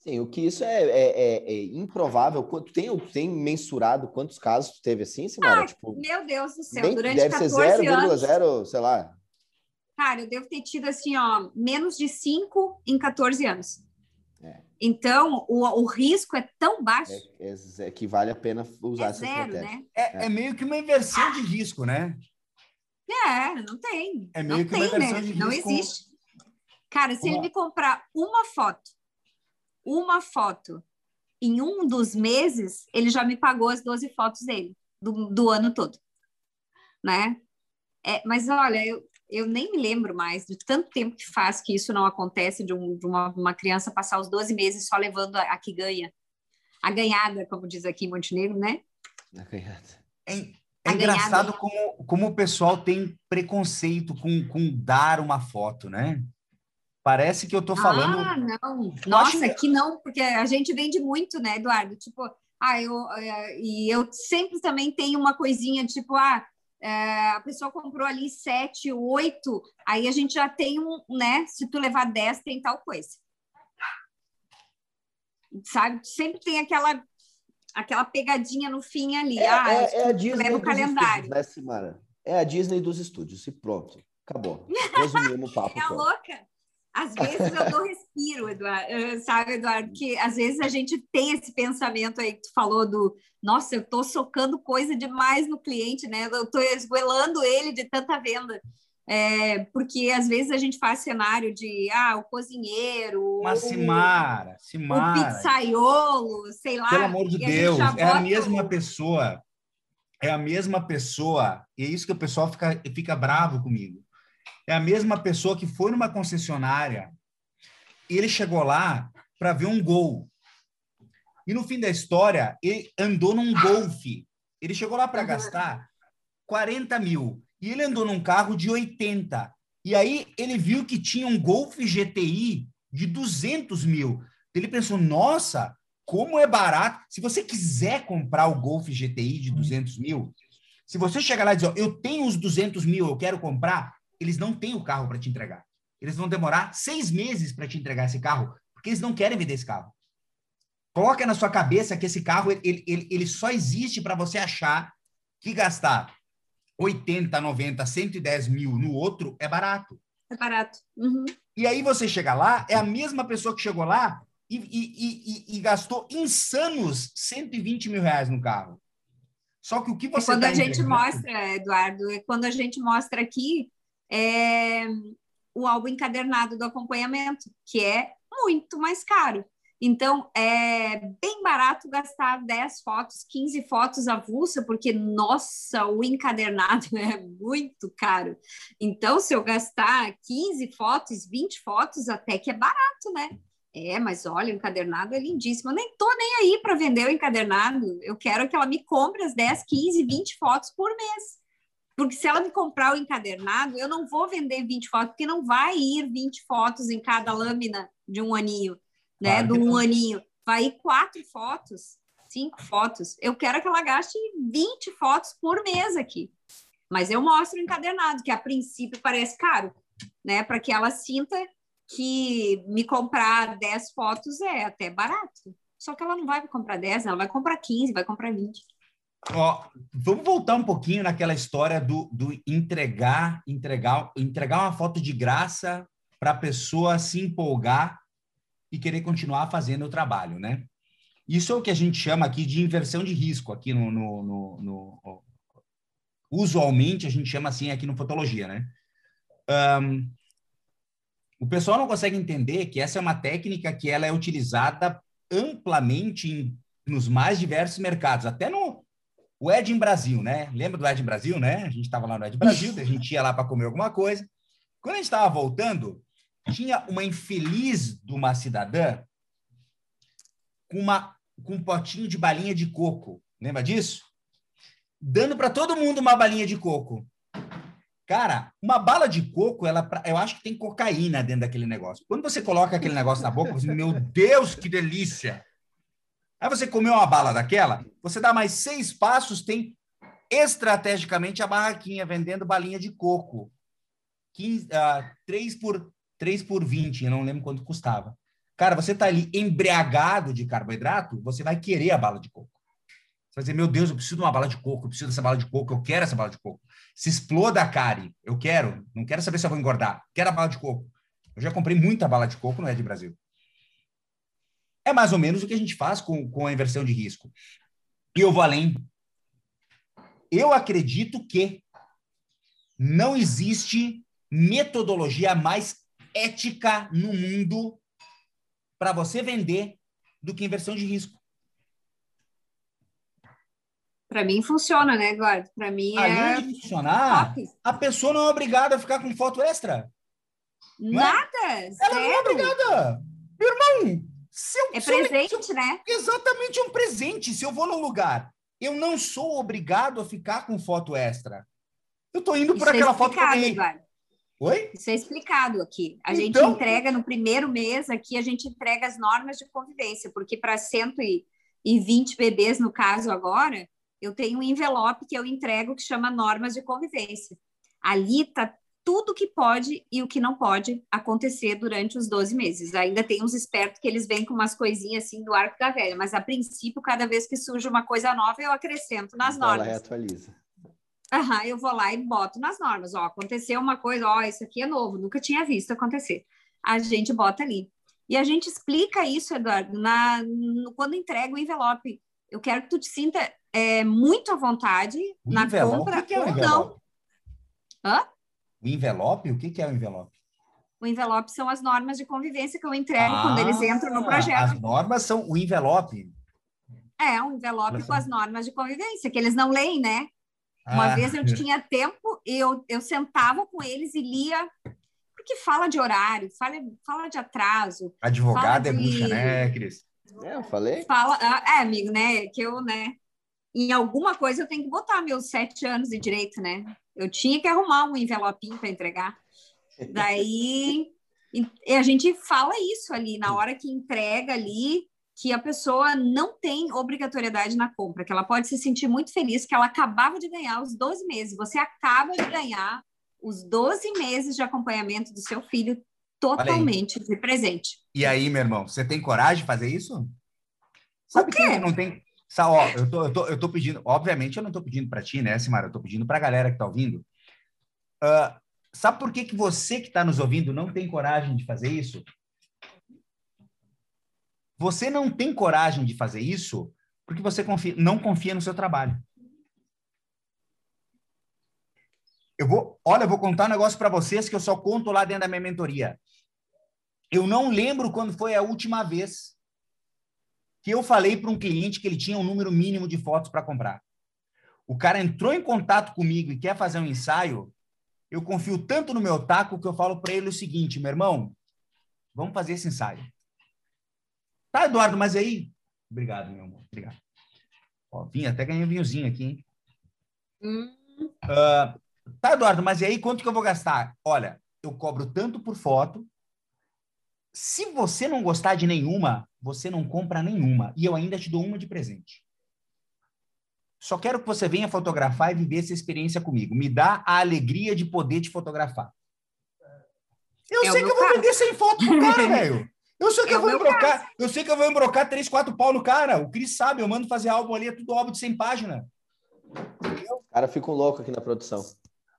Sim, o que isso é, é- é- é improvável. Quanto tem, tem mensurado quantos casos teve assim, Simara? Ah, tipo, Meu Deus do céu, bem- durante deve ser 14 anos, 0,0, sei lá. Cara, eu devo ter tido assim, ó, menos de 5 em 14 anos. É. Então, o, o risco é tão baixo, É, é- é que vale a pena usar é essa zero, estratégia. né? É, é meio que uma inversão de risco, né? É, não tem. É meio não que uma tem, inversão né? de Não risco. existe. Cara, se ele Uma- me comprar uma foto, uma foto em um dos meses, ele já me pagou as 12 fotos dele, do, do ano todo. Né? É, mas olha, eu, eu nem me lembro mais de tanto tempo que faz que isso não acontece, de, um- de uma, uma criança passar os 12 meses só levando a, a que ganha. A ganhada, como diz aqui em Montenegro, né? Na canhada. É, é A engraçado ganhada. como, como o pessoal tem preconceito com, com dar uma foto, né? Parece que eu tô falando. Ah, não. acho Nossa, que- aqui não, porque a gente vende muito, né, Eduardo? Tipo, ah, eu, eh, e eu sempre também tenho uma coisinha, tipo, ah, eh, a pessoa comprou ali sete, oito, aí a gente já tem um, né? Se tu levar dez, tem tal coisa. Sabe? Sempre tem aquela aquela pegadinha no fim ali. É, ah, é- é a Disney leva o dos calendário. estúdios, né, Simara? É a Disney dos estúdios, e pronto. Acabou. Resumimos o papo. É louca. Às vezes eu dou respiro, Eduardo, eh, sabe, Eduardo? Que às vezes a gente tem esse pensamento aí que tu falou do nossa, eu tô socando coisa demais no cliente, né? Eu tô esgoelando ele de tanta venda. É, porque às vezes a gente faz cenário de ah, o cozinheiro, Mas o- Simara, o Simara. pizzaiolo, sei lá. Pelo amor de a Deus, já é a mesma o- pessoa. É a mesma pessoa. E é isso que o pessoal fica, fica bravo comigo. É a mesma pessoa que foi numa concessionária. Ele chegou lá para ver um gol. E no fim da história, ele andou num golfe. Ele chegou lá para gastar 40 mil. E ele andou num carro de 80. E aí ele viu que tinha um Golf GTI de 200 mil. Ele pensou, nossa, como é barato. Se você quiser comprar o Golf GTI de 200 mil, se você chegar lá e dizer, eu tenho os 200 mil, eu quero comprar, eles não têm o carro para te entregar. Eles vão demorar seis meses para te entregar esse carro, porque eles não querem vender esse carro. Coloca na sua cabeça que esse carro ele, ele, ele só existe para você achar que gastar 80, 90, 110 mil no outro é barato. É barato. Uhum. E aí você chega lá, é a mesma pessoa que chegou lá e, e, e, e gastou insanos 120 mil reais no carro. Só que o que E você quando tá a gente mostra, Eduardo, e quando a gente mostra aqui é, o álbum encadernado do acompanhamento, que é muito mais caro. Então, é bem barato gastar 10 fotos, 15 fotos avulsa, porque, nossa, o encadernado é muito caro. Então, se eu gastar 15 fotos, 20 fotos, até que é barato, né? É, mas olha, o encadernado é lindíssimo. Eu nem tô nem aí para vender o encadernado. Eu quero que ela me compre as 10, 15, 20 fotos por mês. Porque se ela me comprar o encadernado, eu não vou vender 20 fotos, porque não vai ir 20 fotos em cada lâmina de um aninho né? Claro do um aninho. Vai ir quatro fotos, cinco fotos. Eu quero que ela gaste 20 fotos por mês aqui. Mas eu mostro encadernado, que a princípio parece caro, né? Para que ela sinta que me comprar 10 fotos é até barato. Só que ela não vai comprar 10, ela vai comprar 15, vai comprar 20. Ó, vamos voltar um pouquinho naquela história do, do entregar, entregar, entregar uma foto de graça para a pessoa se empolgar e querer continuar fazendo o trabalho, né? Isso é o que a gente chama aqui de inversão de risco, aqui no, no, no, no usualmente a gente chama assim aqui no fotologia, né? Um, o pessoal não consegue entender que essa é uma técnica que ela é utilizada amplamente em, nos mais diversos mercados, até no o Ed em Brasil, né? Lembra do Ed em Brasil, né? A gente estava lá no Ed Brasil, a gente ia lá para comer alguma coisa. Quando a gente estava voltando, tinha uma infeliz de uma cidadã com, uma, com um potinho de balinha de coco. Lembra disso? Dando para todo mundo uma balinha de coco. Cara, uma bala de coco, ela, eu acho que tem cocaína dentro daquele negócio. Quando você coloca aquele negócio na boca, você, meu Deus, que delícia! Aí você comeu uma bala daquela, você dá mais seis passos, tem estrategicamente a barraquinha vendendo balinha de coco. 15, uh, 3 por 3 por 20, eu não lembro quanto custava. Cara, você tá ali embriagado de carboidrato, você vai querer a bala de coco. Você vai dizer, meu Deus, eu preciso de uma bala de coco, eu preciso dessa bala de coco, eu quero essa bala de coco. Se exploda a cari, eu quero, não quero saber se eu vou engordar, quero a bala de coco. Eu já comprei muita bala de coco no Ed Brasil. É mais ou menos o que a gente faz com, com a inversão de risco. E eu vou além. Eu acredito que não existe metodologia mais ética no mundo para você vender do que inversão de risco. Para mim funciona, né, Eduardo? Para mim Além é. de funcionar, top. a pessoa não é obrigada a ficar com foto extra. É? Nada. É? Ela não é obrigada. Meu irmão, eu, é presente, eu, né? Exatamente um presente. Se eu vou num lugar, eu não sou obrigado a ficar com foto extra. Eu tô indo por Isso é aquela é foto que eu Eduardo. Oi? Isso é explicado aqui. A então... gente entrega no primeiro mês aqui, a gente entrega as normas de convivência, porque para 120 bebês, no caso agora, eu tenho um envelope que eu entrego que chama normas de convivência. Ali está tudo que pode e o que não pode acontecer durante os 12 meses. Ainda tem uns espertos que eles vêm com umas coisinhas assim do arco da velha, mas a princípio, cada vez que surge uma coisa nova, eu acrescento nas normas. Ela reatualiza. Uhum, eu vou lá e boto nas normas. Ó, aconteceu uma coisa, ó, isso aqui é novo, nunca tinha visto acontecer. A gente bota ali. E a gente explica isso, Eduardo, na, no, quando entrega o envelope. Eu quero que tu te sinta é, muito à vontade o na envelope? compra que é não. Hã? O envelope? O que é o envelope? O envelope são as normas de convivência que eu entrego ah, quando eles entram no projeto. As normas são o envelope. É, um envelope com as normas de convivência, que eles não leem, né? Uma ah. vez eu tinha tempo e eu, eu sentava com eles e lia, porque fala de horário, fala, fala de atraso. Advogado é de... bucha, né, Cris? É, eu falei. Fala, ah, é, amigo, né? Que eu, né? Em alguma coisa eu tenho que botar meus sete anos de direito, né? Eu tinha que arrumar um envelopinho para entregar. Daí e a gente fala isso ali, na hora que entrega ali, que a pessoa não tem obrigatoriedade na compra, que ela pode se sentir muito feliz que ela acabava de ganhar os 12 meses. Você acaba de ganhar os 12 meses de acompanhamento do seu filho totalmente de presente. E aí, meu irmão, você tem coragem de fazer isso? Sabe que não tem. Sabe, ó, eu, tô, eu, tô, eu tô pedindo, obviamente eu não tô pedindo para ti, né, Simara? Eu tô pedindo para a galera que tá ouvindo. Uh, sabe por que, que você que está nos ouvindo não tem coragem de fazer isso? Você não tem coragem de fazer isso porque você confia, não confia no seu trabalho. Eu vou, olha, eu vou contar um negócio para vocês que eu só conto lá dentro da minha mentoria. Eu não lembro quando foi a última vez que eu falei para um cliente que ele tinha um número mínimo de fotos para comprar. O cara entrou em contato comigo e quer fazer um ensaio, eu confio tanto no meu taco que eu falo para ele o seguinte, meu irmão, vamos fazer esse ensaio. Tá, Eduardo, mas aí... Obrigado, meu amor, obrigado. Ó, vinho, até ganhei um vinhozinho aqui, hein? Hum. Uh, tá, Eduardo, mas aí quanto que eu vou gastar? Olha, eu cobro tanto por foto. Se você não gostar de nenhuma, você não compra nenhuma. E eu ainda te dou uma de presente. Só quero que você venha fotografar e viver essa experiência comigo. Me dá a alegria de poder te fotografar. Eu É o sei que eu vou caso. vender sem foto pro cara, velho. Eu sei que É eu o vou embrocar, eu sei que eu vou embrocar três, quatro pau no cara. O Cris sabe, eu mando fazer álbum ali, é tudo álbum de 100 páginas. Os caras ficam loucos aqui na produção.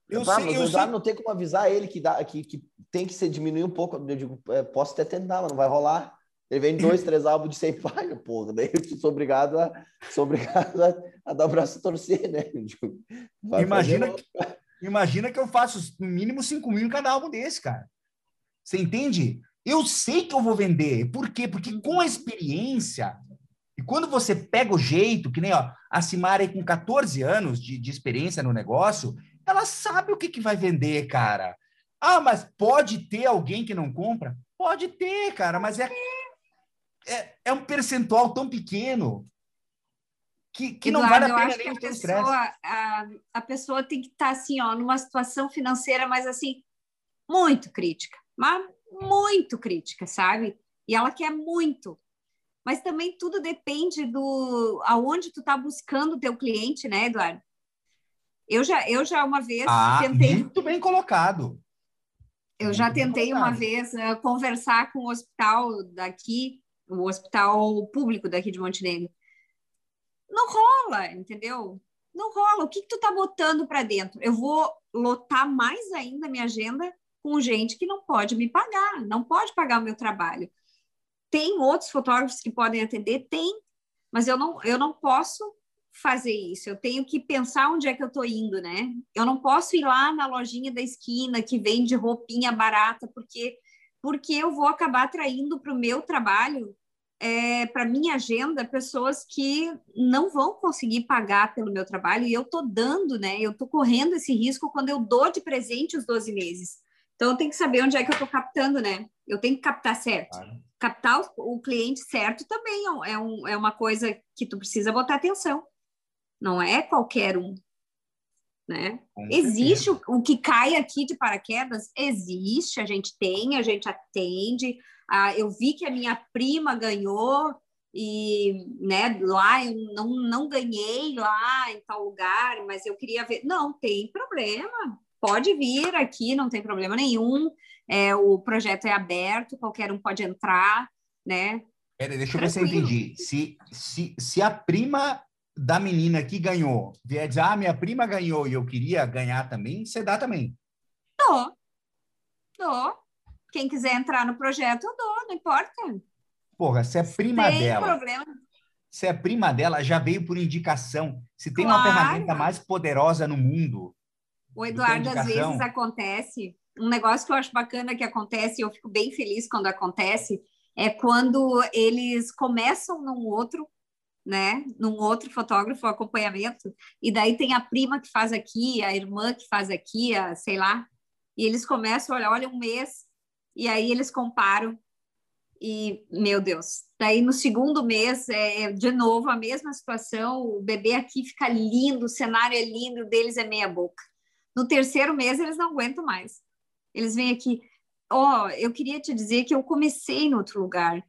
Eu Pá, sei, mas eu sei. Não tem como avisar ele que, dá, que, que tem que ser diminuir um pouco. Eu digo, é, posso até tentar, mas não vai rolar. Ele vem dois, três álbuns de 100 páginas, porra. Daí eu sou obrigado a, sou obrigado a, a dar o braço a torcer, né? Vai Imagina que, imagina que eu faço no mínimo 5 mil em cada álbum desse, cara. Você entende? Eu sei que eu vou vender. Por quê? Porque com a experiência, e quando você pega o jeito, que nem ó, a Simara aí com 14 anos de, de experiência no negócio, ela sabe o que, que vai vender, cara. Ah, mas pode ter alguém que não compra? Pode ter, cara, mas é, é, é um percentual tão pequeno que, que não Eduardo, vale a pena nem a pessoa, a, a pessoa tem que estar assim, ó, numa situação financeira, mas assim, muito crítica, mas muito crítica, sabe? E ela quer muito. Mas também tudo depende do aonde tu tá buscando o teu cliente, né, Eduardo? Eu já, eu já uma vez Ah, tentei muito bem colocado. Eu já Muito bem tentei uma vez eh, conversar com o hospital daqui, o hospital público daqui de Montenegro. Não rola, entendeu? Não rola. O que, que tu tá botando para dentro? Eu vou lotar mais ainda a minha agenda com gente que não pode me pagar, não pode pagar o meu trabalho. Tem outros fotógrafos que podem atender? Tem, mas eu não, eu não posso fazer isso. Eu tenho que pensar onde é que eu estou indo, né? Eu não posso ir lá na lojinha da esquina que vende roupinha barata, porque porque eu vou acabar atraindo para o meu trabalho, é, para minha agenda, pessoas que não vão conseguir pagar pelo meu trabalho e eu estou dando, né? Eu estou correndo esse risco quando eu dou de presente os 12 meses. Então eu tenho que saber onde é que eu estou captando, né? Eu tenho que captar certo Claro. captar o, o cliente certo também é, um- é, um, é uma coisa que tu precisa botar atenção. Não é qualquer um, né? Existe o, o que cai aqui de paraquedas? Existe, a gente tem, a gente atende. Ah, eu vi que a minha prima ganhou e, né, lá eu não, não ganhei lá em tal lugar, mas eu queria ver. Não, tem problema. Pode vir aqui, não tem problema nenhum. É, o projeto é aberto, qualquer um pode entrar, né? Pera, deixa eu ver se eu Tranquilo. entendi. Se, se, se a prima da menina que ganhou vier dizer, ah, minha prima ganhou e eu queria ganhar também, você dá também. Dou. Dou. Quem quiser entrar no projeto, eu dou, não importa. Porra, se é prima Tem dela, problema. se é prima dela, já veio por indicação. Se tem uma Claro. ferramenta mais poderosa no mundo, O Eduardo, às vezes acontece. Um negócio que eu acho bacana que acontece, e eu fico bem feliz quando acontece, é quando eles começam num outro, né? Num outro fotógrafo, acompanhamento, e daí tem a prima que faz aqui, a irmã que faz aqui, a, sei lá, e eles começam, olha, olha um mês, e aí eles comparam, e, meu Deus, daí no segundo mês, é, é, de novo, a mesma situação, o bebê aqui fica lindo, o cenário é lindo, o deles é meia boca. No terceiro mês, eles não aguentam mais. Eles vêm aqui, ó, oh, eu queria te dizer que eu comecei em outro lugar,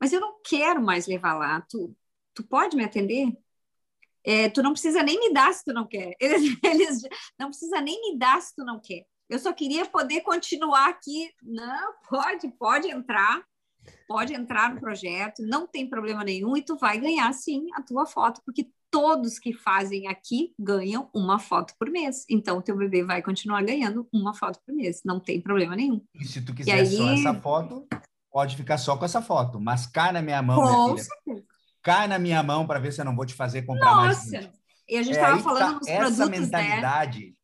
mas eu não quero mais levar lá. Tu, tu pode me atender? É, tu não precisa nem me dar se tu não quer. Eles, eles não precisa nem me dar se tu não quer. Eu só queria poder continuar aqui. Não, pode, pode entrar, pode entrar no projeto, não tem problema nenhum e tu vai ganhar sim a tua foto, porque todos que fazem aqui ganham uma foto por mês. Então, o teu bebê vai continuar ganhando uma foto por mês. Não tem problema nenhum. E se tu quiser aí... só essa foto, pode ficar só com essa foto. Mas cai na minha mão, Com minha filha. certeza. Cai na minha mão para ver se eu não vou te fazer comprar Nossa! mais. E a gente É estava aí que falando tá dos essa produtos, né? mentalidade.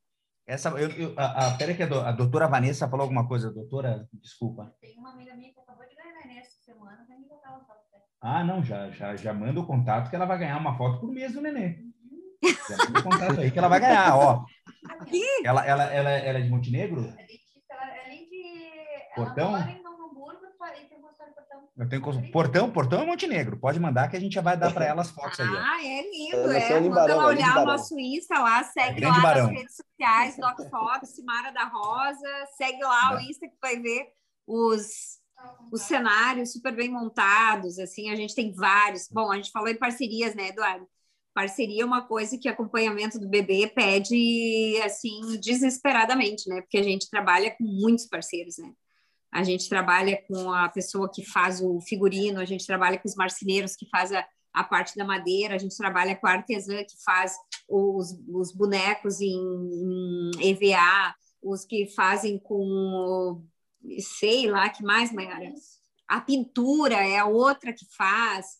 Essa, eu, eu, a, a, pera que a, do, a doutora Vanessa falou alguma coisa. Doutora, desculpa. Tem uma amiga minha que acabou de ganhar nessa semana, vai me botar uma foto dela. Ah, não, já, já, já manda o contato que ela vai ganhar uma foto por mês do nenê. Já manda o contato aí que ela vai ganhar, ó. Aqui? Ela, ela, ela, ela é de Montenegro? A Letícia, ela, além de. Portão? Ela mora em Novo Hamburgo e tem um consultório portão. Eu tenho cons- Portão, Portão é Montenegro. Pode mandar que a gente já vai dar para ela as fotos aí. ó. Ah, é lindo, é. de Manda Barão, ela é olhar o nosso Insta lá, segue grande lá Barão. nas redes sociais, Doc Fox, Simara da Rosa, segue lá o Insta que vai ver os, os cenários super bem montados, assim, a gente tem vários. Bom, a gente falou em parcerias, né, Eduardo? Parceria é uma coisa que acompanhamento do bebê pede, assim, desesperadamente, né? Porque a gente trabalha com muitos parceiros, né? A gente trabalha com a pessoa que faz o figurino, a gente trabalha com os marceneiros que faz a, a parte da madeira, a gente trabalha com a artesã que faz os, os bonecos em, em EVA, os que fazem com, sei lá, que mais, Mayara? A pintura é a outra que faz.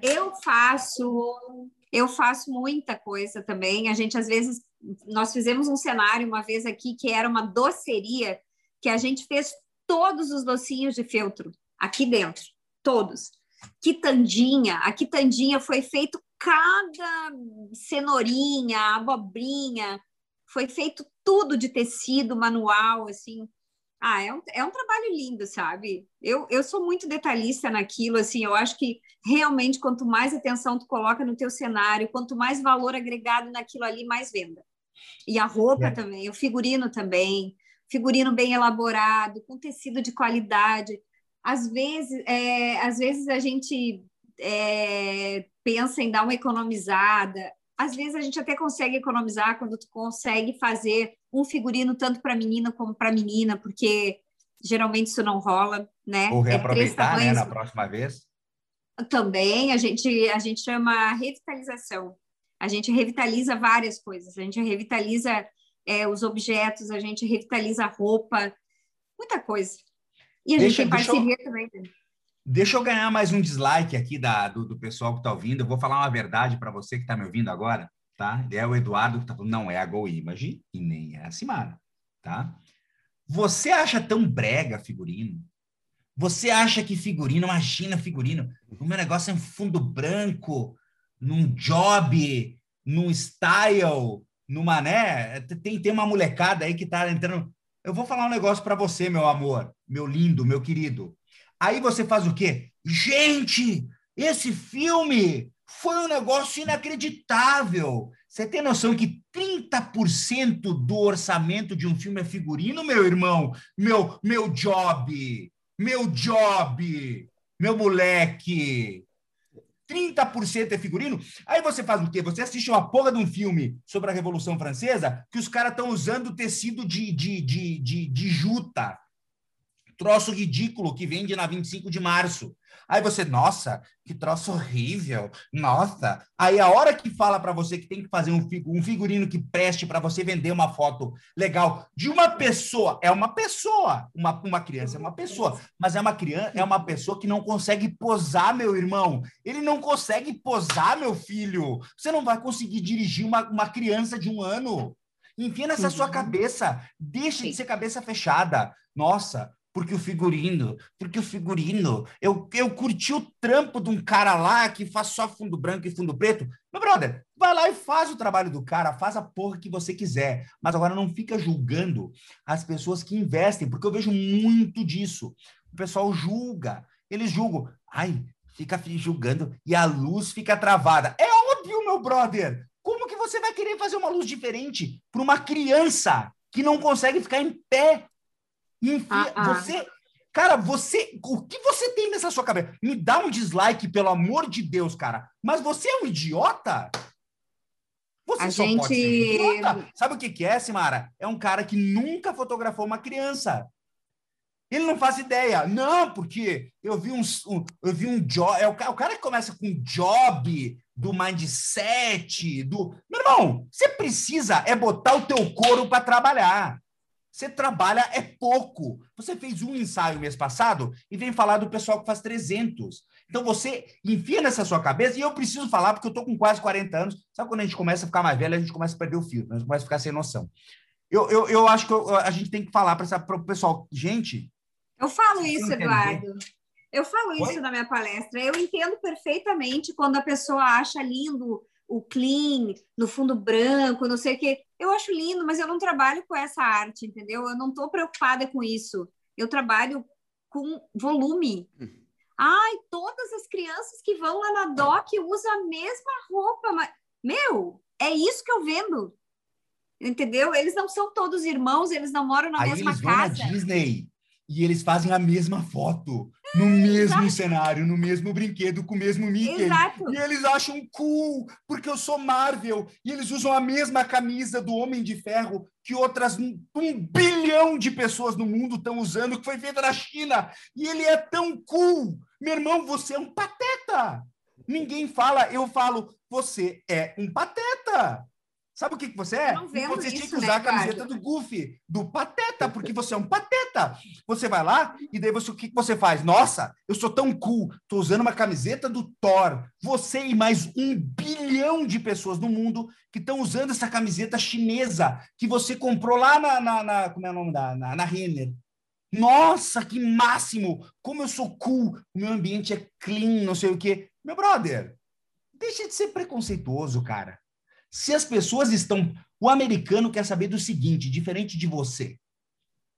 Eu faço, eu faço muita coisa também. A gente às vezes nós fizemos um cenário uma vez aqui que era uma doceria que a gente fez todos os docinhos de feltro aqui dentro, todos. Quitandinha, a quitandinha foi feito cada cenourinha, abobrinha, foi feito tudo de tecido manual, assim. Ah, é um, é um trabalho lindo, sabe? Eu, eu sou muito detalhista naquilo, assim, eu acho que realmente quanto mais atenção tu coloca no teu cenário, quanto mais valor agregado naquilo ali, mais venda. E a roupa É. também, o figurino também, figurino bem elaborado, com tecido de qualidade. Às vezes, é, às vezes a gente é, pensa em dar uma economizada. Às vezes a gente até consegue economizar quando tu consegue fazer um figurino tanto para menina como para menina, porque geralmente isso não rola, né? Ou É reaproveitar, né, tamanhos na próxima vez. também a gente a gente chama revitalização. A gente revitaliza várias coisas. A gente revitaliza é, os objetos, a gente revitaliza a roupa, muita coisa. E a Deixa- gente tem deixa eu- parceria também. né? Deixa eu ganhar mais um dislike aqui da, do, do pessoal que está ouvindo. Eu vou falar uma verdade para você que está me ouvindo agora, tá? É o Eduardo que está falando, não é a Go Image e nem é a Simara, tá? Você acha tão brega figurino? Você acha que figurino, imagina figurino, o meu negócio é um fundo branco, num job, num style, numa, né? Tem, tem uma molecada aí que tá entrando. Eu vou falar um negócio para você, meu amor, meu lindo, meu querido. Aí você faz o quê? Gente, esse filme foi um negócio inacreditável. Você tem noção que 30% do orçamento de um filme é figurino, meu irmão? Meu, meu job, meu job, meu moleque. 30% é figurino. Aí você faz o quê? Você assiste uma porra de um filme sobre a Revolução Francesa que os caras estão usando tecido de, de, de, de, de juta. Troço ridículo que vende na 25 de março. Aí você, nossa, que troço horrível. Nossa. Aí a hora que fala para você que tem que fazer um, um figurino que preste para você vender uma foto legal de uma pessoa, é uma pessoa, uma, uma criança é uma pessoa, mas é uma criança, é uma pessoa que não consegue posar, meu irmão. Ele não consegue posar, meu filho. Você não vai conseguir dirigir uma, uma criança de um ano. Enfia nessa sua Uhum. cabeça. Deixa de ser cabeça fechada. Nossa, porque o figurino, porque o figurino, eu, eu curti o trampo de um cara lá que faz só fundo branco e fundo preto. Meu brother, vai lá e faz o trabalho do cara, faz a porra que você quiser. Mas agora não fica julgando as pessoas que investem, porque eu vejo muito disso. O pessoal julga, eles julgam. Ai, fica fi- julgando e a luz fica travada. É óbvio, meu brother. Como que você vai querer fazer uma luz diferente para uma criança que não consegue ficar em pé? Enfia, Ah, ah. você, cara, você, o que você tem nessa sua cabeça? Me dá um dislike, pelo amor de Deus, cara. Mas você é um idiota? Você A só pode ser um gente- idiota. Sabe o que que é, Simara? É um cara que nunca fotografou uma criança. Ele não faz ideia. Não, porque eu vi uns, um, eu vi um job. É o, o cara que começa com job, do mindset, do. Meu irmão, você precisa é botar o teu couro para trabalhar. Você trabalha é pouco. Você fez um ensaio mês passado e vem falar do pessoal que faz 300. Então você enfia nessa sua cabeça, e eu preciso falar porque eu tô com quase 40 anos. Sabe quando a gente começa a ficar mais velho, a gente começa a perder o fio, a gente começa a ficar sem noção. Eu, eu, eu acho que eu- a gente tem que falar para o pessoal, gente, Eu falo isso, Eduardo. Eu falo Oi? isso na minha palestra. Eu entendo perfeitamente quando a pessoa acha lindo o clean, no fundo branco, não sei o quê. Eu acho lindo, mas eu não trabalho com essa arte, entendeu? Eu não estou preocupada com isso. Eu trabalho com volume. Ai, todas as crianças que vão lá na DOC usam a mesma roupa. Mas... Meu, é isso que eu vendo. Entendeu? Eles não são todos irmãos, eles não moram na Aí mesma eles vão na casa. Disney e eles fazem a mesma foto, no mesmo cenário, no mesmo brinquedo, com o mesmo Mickey. Exato. E eles acham cool, porque eu sou Marvel. E eles usam a mesma camisa do Homem de Ferro que outras um, um bilhão de pessoas no mundo estão usando, que foi feita na China. E ele é tão cool. Meu irmão, você é um pateta. Ninguém fala, eu falo, você é um pateta. Sabe o que, que você é? Você tinha isso, que usar né, a camiseta Eduardo? do Goofy, do pateta, porque você é um pateta. Você vai lá e daí você, o que, que você faz? Nossa, eu sou tão cool, tô usando uma camiseta do Thor. Você e mais um bilhão de pessoas no mundo que estão usando essa camiseta chinesa que você comprou lá na, na, na- como é o nome da, na, na Renner. Nossa, que máximo! Como eu sou cool, o meu ambiente é clean, não sei o quê. Meu brother, deixa de ser preconceituoso, cara. Se as pessoas estão. O americano quer saber do seguinte, diferente de você.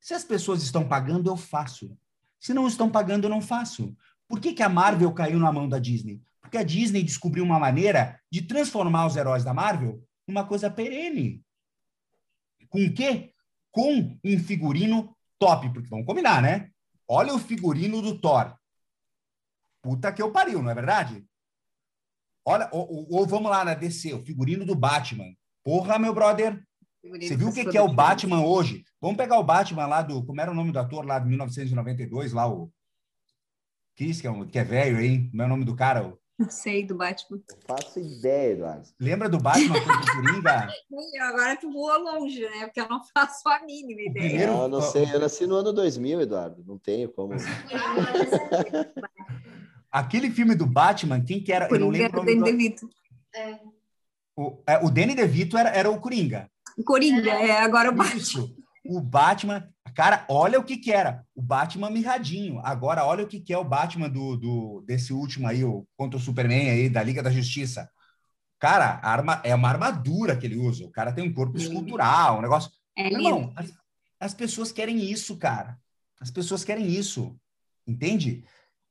Se as pessoas estão pagando, eu faço. Se não estão pagando, eu não faço. Por que, que a Marvel caiu na mão da Disney? Porque a Disney descobriu uma maneira de transformar os heróis da Marvel numa coisa perene. Com o quê? Com um figurino top. Porque vamos combinar, né? Olha o figurino do Thor. Puta que eu pariu, não é verdade? Olha, ou, ou- vamos lá na DC, o figurino do Batman. Porra, meu brother, você viu o que, que é o Batman hoje? Vamos pegar o Batman lá do. Como era o nome do ator lá de 1992, lá, o. Chris, que é, um- que é velho, hein? Como é o nome do cara? O- Não sei do Batman. Não faço ideia, Eduardo. Lembra do Batman contra o Coringa? Agora tu voou longe, né? Porque eu não faço a mínima ideia. primeiro- Não, eu não sei. Eu nasci no ano 2000, Eduardo. Não tenho como. Aquele filme do Batman, quem que era? Eu não Coringa lembro o nome Danny do... DeVito. O, é, o Danny DeVito era, era o Coringa. Coringa, é agora o Batman. Isso. O Batman. Cara, olha o que que era. O Batman mirradinho. Agora, olha o que que é o Batman do, do desse último aí, o, contra o Superman aí, da Liga da Justiça. Cara, a arma, é uma armadura que ele usa. O cara tem um corpo escultural, um negócio. É irmão, as, as pessoas querem isso, cara. As pessoas querem isso. Entende?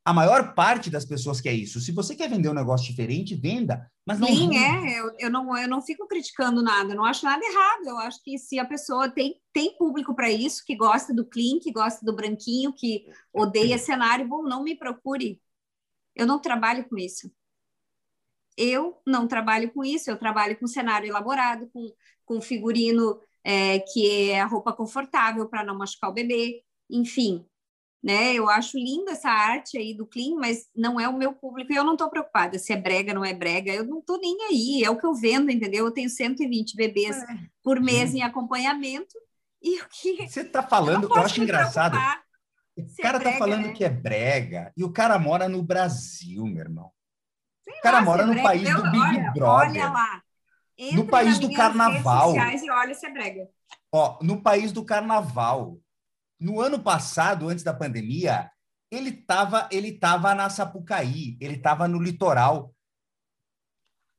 A maior parte das pessoas quer isso. Se você quer vender um negócio diferente, venda. Mas não. Sim, é. Eu, eu, não, eu não fico criticando nada, não acho nada errado. Eu acho que se a pessoa tem, tem público para isso, que gosta do clean, que gosta do branquinho, que odeia cenário, bom, não me procure. Eu não trabalho com isso. Eu não trabalho com isso, eu trabalho com cenário elaborado, com, com figurino é, que é a roupa confortável para não machucar o bebê, enfim. Né? Eu acho linda essa arte aí do clean, mas não é o meu público e eu não estou preocupada se é brega, não é brega, eu não estou nem aí, é o que eu vendo, entendeu? Eu tenho 120 bebês por mês em acompanhamento e o que Você tá falando, eu, posso acho engraçado. preocupar O se é cara tá brega, falando né? que é brega e o cara mora no Brasil, meu irmão. Sei o cara lá, mora é no brega, país eu- do Big olha, Brother. Olha lá. Entra No país do carnaval. e olha se é brega. Ó, no país do carnaval. No ano passado, antes da pandemia, ele tava, ele tava na Sapucaí, ele tava no litoral,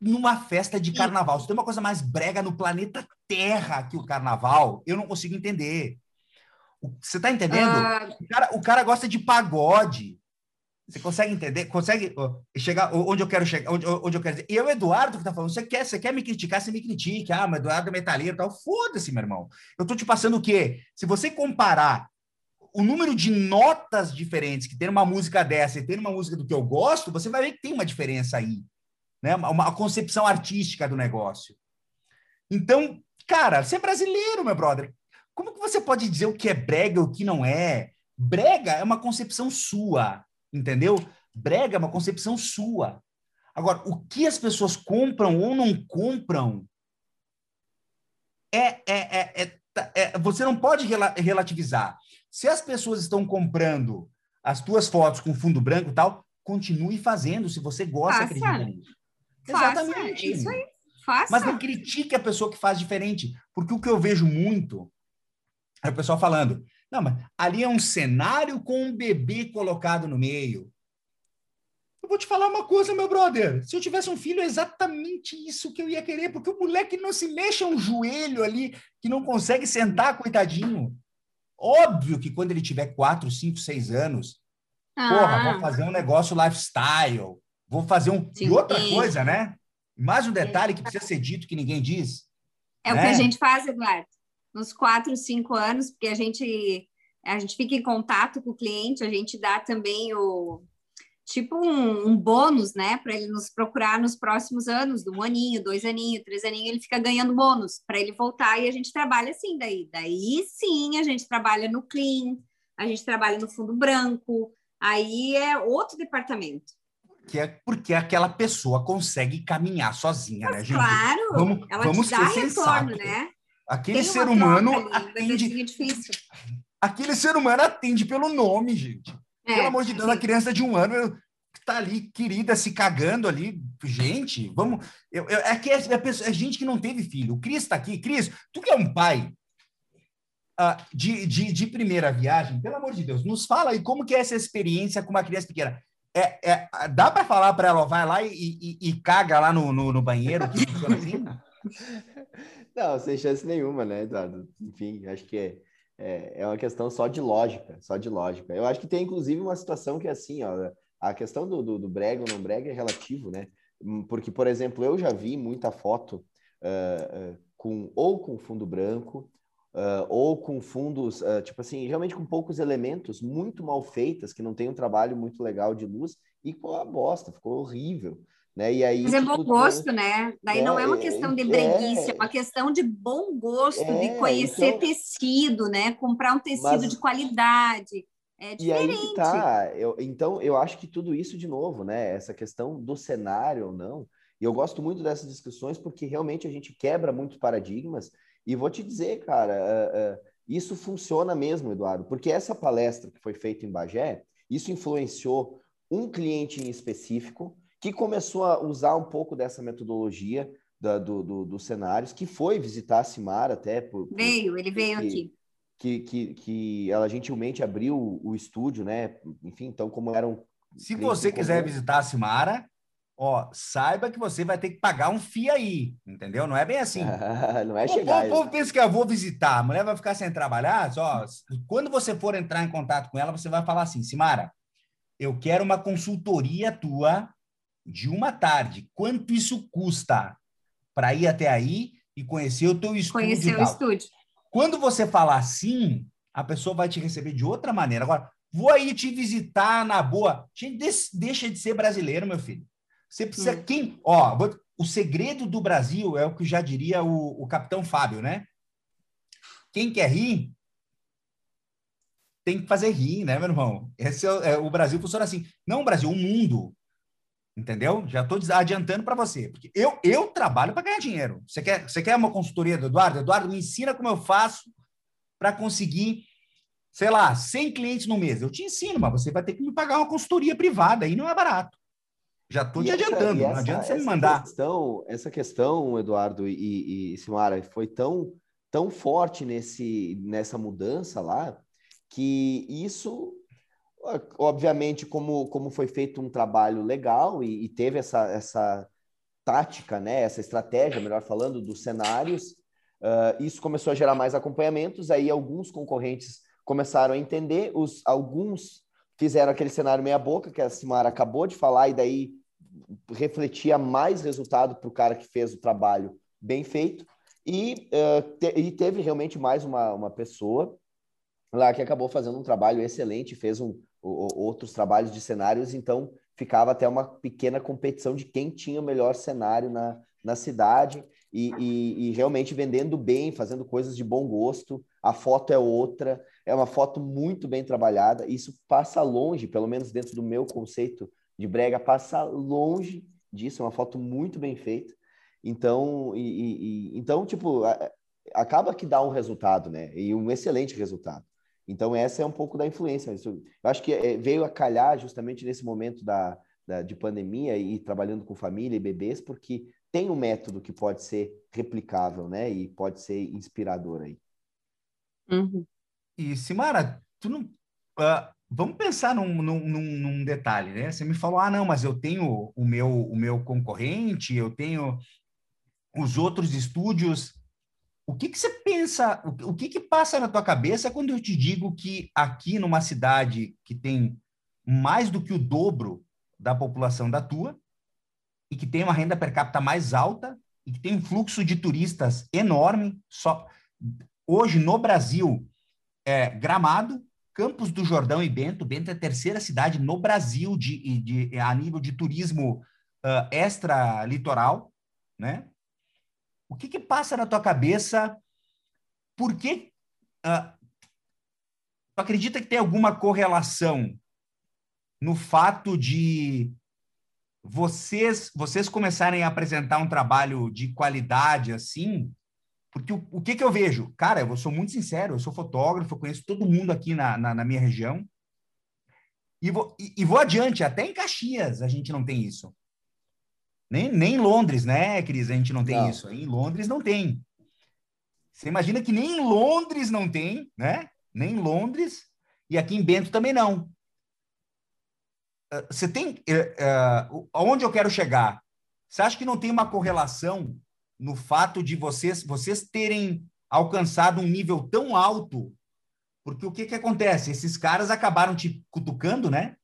numa festa de carnaval. Se tem uma coisa mais brega no planeta Terra que o carnaval, eu não consigo entender. Você tá entendendo? Ah, O cara, o cara gosta de pagode. Você consegue entender? Consegue chegar onde eu quero chegar? Onde, onde eu quero dizer? E é o Eduardo que tá falando. Você quer, você quer me criticar? Você me critique. Ah, mas Eduardo é metaleiro e tal. Foda-se, meu irmão. Eu tô te passando o quê? Se você comparar o número de notas diferentes que tem uma música dessa e tem uma música do que eu gosto, você vai ver que tem uma diferença aí. Né? Uma, uma concepção artística do negócio. Então, cara, você é brasileiro, meu brother. Como que você pode dizer o que é brega e o que não é? Brega é uma concepção sua, entendeu? Brega é uma concepção sua. Agora, o que as pessoas compram ou não compram é, é, é, é- é- você não pode rela- relativizar. Se as pessoas estão comprando as tuas fotos com fundo branco e tal, continue fazendo, se você gosta, Faça. acredita nisso. Faça, Exatamente. isso aí. Faça. Mas não critique a pessoa que faz diferente, porque o que eu vejo muito é o pessoal falando: não, mas ali é um cenário com um bebê colocado no meio. Eu vou te falar uma coisa, meu brother. Se eu tivesse um filho, é exatamente isso que eu ia querer, porque o moleque não se mexe um joelho ali, que não consegue sentar, coitadinho. Óbvio que quando ele tiver 4, 5, 6 anos, ah. porra, vou fazer um negócio lifestyle, vou fazer um. Sim. E outra coisa, né? Mais um detalhe que precisa ser dito que ninguém diz. É né? o que a gente faz, Eduardo. Nos 4, 5 anos, porque a gente, a gente fica em contato com o cliente, a gente dá também o tipo um, um bônus, né, para ele nos procurar nos próximos anos, do um aninho, dois aninhos, três aninhos, ele fica ganhando bônus para ele voltar e a gente trabalha assim daí. Daí sim a gente trabalha no clean, a gente trabalha no fundo branco, aí é outro departamento. Que é porque aquela pessoa consegue caminhar sozinha, né, gente? Claro, vamos, ela vamos te dá retorno, sensato. né? Aquele ser humano atende... difícil. Aquele ser humano atende pelo nome, gente. É, Pelo amor de Deus, sim. uma criança de um ano que tá ali, querida, se cagando ali. Gente, vamos. Eu, eu, é que é, é, é, gente que não teve filho. O Cris está aqui. Cris, tu que é um pai uh, de, de, de, primeira viagem, pelo amor de Deus, nos fala aí como que é essa experiência com uma criança pequena. É, é dá para falar para ela, vai lá e, e, e, caga lá no, no, no banheiro, que funciona assim? Não, sem chance nenhuma, né, Eduardo? Enfim, acho que é é, é uma questão só de lógica, só de lógica. Eu acho que tem, inclusive, uma situação que é assim, ó, a questão do, do, do brega ou não brega é relativo, né? Hum, porque, por exemplo, eu já vi muita foto uh, uh, com ou com fundo branco, uh, ou com fundos, tipo assim, realmente com poucos elementos, muito mal feitas, que não tem um trabalho muito legal de luz, e ficou uma bosta, ficou horrível. Né? E aí, Mas é bom tipo, gosto, né? Daí é, não é uma questão de breguice, é, é uma questão de bom gosto, é, de conhecer então, tecido, né? Comprar um tecido mas, de qualidade. É diferente. E aí tá. Eu, então, eu acho que tudo isso, de novo, né? Essa questão do cenário ou não. E eu gosto muito dessas discussões porque realmente a gente quebra muitos paradigmas. E vou te dizer, cara, uh, uh, isso funciona mesmo, Eduardo, porque essa palestra que foi feita em Bagé, isso influenciou um cliente em específico que começou a usar um pouco dessa metodologia da, do, do, dos cenários, que foi visitar a Simara até. Por, por, veio, ele veio que, aqui. Que, que, que ela gentilmente abriu o, estúdio, né? Enfim, então, como eram. Se você quiser visitar a Simara, ó, saiba que você vai ter que pagar um FII aí, entendeu? Não é bem assim. não é chegar. O povo pensa que eu vou visitar, a mulher vai ficar sem trabalhar, só. Quando você for entrar em contato com ela, você vai falar assim, Simara, eu quero uma consultoria tua de uma tarde. Quanto isso custa para ir até aí e conhecer o teu estúdio? Conhecer o estúdio. Quando você falar assim, a pessoa vai te receber de outra maneira. Agora, vou aí te visitar na boa. Gente, deixa de ser brasileiro, meu filho. Você precisa. Hum. Quem. Ó, o segredo do Brasil é o que já diria o, o capitão Fábio, né? Quem quer rir tem que fazer rir, né, meu irmão? Esse é, é, o Brasil funciona assim. Não o Brasil, o mundo. Entendeu? Já estou adiantando para você. Porque eu, eu trabalho para ganhar dinheiro. Você quer, você quer uma consultoria do Eduardo? Eduardo, me ensina como eu faço para conseguir, sei lá, 100 clientes no mês. Eu te ensino, mas você vai ter que me pagar uma consultoria privada. Aí não é barato. Já estou te essa, adiantando. Essa, não adianta você me mandar. Questão, essa questão, Eduardo e, e Simara, foi tão, tão forte nesse, nessa mudança lá que isso obviamente, como, como foi feito um trabalho legal e, e, teve essa, essa tática, né, essa estratégia, melhor falando, dos cenários, uh, isso começou a gerar mais acompanhamentos, aí alguns concorrentes começaram a entender, os, alguns fizeram aquele cenário meia boca, que a Simara acabou de falar, e daí refletia mais resultado para o cara que fez o trabalho bem feito, e, uh, te, e teve realmente mais uma, uma pessoa lá que acabou fazendo um trabalho excelente, fez um, outros trabalhos de cenários, então ficava até uma pequena competição de quem tinha o melhor cenário na, na cidade e, e, e, realmente vendendo bem, fazendo coisas de bom gosto. A foto é outra, é uma foto muito bem trabalhada. Isso passa longe, pelo menos dentro do meu conceito de brega, passa longe disso. É uma foto muito bem feita. Então, e, então tipo, acaba que dá um resultado, né? E um excelente resultado. Então, essa é um pouco da influência. eu acho que é, veio a calhar justamente nesse momento da, da, de pandemia e trabalhando com família e bebês, porque tem um método que pode ser replicável, né? E pode ser inspirador aí. Uhum. E, Simara, tu não, uh, vamos pensar num, num, num, detalhe, né? Você me falou, ah, não, mas eu tenho o meu, o meu concorrente, eu tenho os outros estúdios. O que, que você pensa, o, que, que passa na tua cabeça quando eu te digo que aqui numa cidade que tem mais do que o dobro da população da tua e que tem uma renda per capita mais alta e que tem um fluxo de turistas enorme, só hoje no Brasil é Gramado, Campos do Jordão e Bento. Bento é a terceira cidade no Brasil de, de a nível de turismo uh, extra-litoral, né? O que, que passa na tua cabeça? Por que uh, tu acredita que tem alguma correlação no fato de vocês vocês começarem a apresentar um trabalho de qualidade assim porque o, o que, que eu vejo? Cara, eu sou muito sincero, eu sou fotógrafo, eu conheço todo mundo aqui na, na, na minha região. E vou, e, e, vou adiante, até em Caxias a gente não tem isso. Nem, nem em Londres, né, Cris? A gente não tem não. isso. Em Londres não tem. Você imagina que nem em Londres não tem, né? Nem em Londres. E aqui em Bento também não. Ah, você tem. Uh, uh, aonde eu quero chegar? Você acha que não tem uma correlação no fato de vocês, vocês terem alcançado um nível tão alto, porque o que, que acontece? Esses caras acabaram te cutucando, né?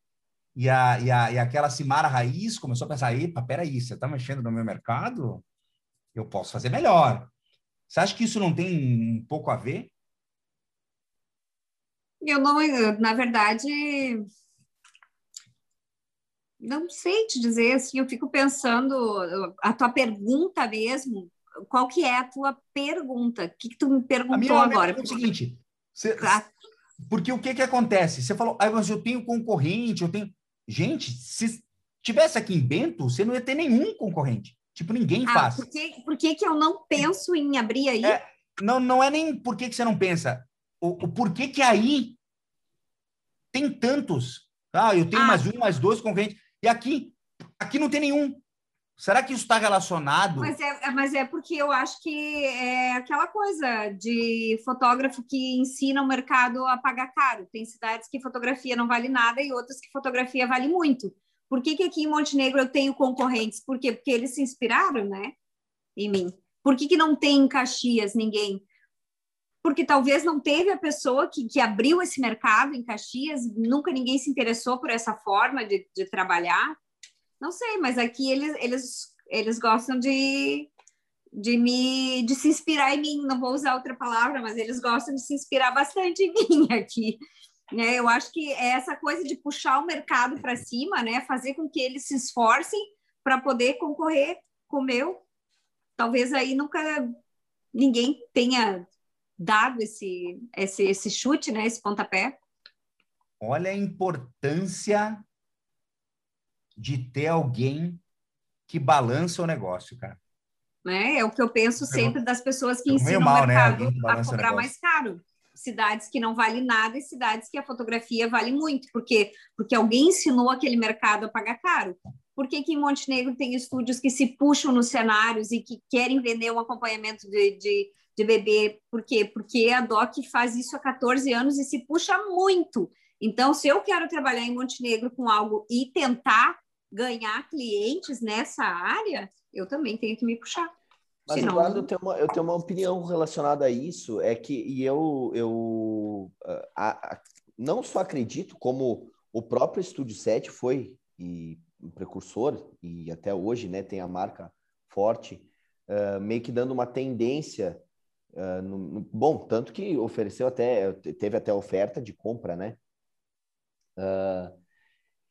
E, a, e, a, e aquela Simara Raiz começou a pensar, epa, peraí, você está mexendo no meu mercado? Eu posso fazer melhor. Você acha que isso não tem um pouco a ver? Eu não, na verdade, não sei te dizer, assim, eu fico pensando, a tua pergunta mesmo, qual que é a tua pergunta? O que, que tu me perguntou a minha, agora? é o seguinte, você, tá. porque o que que acontece? Você falou, ah, mas eu tenho concorrente, eu tenho... Gente, se tivesse aqui em Bento, você não ia ter nenhum concorrente. Tipo, ninguém ah, faz. Por que, por que que eu não penso em abrir aí? É, não, não é nem por que, que você não pensa. O, o porquê que aí tem tantos. Ah, eu tenho ah. mais um, mais dois concorrentes. E aqui, aqui não tem nenhum. Será que isso está relacionado? Mas é, mas é porque eu acho que é aquela coisa de fotógrafo que ensina o mercado a pagar caro. Tem cidades que fotografia não vale nada e outras que fotografia vale muito. Por que, que aqui em Montenegro eu tenho concorrentes? Por quê? Porque eles se inspiraram, né? Em mim. Por que, que não tem em Caxias ninguém? Porque talvez não teve a pessoa que, que abriu esse mercado em Caxias, nunca ninguém se interessou por essa forma de, de trabalhar não sei, mas aqui eles, eles, eles gostam de, de me de se inspirar em mim. Não vou usar outra palavra, mas eles gostam de se inspirar bastante em mim aqui. Né? Eu acho que é essa coisa de puxar o mercado para cima, né? fazer com que eles se esforcem para poder concorrer com o meu. Talvez aí nunca ninguém tenha dado esse, esse, esse chute, né? esse pontapé. Olha a importância de ter alguém que balança o negócio, cara. É, é o que eu penso sempre das pessoas que ensinam mal, o né? mercado né? a cobrar mais caro. Cidades que não valem nada e cidades que a fotografia vale muito, porque porque alguém ensinou aquele mercado a pagar caro. Por que, que em Montenegro tem estúdios que se puxam nos cenários e que querem vender um acompanhamento de, de, de bebê? Por quê? Porque a DOC faz isso há 14 anos e se puxa muito. Então, se eu quero trabalhar em Montenegro com algo e tentar ganhar clientes nessa área, eu também tenho que me puxar. Mas, Senão... Eduardo, eu tenho, uma, eu tenho uma opinião relacionada a isso, é que e eu, eu a, a, não só acredito, como o próprio Estúdio 7 foi e um precursor, e até hoje né, tem a marca forte, uh, meio que dando uma tendência, uh, no, no, bom, tanto que ofereceu até, teve até oferta de compra, né? Uh,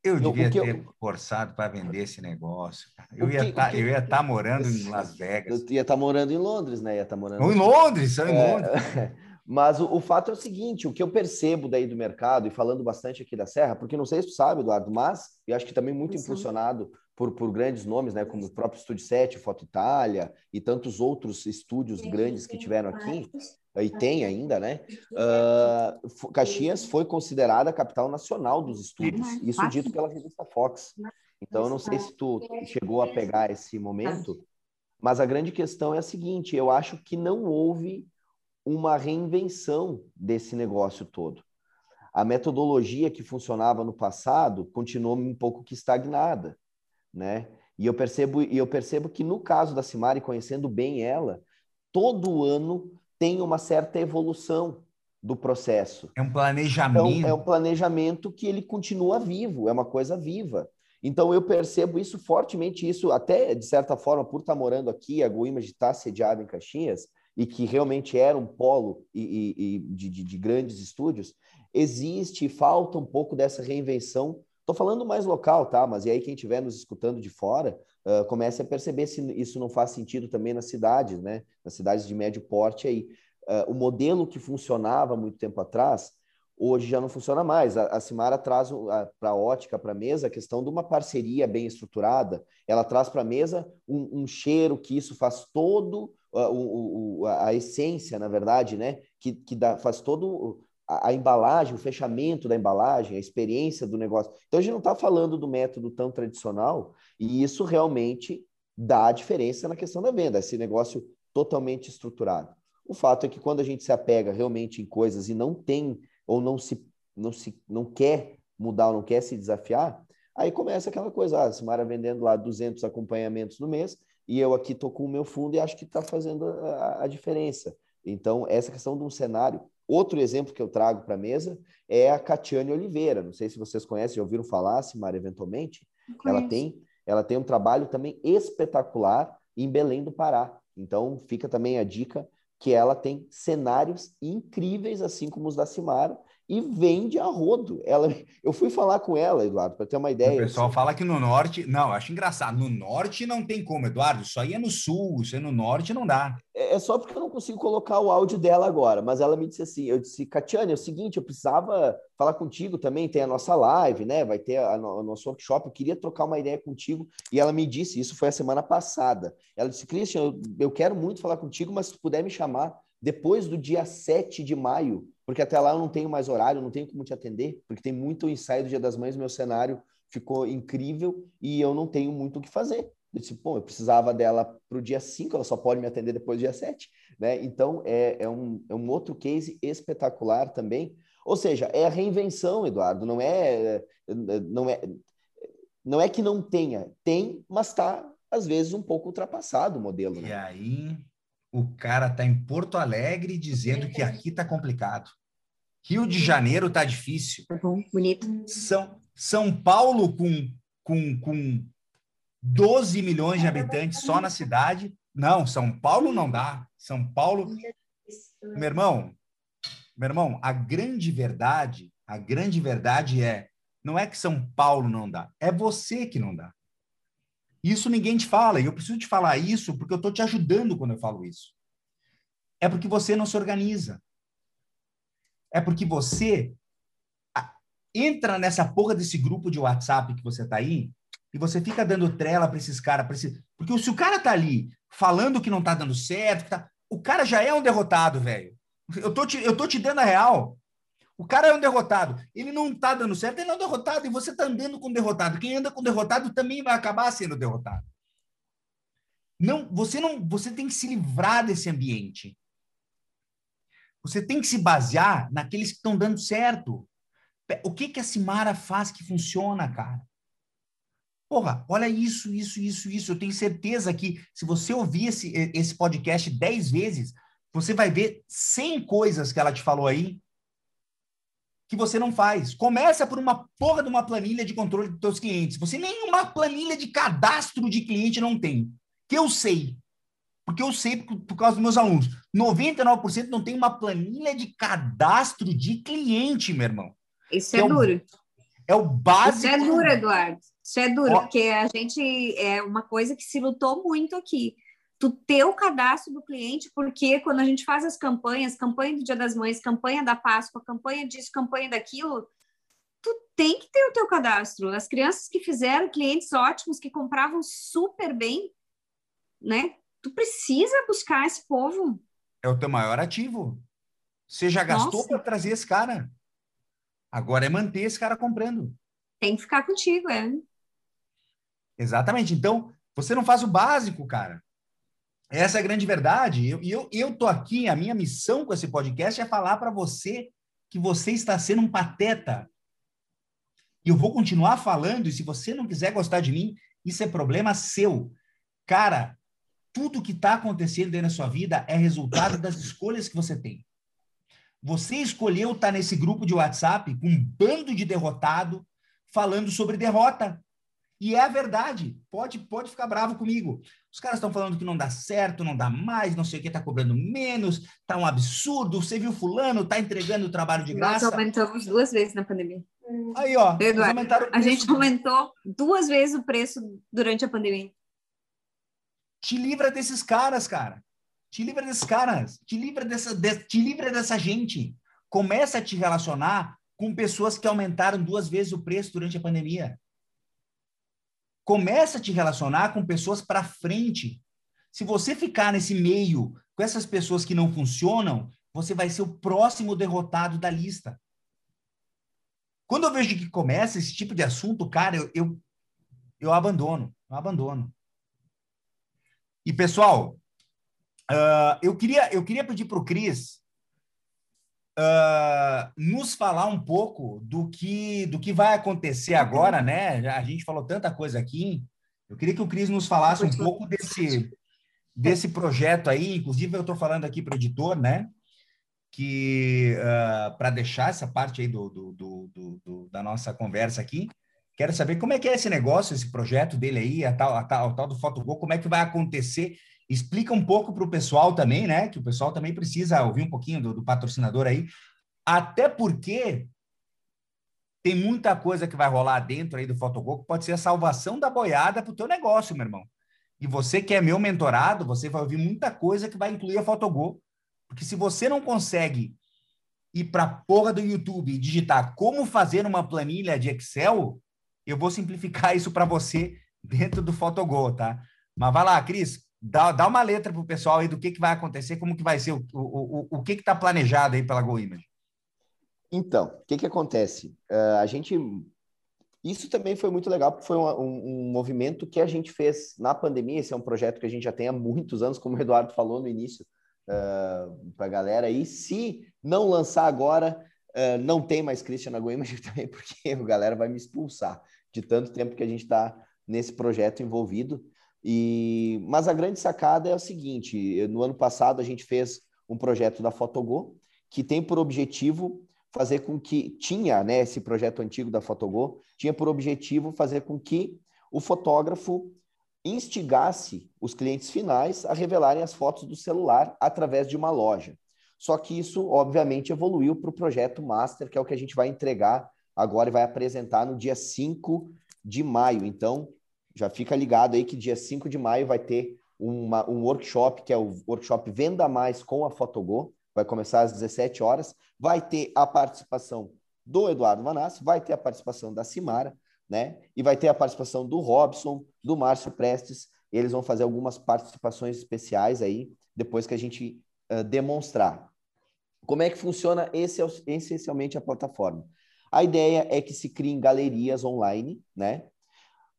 eu devia ter eu... forçado para vender esse negócio. Eu ia estar tá, estar tá morando em Las Vegas. Eu ia estar tá morando em Londres, né? Ia estar morando. Ou em Londres, em é... Londres. Mas o, o, fato é o seguinte: o que eu percebo daí do mercado, e falando bastante aqui da Serra, porque não sei se tu sabe, Eduardo, mas eu acho que também muito impulsionado por, por grandes nomes, né? Como o próprio Estúdio 7, Foto Itália e tantos outros estúdios grandes que tiveram aqui e tem ainda, né? Uh, Caxias foi considerada a capital nacional dos estúdios, isso dito pela revista Fox. Então, eu não sei se tu chegou a pegar esse momento, mas a grande questão é a seguinte: eu acho que não houve uma reinvenção desse negócio todo. a metodologia que funcionava no passado continuou um pouco que estagnada, né? E eu percebo, e eu percebo que no caso da Simari, conhecendo bem ela, todo ano tem uma certa evolução do processo. É um planejamento. Então, é um planejamento que ele continua vivo, é uma coisa viva. Então eu percebo isso fortemente, isso até de certa forma, por estar morando aqui, a GoImage está sediada em Caxias, e que realmente era um polo e, e, e de, de, de, grandes estúdios, existe, falta um pouco dessa reinvenção. Estou falando mais local, tá? Mas e aí quem estiver nos escutando de fora, uh, comece a perceber se isso não faz sentido também nas cidades, né? Nas cidades de médio porte aí. Uh, o modelo que funcionava muito tempo atrás, hoje já não funciona mais. A, a Simara traz para a ótica, para a mesa, a questão de uma parceria bem estruturada. Ela traz para a mesa um, um, cheiro que isso faz todo a, essência, na verdade, né? Que, que dá, faz todo a, a, embalagem, o fechamento da embalagem, a experiência do negócio. Então a gente não está falando do método tão tradicional e isso realmente dá a diferença na questão da venda, esse negócio totalmente estruturado. O fato é que quando a gente se apega realmente em coisas e não tem ou não se não se não quer mudar, ou não quer se desafiar, aí começa aquela coisa, ah, a Simara vendendo lá 200 acompanhamentos no mês e eu aqui tô com o meu fundo e acho que está fazendo a, a, diferença. Então, essa questão de um cenário. Outro exemplo que eu trago para a mesa é a Catiane Oliveira. Não sei se vocês conhecem, já ouviram falar, Simara, eventualmente. Ela tem, ela tem um trabalho também espetacular em Belém do Pará. Então, fica também a dica que ela tem cenários incríveis, assim como os da Simara, e vende a rodo. Ela, eu fui falar com ela, Eduardo, para ter uma ideia. O pessoal fala que no norte, não, acho engraçado. No norte não tem como, Eduardo. Isso aí é no sul, isso aí no norte não dá. É, é só porque eu não consigo colocar o áudio dela agora, mas ela me disse assim: eu disse, Catiane, é o seguinte, eu precisava falar contigo também. Tem a nossa live, né? Vai ter a, a, o nosso workshop. Eu queria trocar uma ideia contigo. E ela me disse, isso foi a semana passada. Ela disse, Christian, eu, eu quero muito falar contigo, mas se puder me chamar depois do dia 7 de maio, porque até lá eu não tenho mais horário, não tenho como te atender, porque tem muito ensaio do Dia das Mães, meu cenário ficou incrível e eu não tenho muito o que fazer. Eu disse, pô, eu precisava dela para o dia 5, ela só pode me atender depois do dia 7, né? Então, é, é, um, é um outro case espetacular também. Ou seja, é a reinvenção, Eduardo, não é, não é, não é que não tenha, tem, mas está, às vezes, um pouco ultrapassado o modelo. Né? E aí, o cara tá em Porto Alegre dizendo que aqui tá complicado. Rio de Janeiro tá difícil. Tá bonito. São, São Paulo com, com, com 12 milhões de habitantes só na cidade. Não, São Paulo não dá. São Paulo. Meu irmão, meu irmão, a grande verdade, a grande verdade é, não é que São Paulo não dá, é você que não dá. Isso ninguém te fala, e eu preciso te falar isso porque eu estou te ajudando quando eu falo isso. É porque você não se organiza. É porque você entra nessa porra desse grupo de WhatsApp que você tá aí e você fica dando trela para esses caras. Esse... Porque se o cara tá ali falando que não tá dando certo, tá... o cara já é um derrotado, velho. Eu tô, te, eu tô te dando a real. O cara é um derrotado. Ele não está dando certo, ele é um derrotado. E você está andando com derrotado. Quem anda com derrotado também vai acabar sendo derrotado. Não, você não, você tem que se livrar desse ambiente. Você tem que se basear naqueles que estão dando certo. O que que a Simara faz que funciona, cara? Porra, olha isso, isso, isso, isso. Eu tenho certeza que se você ouvir esse, esse podcast dez vezes, você vai ver 100 coisas que ela te falou aí que você não faz. Começa por uma porra de uma planilha de controle dos seus clientes. Você nem uma planilha de cadastro de cliente não tem. Que eu sei. Porque eu sei por, por causa dos meus alunos. 99% não tem uma planilha de cadastro de cliente, meu irmão. Isso é, é duro. O, é o básico. Isso é duro, Eduardo. Isso é duro, Ó, porque a gente é uma coisa que se lutou muito aqui tu ter o cadastro do cliente, porque quando a gente faz as campanhas, campanha do Dia das Mães, campanha da Páscoa, campanha disso, campanha daquilo, tu tem que ter o teu cadastro. As crianças que fizeram, clientes ótimos, que compravam super bem, né? Tu precisa buscar esse povo. É o teu maior ativo. Você já gastou para trazer esse cara. Agora é manter esse cara comprando. Tem que ficar contigo, é. Exatamente. Então, você não faz o básico, cara. Essa é a grande verdade. E eu, eu, tô aqui, a minha missão com esse podcast é falar para você que você está sendo um pateta. E eu vou continuar falando, e se você não quiser gostar de mim, isso é problema seu. Cara, tudo que está acontecendo dentro da sua vida é resultado das escolhas que você tem. Você escolheu estar tá nesse grupo de WhatsApp com um bando de derrotado falando sobre derrota. E é a verdade. Pode, pode ficar bravo comigo. Os caras estão falando que não dá certo, não dá mais, não sei o que, está cobrando menos, tá um absurdo. Você viu fulano, tá entregando o trabalho de graça. Nós aumentamos duas vezes na pandemia. Aí, ó. Eduardo, a gente aumentou duas vezes o preço durante a pandemia. Te livra desses caras, cara. Te livra desses caras. Te livra dessa, de, te livra dessa gente. Começa a te relacionar com pessoas que aumentaram duas vezes o preço durante a pandemia. Começa a te relacionar com pessoas para frente. Se você ficar nesse meio com essas pessoas que não funcionam, você vai ser o próximo derrotado da lista. Quando eu vejo que começa esse tipo de assunto, cara, eu, eu, eu abandono, eu abandono. E, pessoal, uh, eu, queria, eu queria pedir para o Cris uh, nos falar um pouco do que, do que vai acontecer agora, né? A gente falou tanta coisa aqui. Eu queria que o Cris nos falasse um pouco desse, desse projeto aí. Inclusive, eu estou falando aqui para o editor, né? Que uh, para deixar essa parte aí do, do, do, do, da nossa conversa aqui, quero saber como é que é esse negócio, esse projeto dele aí, a tal, a tal, a tal do Fotogol, como é que vai acontecer Explica um pouco para o pessoal também, né? Que o pessoal também precisa ouvir um pouquinho do, do patrocinador aí. Até porque tem muita coisa que vai rolar dentro aí do Fotogol que pode ser a salvação da boiada para o teu negócio, meu irmão. E você que é meu mentorado, você vai ouvir muita coisa que vai incluir a Fotogol. Porque se você não consegue ir para a porra do YouTube e digitar como fazer uma planilha de Excel, eu vou simplificar isso para você dentro do Fotogol, tá? Mas vai lá, Cris, dá, dá uma letra para o pessoal aí do que, que vai acontecer, como que vai ser, o, o, o, o que está planejado aí pela GoImage. Então, o que, que acontece? Uh, a gente. Isso também foi muito legal, porque foi um, um, um, movimento que a gente fez na pandemia. Esse é um projeto que a gente já tem há muitos anos, como o Eduardo falou no início, uh, para a galera. E se não lançar agora, uh, não tem mais Christian na também, porque a galera vai me expulsar de tanto tempo que a gente está nesse projeto envolvido. E, mas a grande sacada é o seguinte: no ano passado a gente fez um projeto da Fotogo que tem por objetivo fazer com que tinha, né, esse projeto antigo da Fotogo tinha por objetivo fazer com que o fotógrafo instigasse os clientes finais a revelarem as fotos do celular através de uma loja. Só que isso, obviamente, evoluiu para o projeto Master, que é o que a gente vai entregar agora e vai apresentar no dia 5 de maio. Então, já fica ligado aí que dia 5 de maio vai ter uma, um workshop, que é o workshop Venda Mais com a Fotogol. Vai começar às 17 horas. Vai ter a participação do Eduardo Manassi, vai ter a participação da Simara, né? E vai ter a participação do Robson, do Márcio Prestes. Eles vão fazer algumas participações especiais aí, depois que a gente uh, demonstrar. Como é que funciona esse, essencialmente a plataforma? A ideia é que se criem galerias online, né?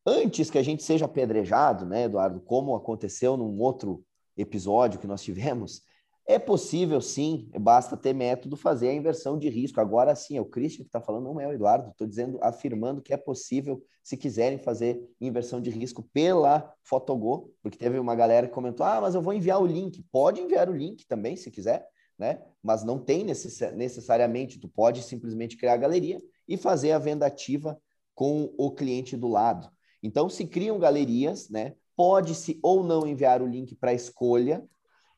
Antes que a gente seja apedrejado, né, Eduardo, como aconteceu num outro episódio que nós tivemos, é possível sim, basta ter método fazer a inversão de risco. Agora sim, é o Christian que está falando, não é o Eduardo, estou dizendo, afirmando que é possível, se quiserem fazer inversão de risco pela Fotogol, porque teve uma galera que comentou: ah, mas eu vou enviar o link. Pode enviar o link também, se quiser, né? Mas não tem necessariamente, tu pode simplesmente criar a galeria e fazer a venda ativa com o cliente do lado. Então, se criam galerias, né? Pode-se ou não enviar o link para escolha.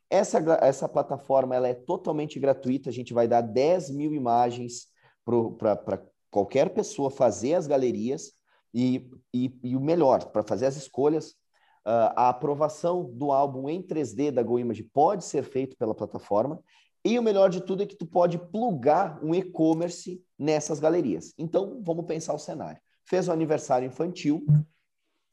Essa, essa plataforma ela é totalmente gratuita, a gente vai dar 10 mil imagens para qualquer pessoa fazer as galerias e, e, e o melhor, para fazer as escolhas, uh, a aprovação do álbum em 3D da GoImage pode ser feito pela plataforma e o melhor de tudo é que tu pode plugar um e-commerce nessas galerias. Então, vamos pensar o cenário. Fez o aniversário infantil,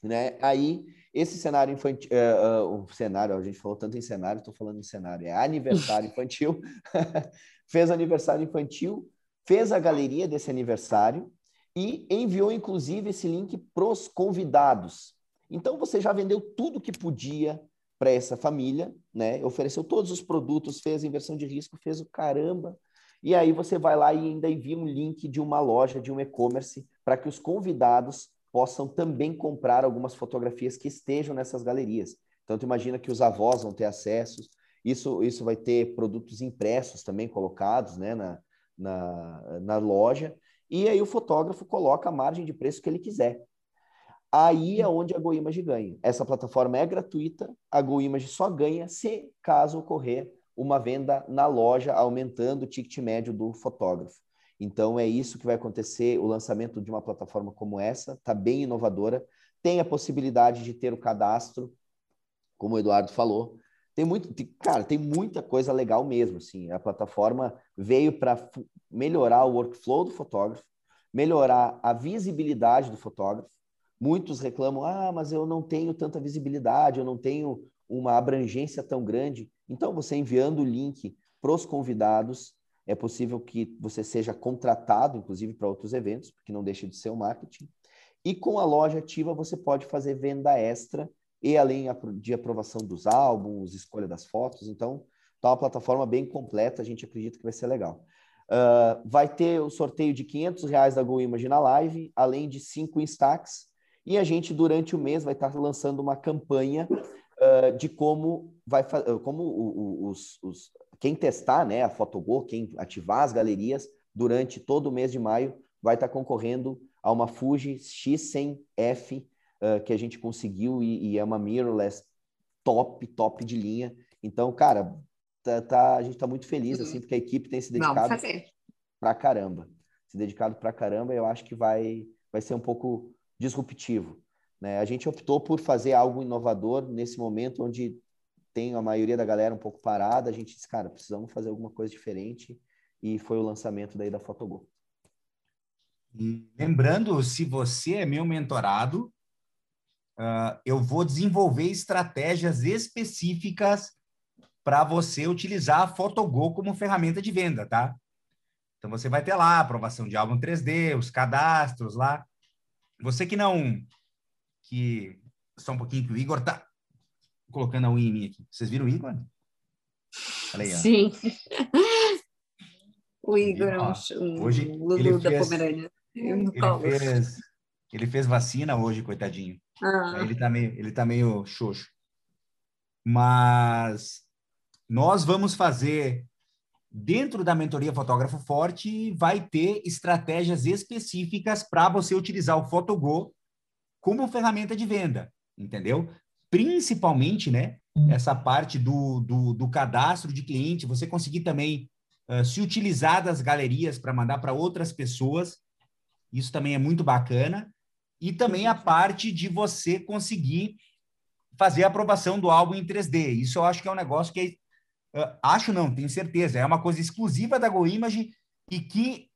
né? Aí, esse cenário infantil, uh, uh, o cenário, a gente falou tanto em cenário, estou falando em cenário, é aniversário infantil, fez aniversário infantil, fez a galeria desse aniversário e enviou, inclusive, esse link para os convidados. Então, você já vendeu tudo que podia para essa família, né? Ofereceu todos os produtos, fez a inversão de risco, fez o caramba. E aí você vai lá e ainda envia um link de uma loja, de um e-commerce, para que os convidados possam também comprar algumas fotografias que estejam nessas galerias. Então, tu imagina que os avós vão ter acesso, isso, isso vai ter produtos impressos também colocados né, na, na, na loja, e aí o fotógrafo coloca a margem de preço que ele quiser. Aí é onde a GoImage ganha. Essa plataforma é gratuita, a GoImage só ganha se caso ocorrer uma venda na loja, aumentando o ticket médio do fotógrafo. Então é isso que vai acontecer. O lançamento de uma plataforma como essa está bem inovadora. Tem a possibilidade de ter o cadastro, como o Eduardo falou. Tem muito, tem, cara, tem muita coisa legal mesmo. Assim. A plataforma veio para melhorar o workflow do fotógrafo, melhorar a visibilidade do fotógrafo. Muitos reclamam: ah, mas eu não tenho tanta visibilidade, eu não tenho uma abrangência tão grande. Então, você enviando o link para os convidados, é possível que você seja contratado, inclusive, para outros eventos, porque não deixa de ser o marketing. E com a loja ativa, você pode fazer venda extra e além de aprovação dos álbuns, escolha das fotos. Então, está uma plataforma bem completa, a gente acredita que vai ser legal. Uh, vai ter o sorteio de 500 reais da GoImage na live, além de cinco instax. E a gente, durante o mês, vai estar lançando uma campanha uh, de como vai como os, os, quem testar né, a Fotogol, quem ativar as galerias durante todo o mês de maio, vai estar concorrendo a uma Fuji X100F uh, que a gente conseguiu e, e, é uma mirrorless top, top de linha. Então, cara, tá, tá a gente está muito feliz, assim, porque a equipe tem se dedicado pra caramba. Se dedicado pra caramba, eu acho que vai, vai ser um pouco disruptivo. Né? A gente optou por fazer algo inovador nesse momento onde tem a maioria da galera um pouco parada. A gente disse, cara, precisamos fazer alguma coisa diferente e foi o lançamento daí da Fotogol. Lembrando, se você é meu mentorado, uh, eu vou desenvolver estratégias específicas para você utilizar a Fotogol como ferramenta de venda, tá? Então você vai ter lá aprovação de álbum 3D, os cadastros lá. Você que não que só um pouquinho que o Igor tá colocando a unha em mim aqui. Vocês viram o Igor? Aí, Sim. o Igor é um, hoje Lulu ele da fez, Pomerânia. Ele fez, ele fez vacina hoje, coitadinho. Ah. Ele tá meio, ele tá meio xoxo. Mas nós vamos fazer dentro da mentoria Fotógrafo Forte vai ter estratégias específicas para você utilizar o Photogol como ferramenta de venda, entendeu? Principalmente, né, hum. essa parte do, do, do cadastro de cliente, você conseguir também uh, se utilizar das galerias para mandar para outras pessoas, isso também é muito bacana, e também a parte de você conseguir fazer a aprovação do álbum em 3D. Isso eu acho que é um negócio que é, uh, acho não, tenho certeza, é uma coisa exclusiva da GoImage e que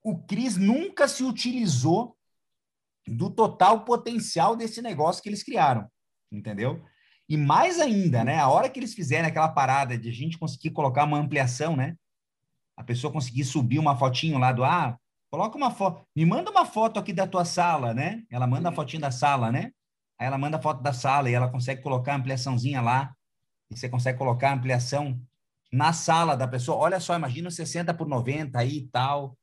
o Cris nunca se utilizou do total potencial desse negócio que eles criaram, entendeu? E mais ainda, né? A hora que eles fizerem aquela parada de a gente conseguir colocar uma ampliação, né? A pessoa conseguir subir uma fotinho lá do ah, coloca uma foto, me manda uma foto aqui da tua sala, né? Ela manda a fotinho da sala, né? Aí ela manda a foto da sala e ela consegue colocar a ampliaçãozinha lá. E você consegue colocar a ampliação na sala da pessoa. Olha só, imagina 60 por 90 aí e tal.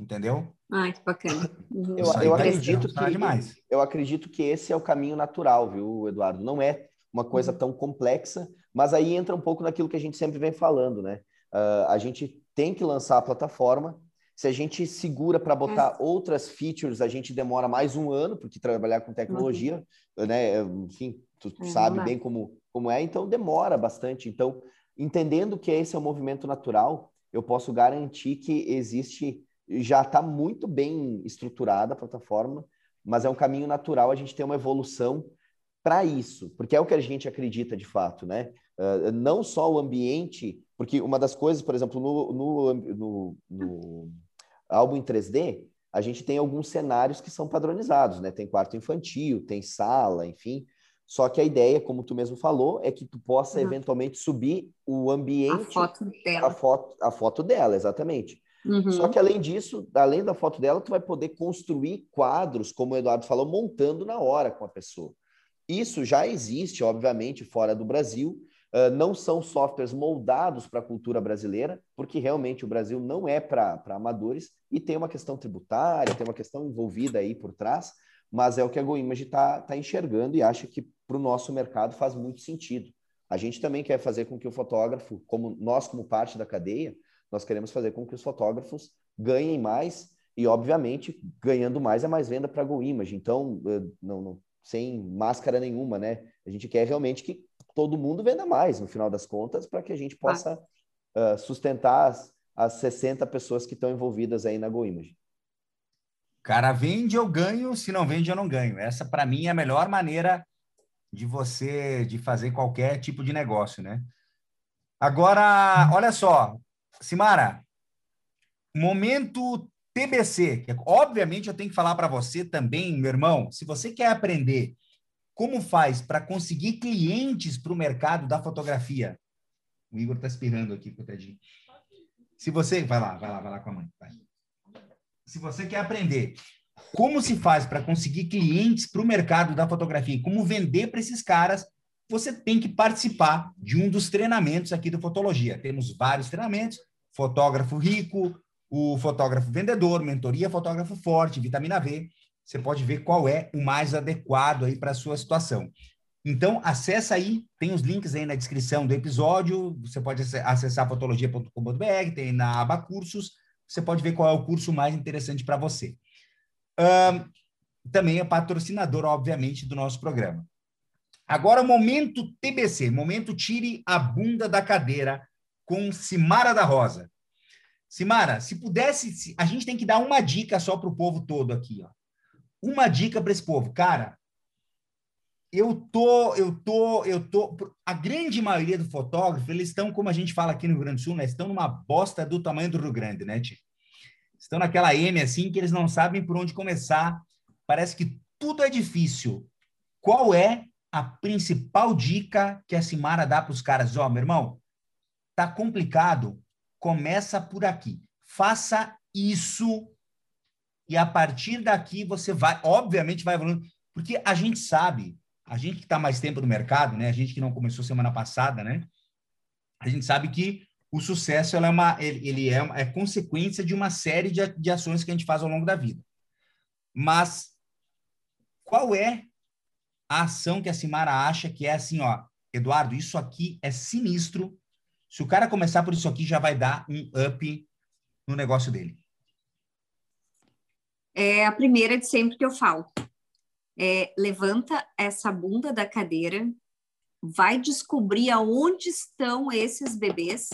Entendeu? Ai, que bacana. Uhum. Eu, eu acredito que demais. eu acredito que esse é o caminho natural, viu, Eduardo? Não é uma coisa uhum. tão complexa, mas aí entra um pouco naquilo que a gente sempre vem falando, né? Uh, a gente tem que lançar a plataforma. Se a gente segura para botar é. outras features, a gente demora mais um ano, porque trabalhar com tecnologia, uhum. né? Enfim, tu é, sabe bem como, como é, então demora bastante. Então, entendendo que esse é o movimento natural, eu posso garantir que existe já está muito bem estruturada a plataforma, mas é um caminho natural a gente ter uma evolução para isso, porque é o que a gente acredita de fato, né? Uh, não só o ambiente, porque uma das coisas, por exemplo, no, no, no, no álbum em 3D, a gente tem alguns cenários que são padronizados, né? Tem quarto infantil, tem sala, enfim. Só que a ideia, como tu mesmo falou, é que tu possa uhum. eventualmente subir o ambiente. A foto dela. A foto, a foto dela, exatamente. Uhum. Só que além disso, além da foto dela, tu vai poder construir quadros, como o Eduardo falou, montando na hora com a pessoa. Isso já existe, obviamente, fora do Brasil, uh, não são softwares moldados para a cultura brasileira, porque realmente o Brasil não é para amadores e tem uma questão tributária, tem uma questão envolvida aí por trás, mas é o que a GoImage está tá enxergando e acha que para o nosso mercado faz muito sentido. A gente também quer fazer com que o fotógrafo, como nós como parte da cadeia, nós queremos fazer com que os fotógrafos ganhem mais e, obviamente, ganhando mais é mais venda para a GoImage. Então, eh, não, não, sem máscara nenhuma, né? A gente quer realmente que todo mundo venda mais, no final das contas, para que a gente possa ah. uh, sustentar as, as 60 pessoas que estão envolvidas aí na GoImage. Cara, vende, eu ganho, se não vende, eu não ganho. Essa, para mim, é a melhor maneira de você de fazer qualquer tipo de negócio, né? Agora, olha só, Simara, momento TBC, que obviamente eu tenho que falar para você também, meu irmão, se você quer aprender como faz para conseguir clientes para o mercado da fotografia, o Igor está espirrando aqui, coitadinho. Se você, vai lá, vai lá, vai lá com a mãe. Vai. Se você quer aprender como se faz para conseguir clientes para o mercado da fotografia e como vender para esses caras, você tem que participar de um dos treinamentos aqui do Fotologia. Temos vários treinamentos, fotógrafo rico, o fotógrafo vendedor, mentoria fotógrafo forte, vitamina V. Você pode ver qual é o mais adequado aí para a sua situação. Então, acessa aí, tem os links aí na descrição do episódio, você pode acessar fotologia.com.br, tem na aba cursos, você pode ver qual é o curso mais interessante para você. Um, também é patrocinador, obviamente, do nosso programa. Agora, momento TBC, momento tire a bunda da cadeira com Simara da Rosa. Simara, se pudesse, a gente tem que dar uma dica só para o povo todo aqui, ó. Uma dica para esse povo, cara. Eu tô, eu tô, eu tô. A grande maioria do fotógrafo, eles estão, como a gente fala aqui no Rio Grande do Sul, né? Estão numa bosta do tamanho do Rio Grande, né, tia? Estão naquela M assim que eles não sabem por onde começar. Parece que tudo é difícil. Qual é a principal dica que a Simara dá para os caras? Ó, oh, meu irmão, tá complicado começa por aqui. Faça isso e a partir daqui você vai, obviamente, vai evoluindo, porque a gente sabe, a gente que está mais tempo no mercado, né? A gente que não começou semana passada, né? A gente sabe que o sucesso é uma, ele, é, é consequência de uma série de, de ações que a gente faz ao longo da vida. Mas qual é a ação que a Simara acha que é assim, ó, Eduardo, isso aqui é sinistro, se o cara começar por isso aqui, já vai dar um up no negócio dele. É a primeira de sempre que eu falo. É, levanta essa bunda da cadeira, vai descobrir aonde estão esses bebês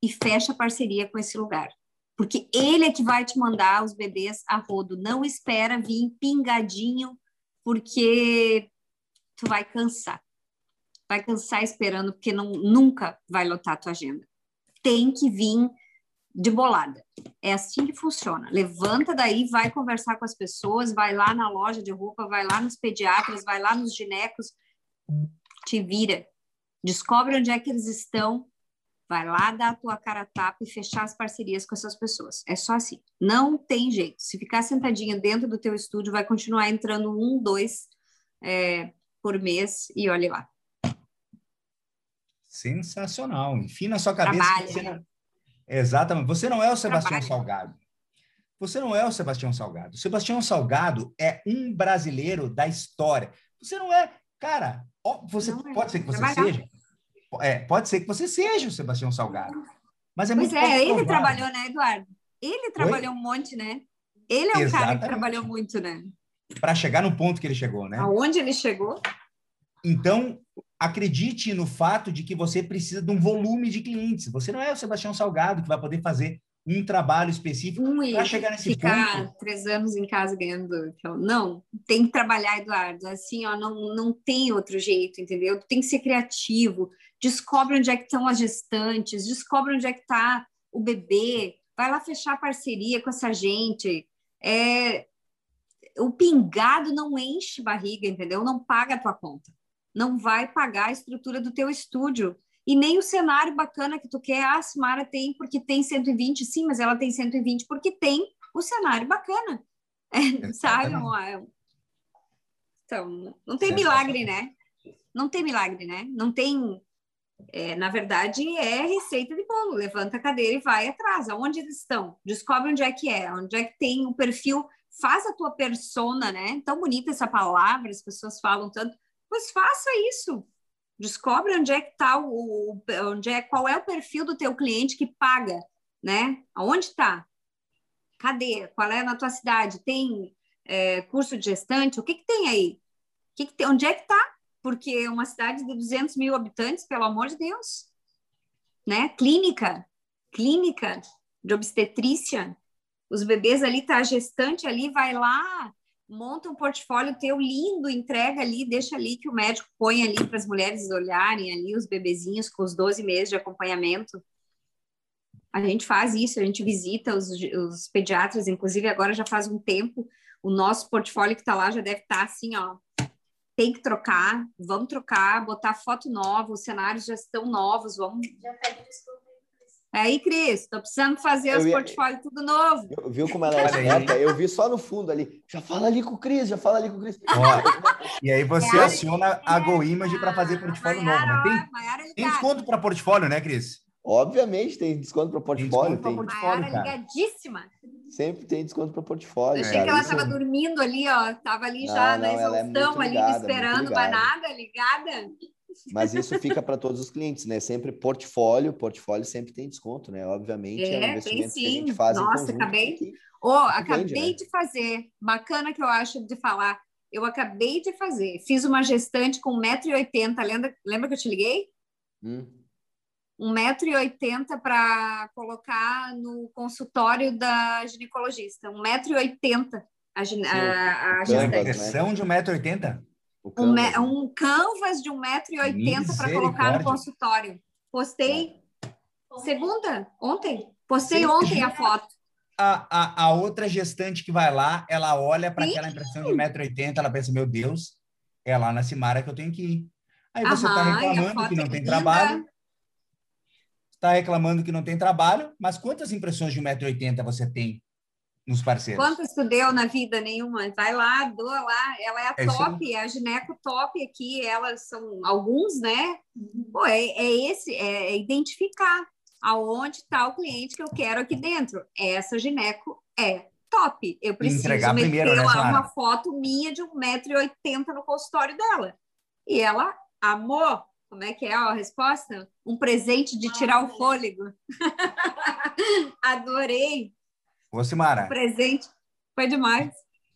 e fecha parceria com esse lugar. Porque ele é que vai te mandar os bebês a rodo. Não espera vir pingadinho, porque tu vai cansar vai cansar esperando, porque não, nunca vai lotar a tua agenda. Tem que vir de bolada. É assim que funciona. Levanta daí, vai conversar com as pessoas, vai lá na loja de roupa, vai lá nos pediatras, vai lá nos ginecos, te vira. Descobre onde é que eles estão, vai lá dar a tua cara tapa e fechar as parcerias com essas pessoas. É só assim. Não tem jeito. Se ficar sentadinha dentro do teu estúdio, vai continuar entrando um, dois é, por mês e olhe lá. Sensacional. Enfim, na sua cabeça. Você não... Exatamente. Você não é o Sebastião Trabalha. Salgado. Você não é o Sebastião Salgado. O Sebastião Salgado é um brasileiro da história. Você não é. Cara, você não é. pode ser que você Trabalhar. seja. É, pode ser que você seja o Sebastião Salgado. Mas é pois muito é, ele trabalhou, né, Eduardo? Ele trabalhou Oi? um monte, né? Ele é o cara que trabalhou muito, né? Para chegar no ponto que ele chegou, né? Aonde ele chegou? Então, acredite no fato de que você precisa de um volume de clientes. Você não é o Sebastião Salgado que vai poder fazer um trabalho específico para chegar nesse ficar ponto. três anos em casa ganhando. Então, não, tem que trabalhar, Eduardo. Assim, ó, não, não tem outro jeito, entendeu? Tem que ser criativo. Descobre onde é que estão as gestantes, descobre onde é que está o bebê. Vai lá fechar parceria com essa gente. É, o pingado não enche barriga, entendeu? Não paga a tua conta não vai pagar a estrutura do teu estúdio. E nem o cenário bacana que tu quer, ah, a Simara tem porque tem 120, sim, mas ela tem 120 porque tem o cenário bacana. É, sabe? Então, não tem milagre, né? Não tem milagre, né? Não tem É, na verdade, é receita de bolo. Levanta a cadeira e vai atrás. Aonde eles estão? Descobre onde é que é, onde é que tem o perfil. Faz a tua persona, né? Tão bonita essa palavra, as pessoas falam tanto. Pois faça isso. Descobre onde é que está o, onde é, qual é o perfil do teu cliente que paga, né? Aonde está? Cadê? Qual é na tua cidade? Tem é, curso de gestante? O que que tem aí? O que que tem? Onde é que está? Porque uma cidade de 200 mil habitantes, pelo amor de Deus, né? Clínica, clínica de obstetrícia. Os bebês ali, tá a gestante ali, vai lá, monta um portfólio teu lindo, entrega ali, deixa ali que o médico põe ali para as mulheres olharem ali os bebezinhos com os 12 meses de acompanhamento. A gente faz isso, a gente visita os, os pediatras, inclusive agora já faz um tempo, o nosso portfólio que está lá já deve estar tá assim, ó, tem que trocar, vamos trocar, botar foto nova, os cenários já estão novos, vamos... Já pede desculpa Aí, Cris, tô precisando fazer eu os ia... portfólios tudo novo. Eu, viu como ela é esperta? Eu vi só no fundo ali. Já fala ali com o Cris, já fala ali com o Cris. e aí você é, aciona a GoImage para fazer portfólio Maiara, novo. Né? Tem, tem desconto para portfólio, né, Cris? Obviamente tem desconto para portfólio. Tem desconto tem. portfólio, cara. ligadíssima. Sempre tem desconto para portfólio. Eu achei cara. que ela estava Isso... dormindo ali, ó. Tava ali já não, na é exaustão, é ali ligada, esperando, mas nada, ligada. Mas isso fica para todos os clientes, né? Sempre portfólio, portfólio sempre tem desconto, né? Obviamente, é, é um investimento que a gente faz Nossa, acabei. Oh, acabei vende, né? de fazer. Bacana que eu acho de falar. Eu acabei de fazer. Fiz uma gestante com 1,80m. Lembra, lembra que eu te liguei? Hum. 1,80m para colocar no consultório da ginecologista. 1,80m a, a, a gestante. Né? de 1,80m? Um, um canvas de 1,80m para colocar no consultório. Postei segunda, ontem. Postei Sim. ontem a foto. A, a, a, outra gestante que vai lá, ela olha para aquela impressão de 1,80m, ela pensa, meu Deus, é lá na Cimara que eu tenho que ir. Aí você está reclamando que não é tem linda. trabalho. Está reclamando que não tem trabalho, mas quantas impressões de 1,80m você tem nos parceiros. Quantas tu deu na vida? Nenhuma. Vai lá, doa lá. Ela é a é top, é a gineco top aqui. Elas são alguns, né? Pô, é, é esse, é, é identificar aonde está o cliente que eu quero aqui dentro. Essa gineco é top. Eu preciso Entregar meter primeiro, né, lá uma foto minha de 1,80m no consultório dela. E ela amou. Como é que é a resposta? Um presente de tirar o fôlego. Adorei. O presente foi demais.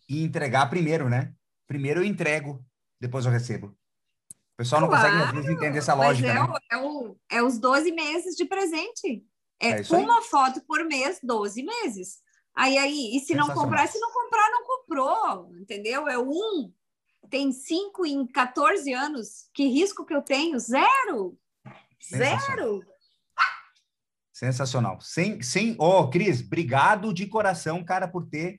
E entregar primeiro, né? Primeiro eu entrego, depois eu recebo. O pessoal não claro, consegue, às vezes, entender essa lógica. É, né? é, o, é os 12 meses de presente. É, é uma aí. foto por mês, 12 meses. Aí, aí, e se não comprar, se não comprar, não comprou, entendeu? É um. Tem 5 em 14 anos. Que risco que eu tenho? Zero. Zero. Sensacional. Sem, sem, oh, Cris, obrigado de coração, cara, por ter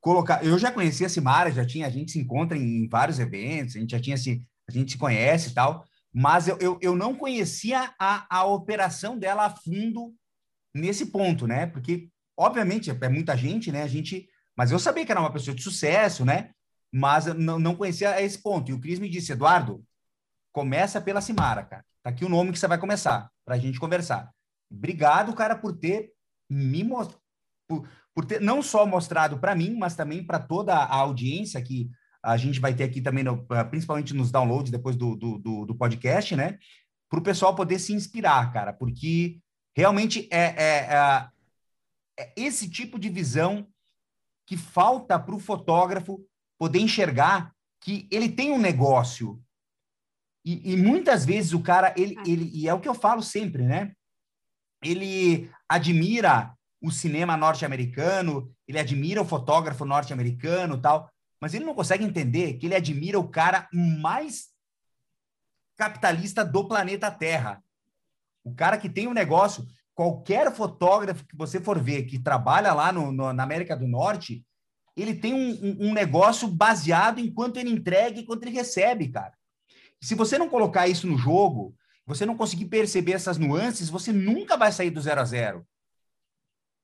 colocado. Eu já conhecia a Simara, já tinha, a gente se encontra em vários eventos, a gente já tinha se, a gente se conhece e tal, mas eu, eu, eu não conhecia a, a operação dela a fundo nesse ponto, né? Porque, obviamente, é muita gente, né? A gente, mas eu sabia que era uma pessoa de sucesso, né? Mas não, não conhecia esse ponto. E o Cris me disse, Eduardo, começa pela Simara, cara. Tá aqui o nome que você vai começar, para a gente conversar. Obrigado, cara, por ter me mostrado, por, por ter não só mostrado para mim, mas também para toda a audiência que a gente vai ter aqui também, no, principalmente nos downloads depois do, do, do, do podcast, né? Para o pessoal poder se inspirar, cara, porque realmente é, é, é, é esse tipo de visão que falta para o fotógrafo poder enxergar que ele tem um negócio. E, e, muitas vezes o cara, ele, é. ele, e é o que eu falo sempre, né? Ele admira o cinema norte-americano, ele admira o fotógrafo norte-americano tal, mas ele não consegue entender que ele admira o cara mais capitalista do planeta Terra. O cara que tem um negócio, qualquer fotógrafo que você for ver que trabalha lá no, no na América do Norte, ele tem um, um, um negócio baseado em quanto ele entrega e quanto ele recebe, cara. Se você não colocar isso no jogo, você não conseguir perceber essas nuances, você nunca vai sair do zero a zero.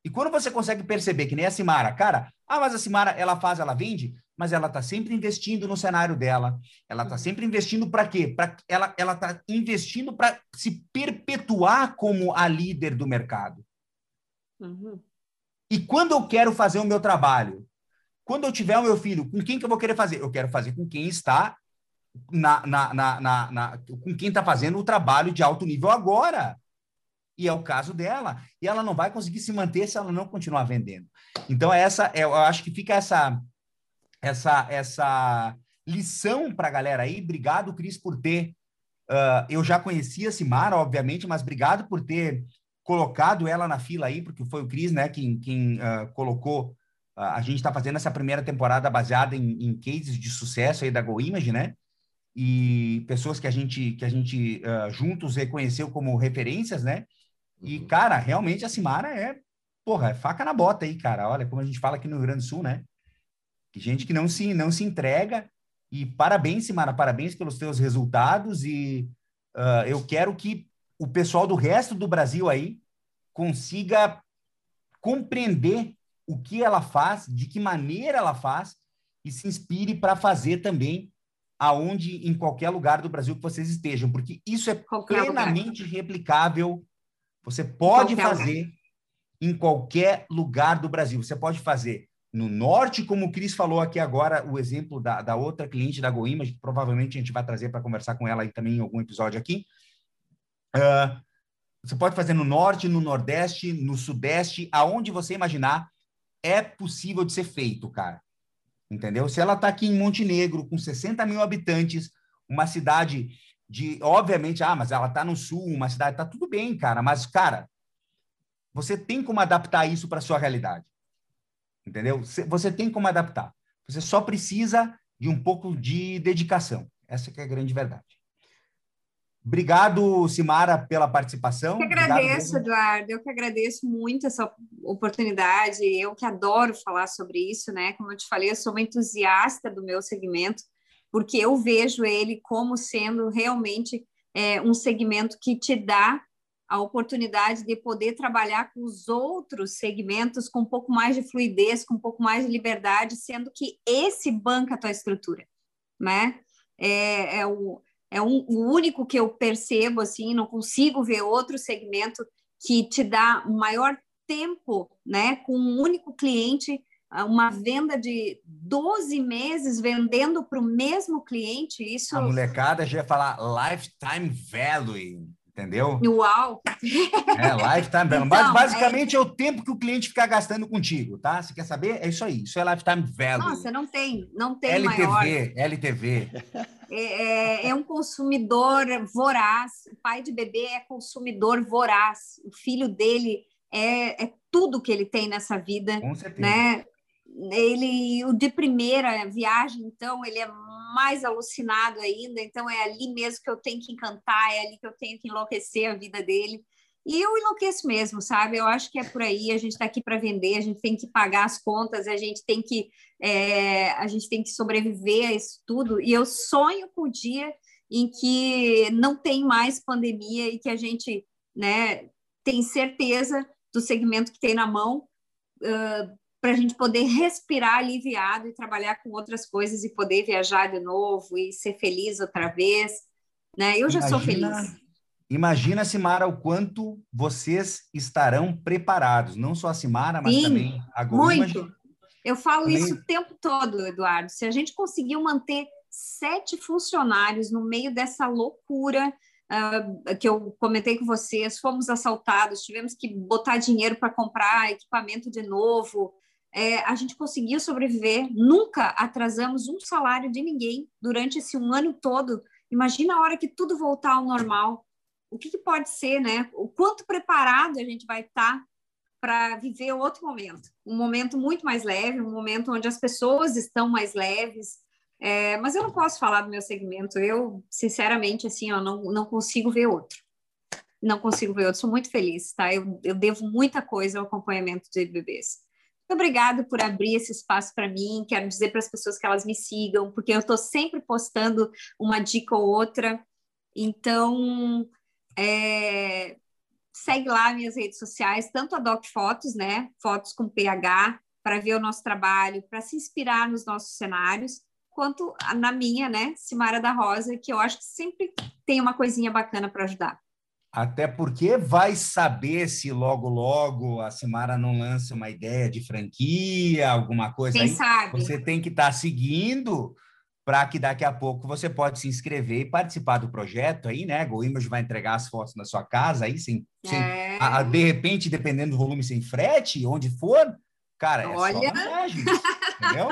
E quando você consegue perceber que nem a Simara, cara, ah, mas a Simara, ela faz, ela vende, mas ela está sempre investindo no cenário dela. Ela está sempre investindo para quê? Pra, ela está investindo para se perpetuar como a líder do mercado. Uhum. E quando eu quero fazer o meu trabalho, quando eu tiver o meu filho, com quem que eu vou querer fazer? Eu quero fazer com quem está na, na, na, na, com quem está fazendo o trabalho de alto nível agora. E é o caso dela. E ela não vai conseguir se manter se ela não continuar vendendo. Então, essa, eu acho que fica essa, essa, essa lição para a galera aí. Obrigado, Cris, por ter. Uh, eu já conhecia a Simara, obviamente, mas obrigado por ter colocado ela na fila aí, porque foi o Cris, né, quem, quem uh, colocou. Uh, a gente está fazendo essa primeira temporada baseada em, em, cases de sucesso aí da GoImage, né? E pessoas que a gente, que a gente juntos reconheceu como referências, né? E, uhum. cara, realmente a Simara é, porra, é faca na bota aí, cara. Olha, como a gente fala aqui no Rio Grande do Sul, né? Gente que não se, não se entrega. E parabéns, Simara, parabéns pelos teus resultados. E uh, eu quero que o pessoal do resto do Brasil aí consiga compreender o que ela faz, de que maneira ela faz e se inspire para fazer também aonde em qualquer lugar do Brasil que vocês estejam, porque isso é qualquer plenamente lugar. replicável você pode fazer lugar. em qualquer lugar do Brasil. Você pode fazer no norte, como o Cris falou aqui agora, o exemplo da, da outra cliente da Goima, que provavelmente a gente vai trazer para conversar com ela aí também em algum episódio aqui. Uh, você pode fazer no norte, no nordeste, no sudeste, aonde você imaginar, é possível de ser feito, cara. Entendeu? Se ela está aqui em Montenegro, com 60 mil habitantes, uma cidade de, obviamente, ah, mas ela está no sul, uma cidade, tá tudo bem, cara, mas, cara, você tem como adaptar isso para sua realidade. Entendeu? Você tem como adaptar. Você só precisa de um pouco de dedicação. Essa que é a grande verdade. Obrigado, Simara, pela participação. Eu que agradeço, Obrigado, Eduardo. Eu que agradeço muito essa oportunidade. Eu que adoro falar sobre isso, né? Como eu te falei, eu sou uma entusiasta do meu segmento porque eu vejo ele como sendo realmente é, um segmento que te dá a oportunidade de poder trabalhar com os outros segmentos com um pouco mais de fluidez, com um pouco mais de liberdade, sendo que esse banca a tua estrutura, né? É, é, o, é um, o único que eu percebo, assim, não consigo ver outro segmento que te dá maior tempo, né, com um único cliente uma venda de 12 meses vendendo para o mesmo cliente, isso... A molecada já ia falar lifetime value, entendeu? Uau! É, lifetime value. Então, basicamente é... é... o tempo que o cliente fica gastando contigo, tá? Você quer saber? É isso aí, isso é lifetime value. Nossa, não tem, não tem LTV, maior. LTV. É, é, é um consumidor voraz, o pai de bebê é consumidor voraz, o filho dele é, é tudo que ele tem nessa vida, Com certeza. né? ele o de primeira viagem, então ele é mais alucinado ainda, então é ali mesmo que eu tenho que encantar, é ali que eu tenho que enlouquecer a vida dele. E eu enlouqueço mesmo, sabe? Eu acho que é por aí, a gente está aqui para vender, a gente tem que pagar as contas, a gente tem que é, a gente tem que sobreviver a isso tudo. E eu sonho com o dia em que não tem mais pandemia e que a gente né, tem certeza do segmento que tem na mão, uh, para a gente poder respirar aliviado e trabalhar com outras coisas e poder viajar de novo e ser feliz outra vez. Né? Eu já imagina, sou feliz. Imagina, Simara, o quanto vocês estarão preparados, não só a Simara, mas Sim, também a Gol. Muito. Eu falo também... isso o tempo todo, Eduardo. Se a gente conseguiu manter sete funcionários no meio dessa loucura uh, que eu comentei com vocês, fomos assaltados, tivemos que botar dinheiro para comprar equipamento de novo, é, a gente conseguiu sobreviver, nunca atrasamos um salário de ninguém durante esse um ano todo. Imagina a hora que tudo voltar ao normal. O que, que pode ser, né? O quanto preparado a gente vai estar tá para viver outro momento. Um momento muito mais leve, um momento onde as pessoas estão mais leves. É, mas eu não posso falar do meu segmento. Eu, sinceramente, assim, eu não, não consigo ver outro. Não consigo ver outro. Sou muito feliz, tá? Eu, eu devo muita coisa ao acompanhamento de bebês. Muito obrigado por abrir esse espaço para mim. Quero dizer para as pessoas que elas me sigam, porque eu estou sempre postando uma dica ou outra. Então, é, segue lá minhas redes sociais, tanto a Doc Fotos, né? Fotos com PH, para ver o nosso trabalho, para se inspirar nos nossos cenários, quanto na minha, né, Simara da Rosa, que eu acho que sempre tem uma coisinha bacana para ajudar. Até porque vai saber se logo, logo a Simara não lança uma ideia de franquia, alguma coisa Quem aí. sabe? Você tem que estar tá seguindo para que daqui a pouco você pode se inscrever e participar do projeto aí, né? Go Image vai entregar as fotos na sua casa aí, sem, sem É. a- a- de repente, dependendo do volume, sem frete, onde for, cara, é Olha. só vantagens, entendeu?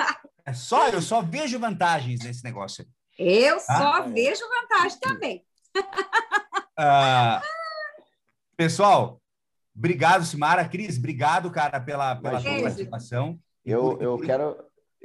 É só, eu só vejo vantagens nesse negócio. aí. Eu Ah, só é. vejo vantagem também. Ah, pessoal, obrigado, Simara. Cris, obrigado, cara, pela, pela Imagina. participação. Eu, eu quero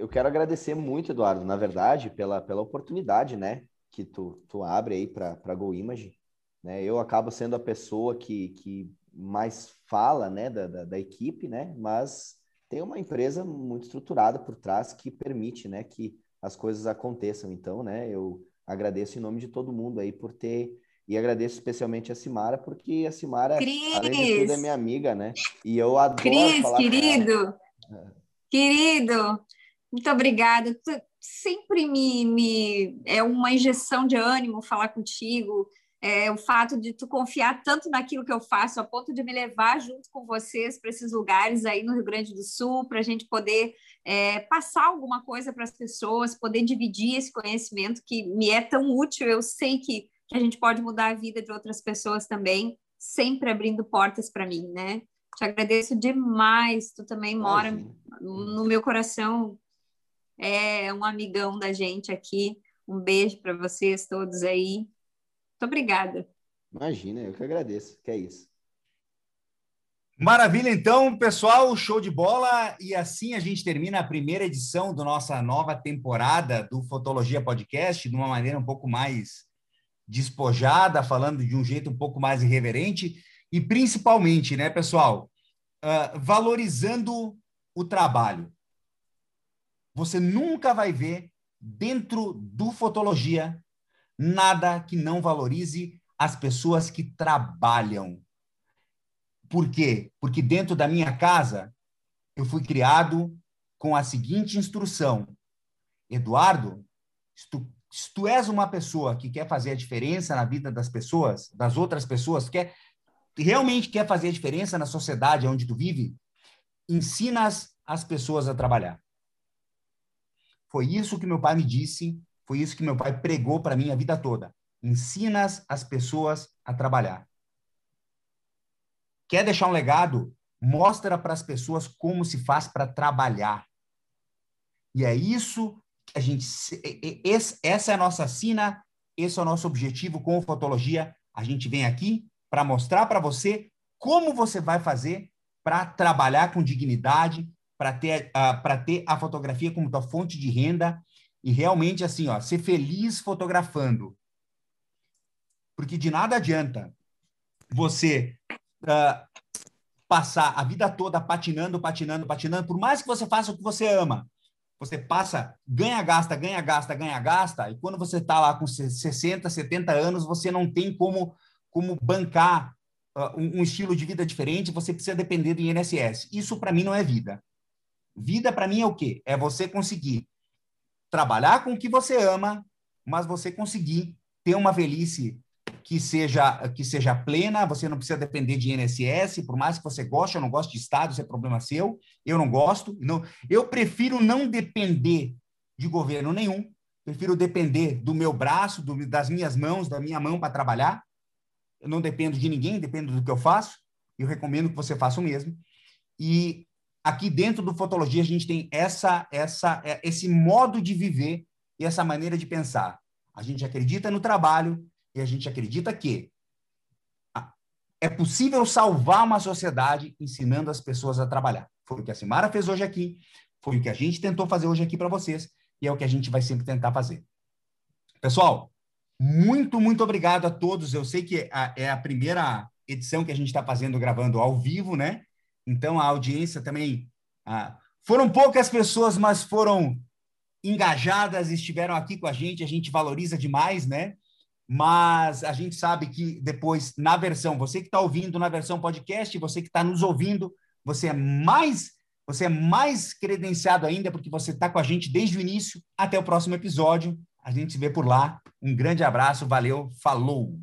eu quero agradecer muito, Eduardo, na verdade, pela, pela oportunidade, né, que tu, tu abre aí para para Go Image, né? Eu acabo sendo a pessoa que, que mais fala, né, da, da, da equipe, né? Mas tem uma empresa muito estruturada por trás que permite, né, que as coisas aconteçam. Então, né, eu agradeço em nome de todo mundo aí por ter e agradeço especialmente a Simara porque a Simara, além de tudo, é minha amiga, né? E eu adoro Cris, falar querido, querido, muito obrigada. Sempre me, me é uma injeção de ânimo falar contigo. É, o fato de tu confiar tanto naquilo que eu faço, a ponto de me levar junto com vocês para esses lugares aí no Rio Grande do Sul, para a gente poder é, passar alguma coisa para as pessoas, poder dividir esse conhecimento que me é tão útil. Eu sei que, que a gente pode mudar a vida de outras pessoas também, sempre abrindo portas para mim, né? Te agradeço demais. Tu também mora Imagina. no meu coração. É um amigão da gente aqui. Um beijo para vocês todos aí. Muito obrigada. Imagina, eu que agradeço, que é isso. Maravilha, então, pessoal, show de bola. E assim a gente termina a primeira edição da nossa nova temporada do Fotologia Podcast, de uma maneira um pouco mais despojada, falando de um jeito um pouco mais irreverente e principalmente, né, pessoal, ah, valorizando o trabalho. Você nunca vai ver dentro do Fotologia nada que não valorize as pessoas que trabalham. Por quê? Porque dentro da minha casa eu fui criado com a seguinte instrução: Eduardo, se tu, se tu és uma pessoa que quer fazer a diferença na vida das pessoas, das outras pessoas, quer realmente quer fazer a diferença na sociedade onde tu vive, ensina as, as pessoas a trabalhar. Foi isso que meu pai me disse, foi isso que meu pai pregou para mim a vida toda. Ensina as, as pessoas a trabalhar. Quer deixar um legado? Mostra para as pessoas como se faz para trabalhar. E é isso que a gente. Essa é a nossa sina, esse é o nosso objetivo com o Fotologia. A gente vem aqui para mostrar para você como você vai fazer para trabalhar com dignidade, para ter, uh, para ter a fotografia como tua fonte de renda e realmente assim, ó, ser feliz fotografando. Porque de nada adianta você uh, passar a vida toda patinando, patinando, patinando, por mais que você faça o que você ama. Você passa, ganha, gasta, ganha, gasta, ganha, gasta, e quando você está lá com 60, 70 anos, você não tem como, como bancar uh, um, um, estilo de vida diferente, você precisa depender do INSS. Isso, para mim, não é vida. Vida, para mim, é o quê? É você conseguir trabalhar com o que você ama, mas você conseguir ter uma velhice que seja que seja plena, você não precisa depender de INSS, por mais que você goste ou não goste de Estado, isso é problema seu. Eu não gosto, não. Eu prefiro não depender de governo nenhum. Prefiro depender do meu braço, do, das minhas mãos, da minha mão para trabalhar. Eu não dependo de ninguém, dependo do que eu faço. Eu recomendo que você faça o mesmo. E aqui dentro do Fotologia a gente tem essa essa esse modo de viver e essa maneira de pensar. A gente acredita no trabalho, e a gente acredita que é possível salvar uma sociedade ensinando as pessoas a trabalhar. Foi o que a Simara fez hoje aqui, foi o que a gente tentou fazer hoje aqui para vocês, e é o que a gente vai sempre tentar fazer. Pessoal, muito, muito obrigado a todos. Eu sei que é a primeira edição que a gente está fazendo, gravando ao vivo, né? Então, a audiência também... Ah, foram poucas pessoas, mas foram engajadas, estiveram aqui com a gente, a gente valoriza demais, né? mas a gente sabe que depois, na versão, você que está ouvindo na versão podcast, você que está nos ouvindo, você é mais, Você é mais credenciado ainda porque você está com a gente desde o início. Até o próximo episódio. A gente se vê por lá. Um grande abraço, valeu, falou!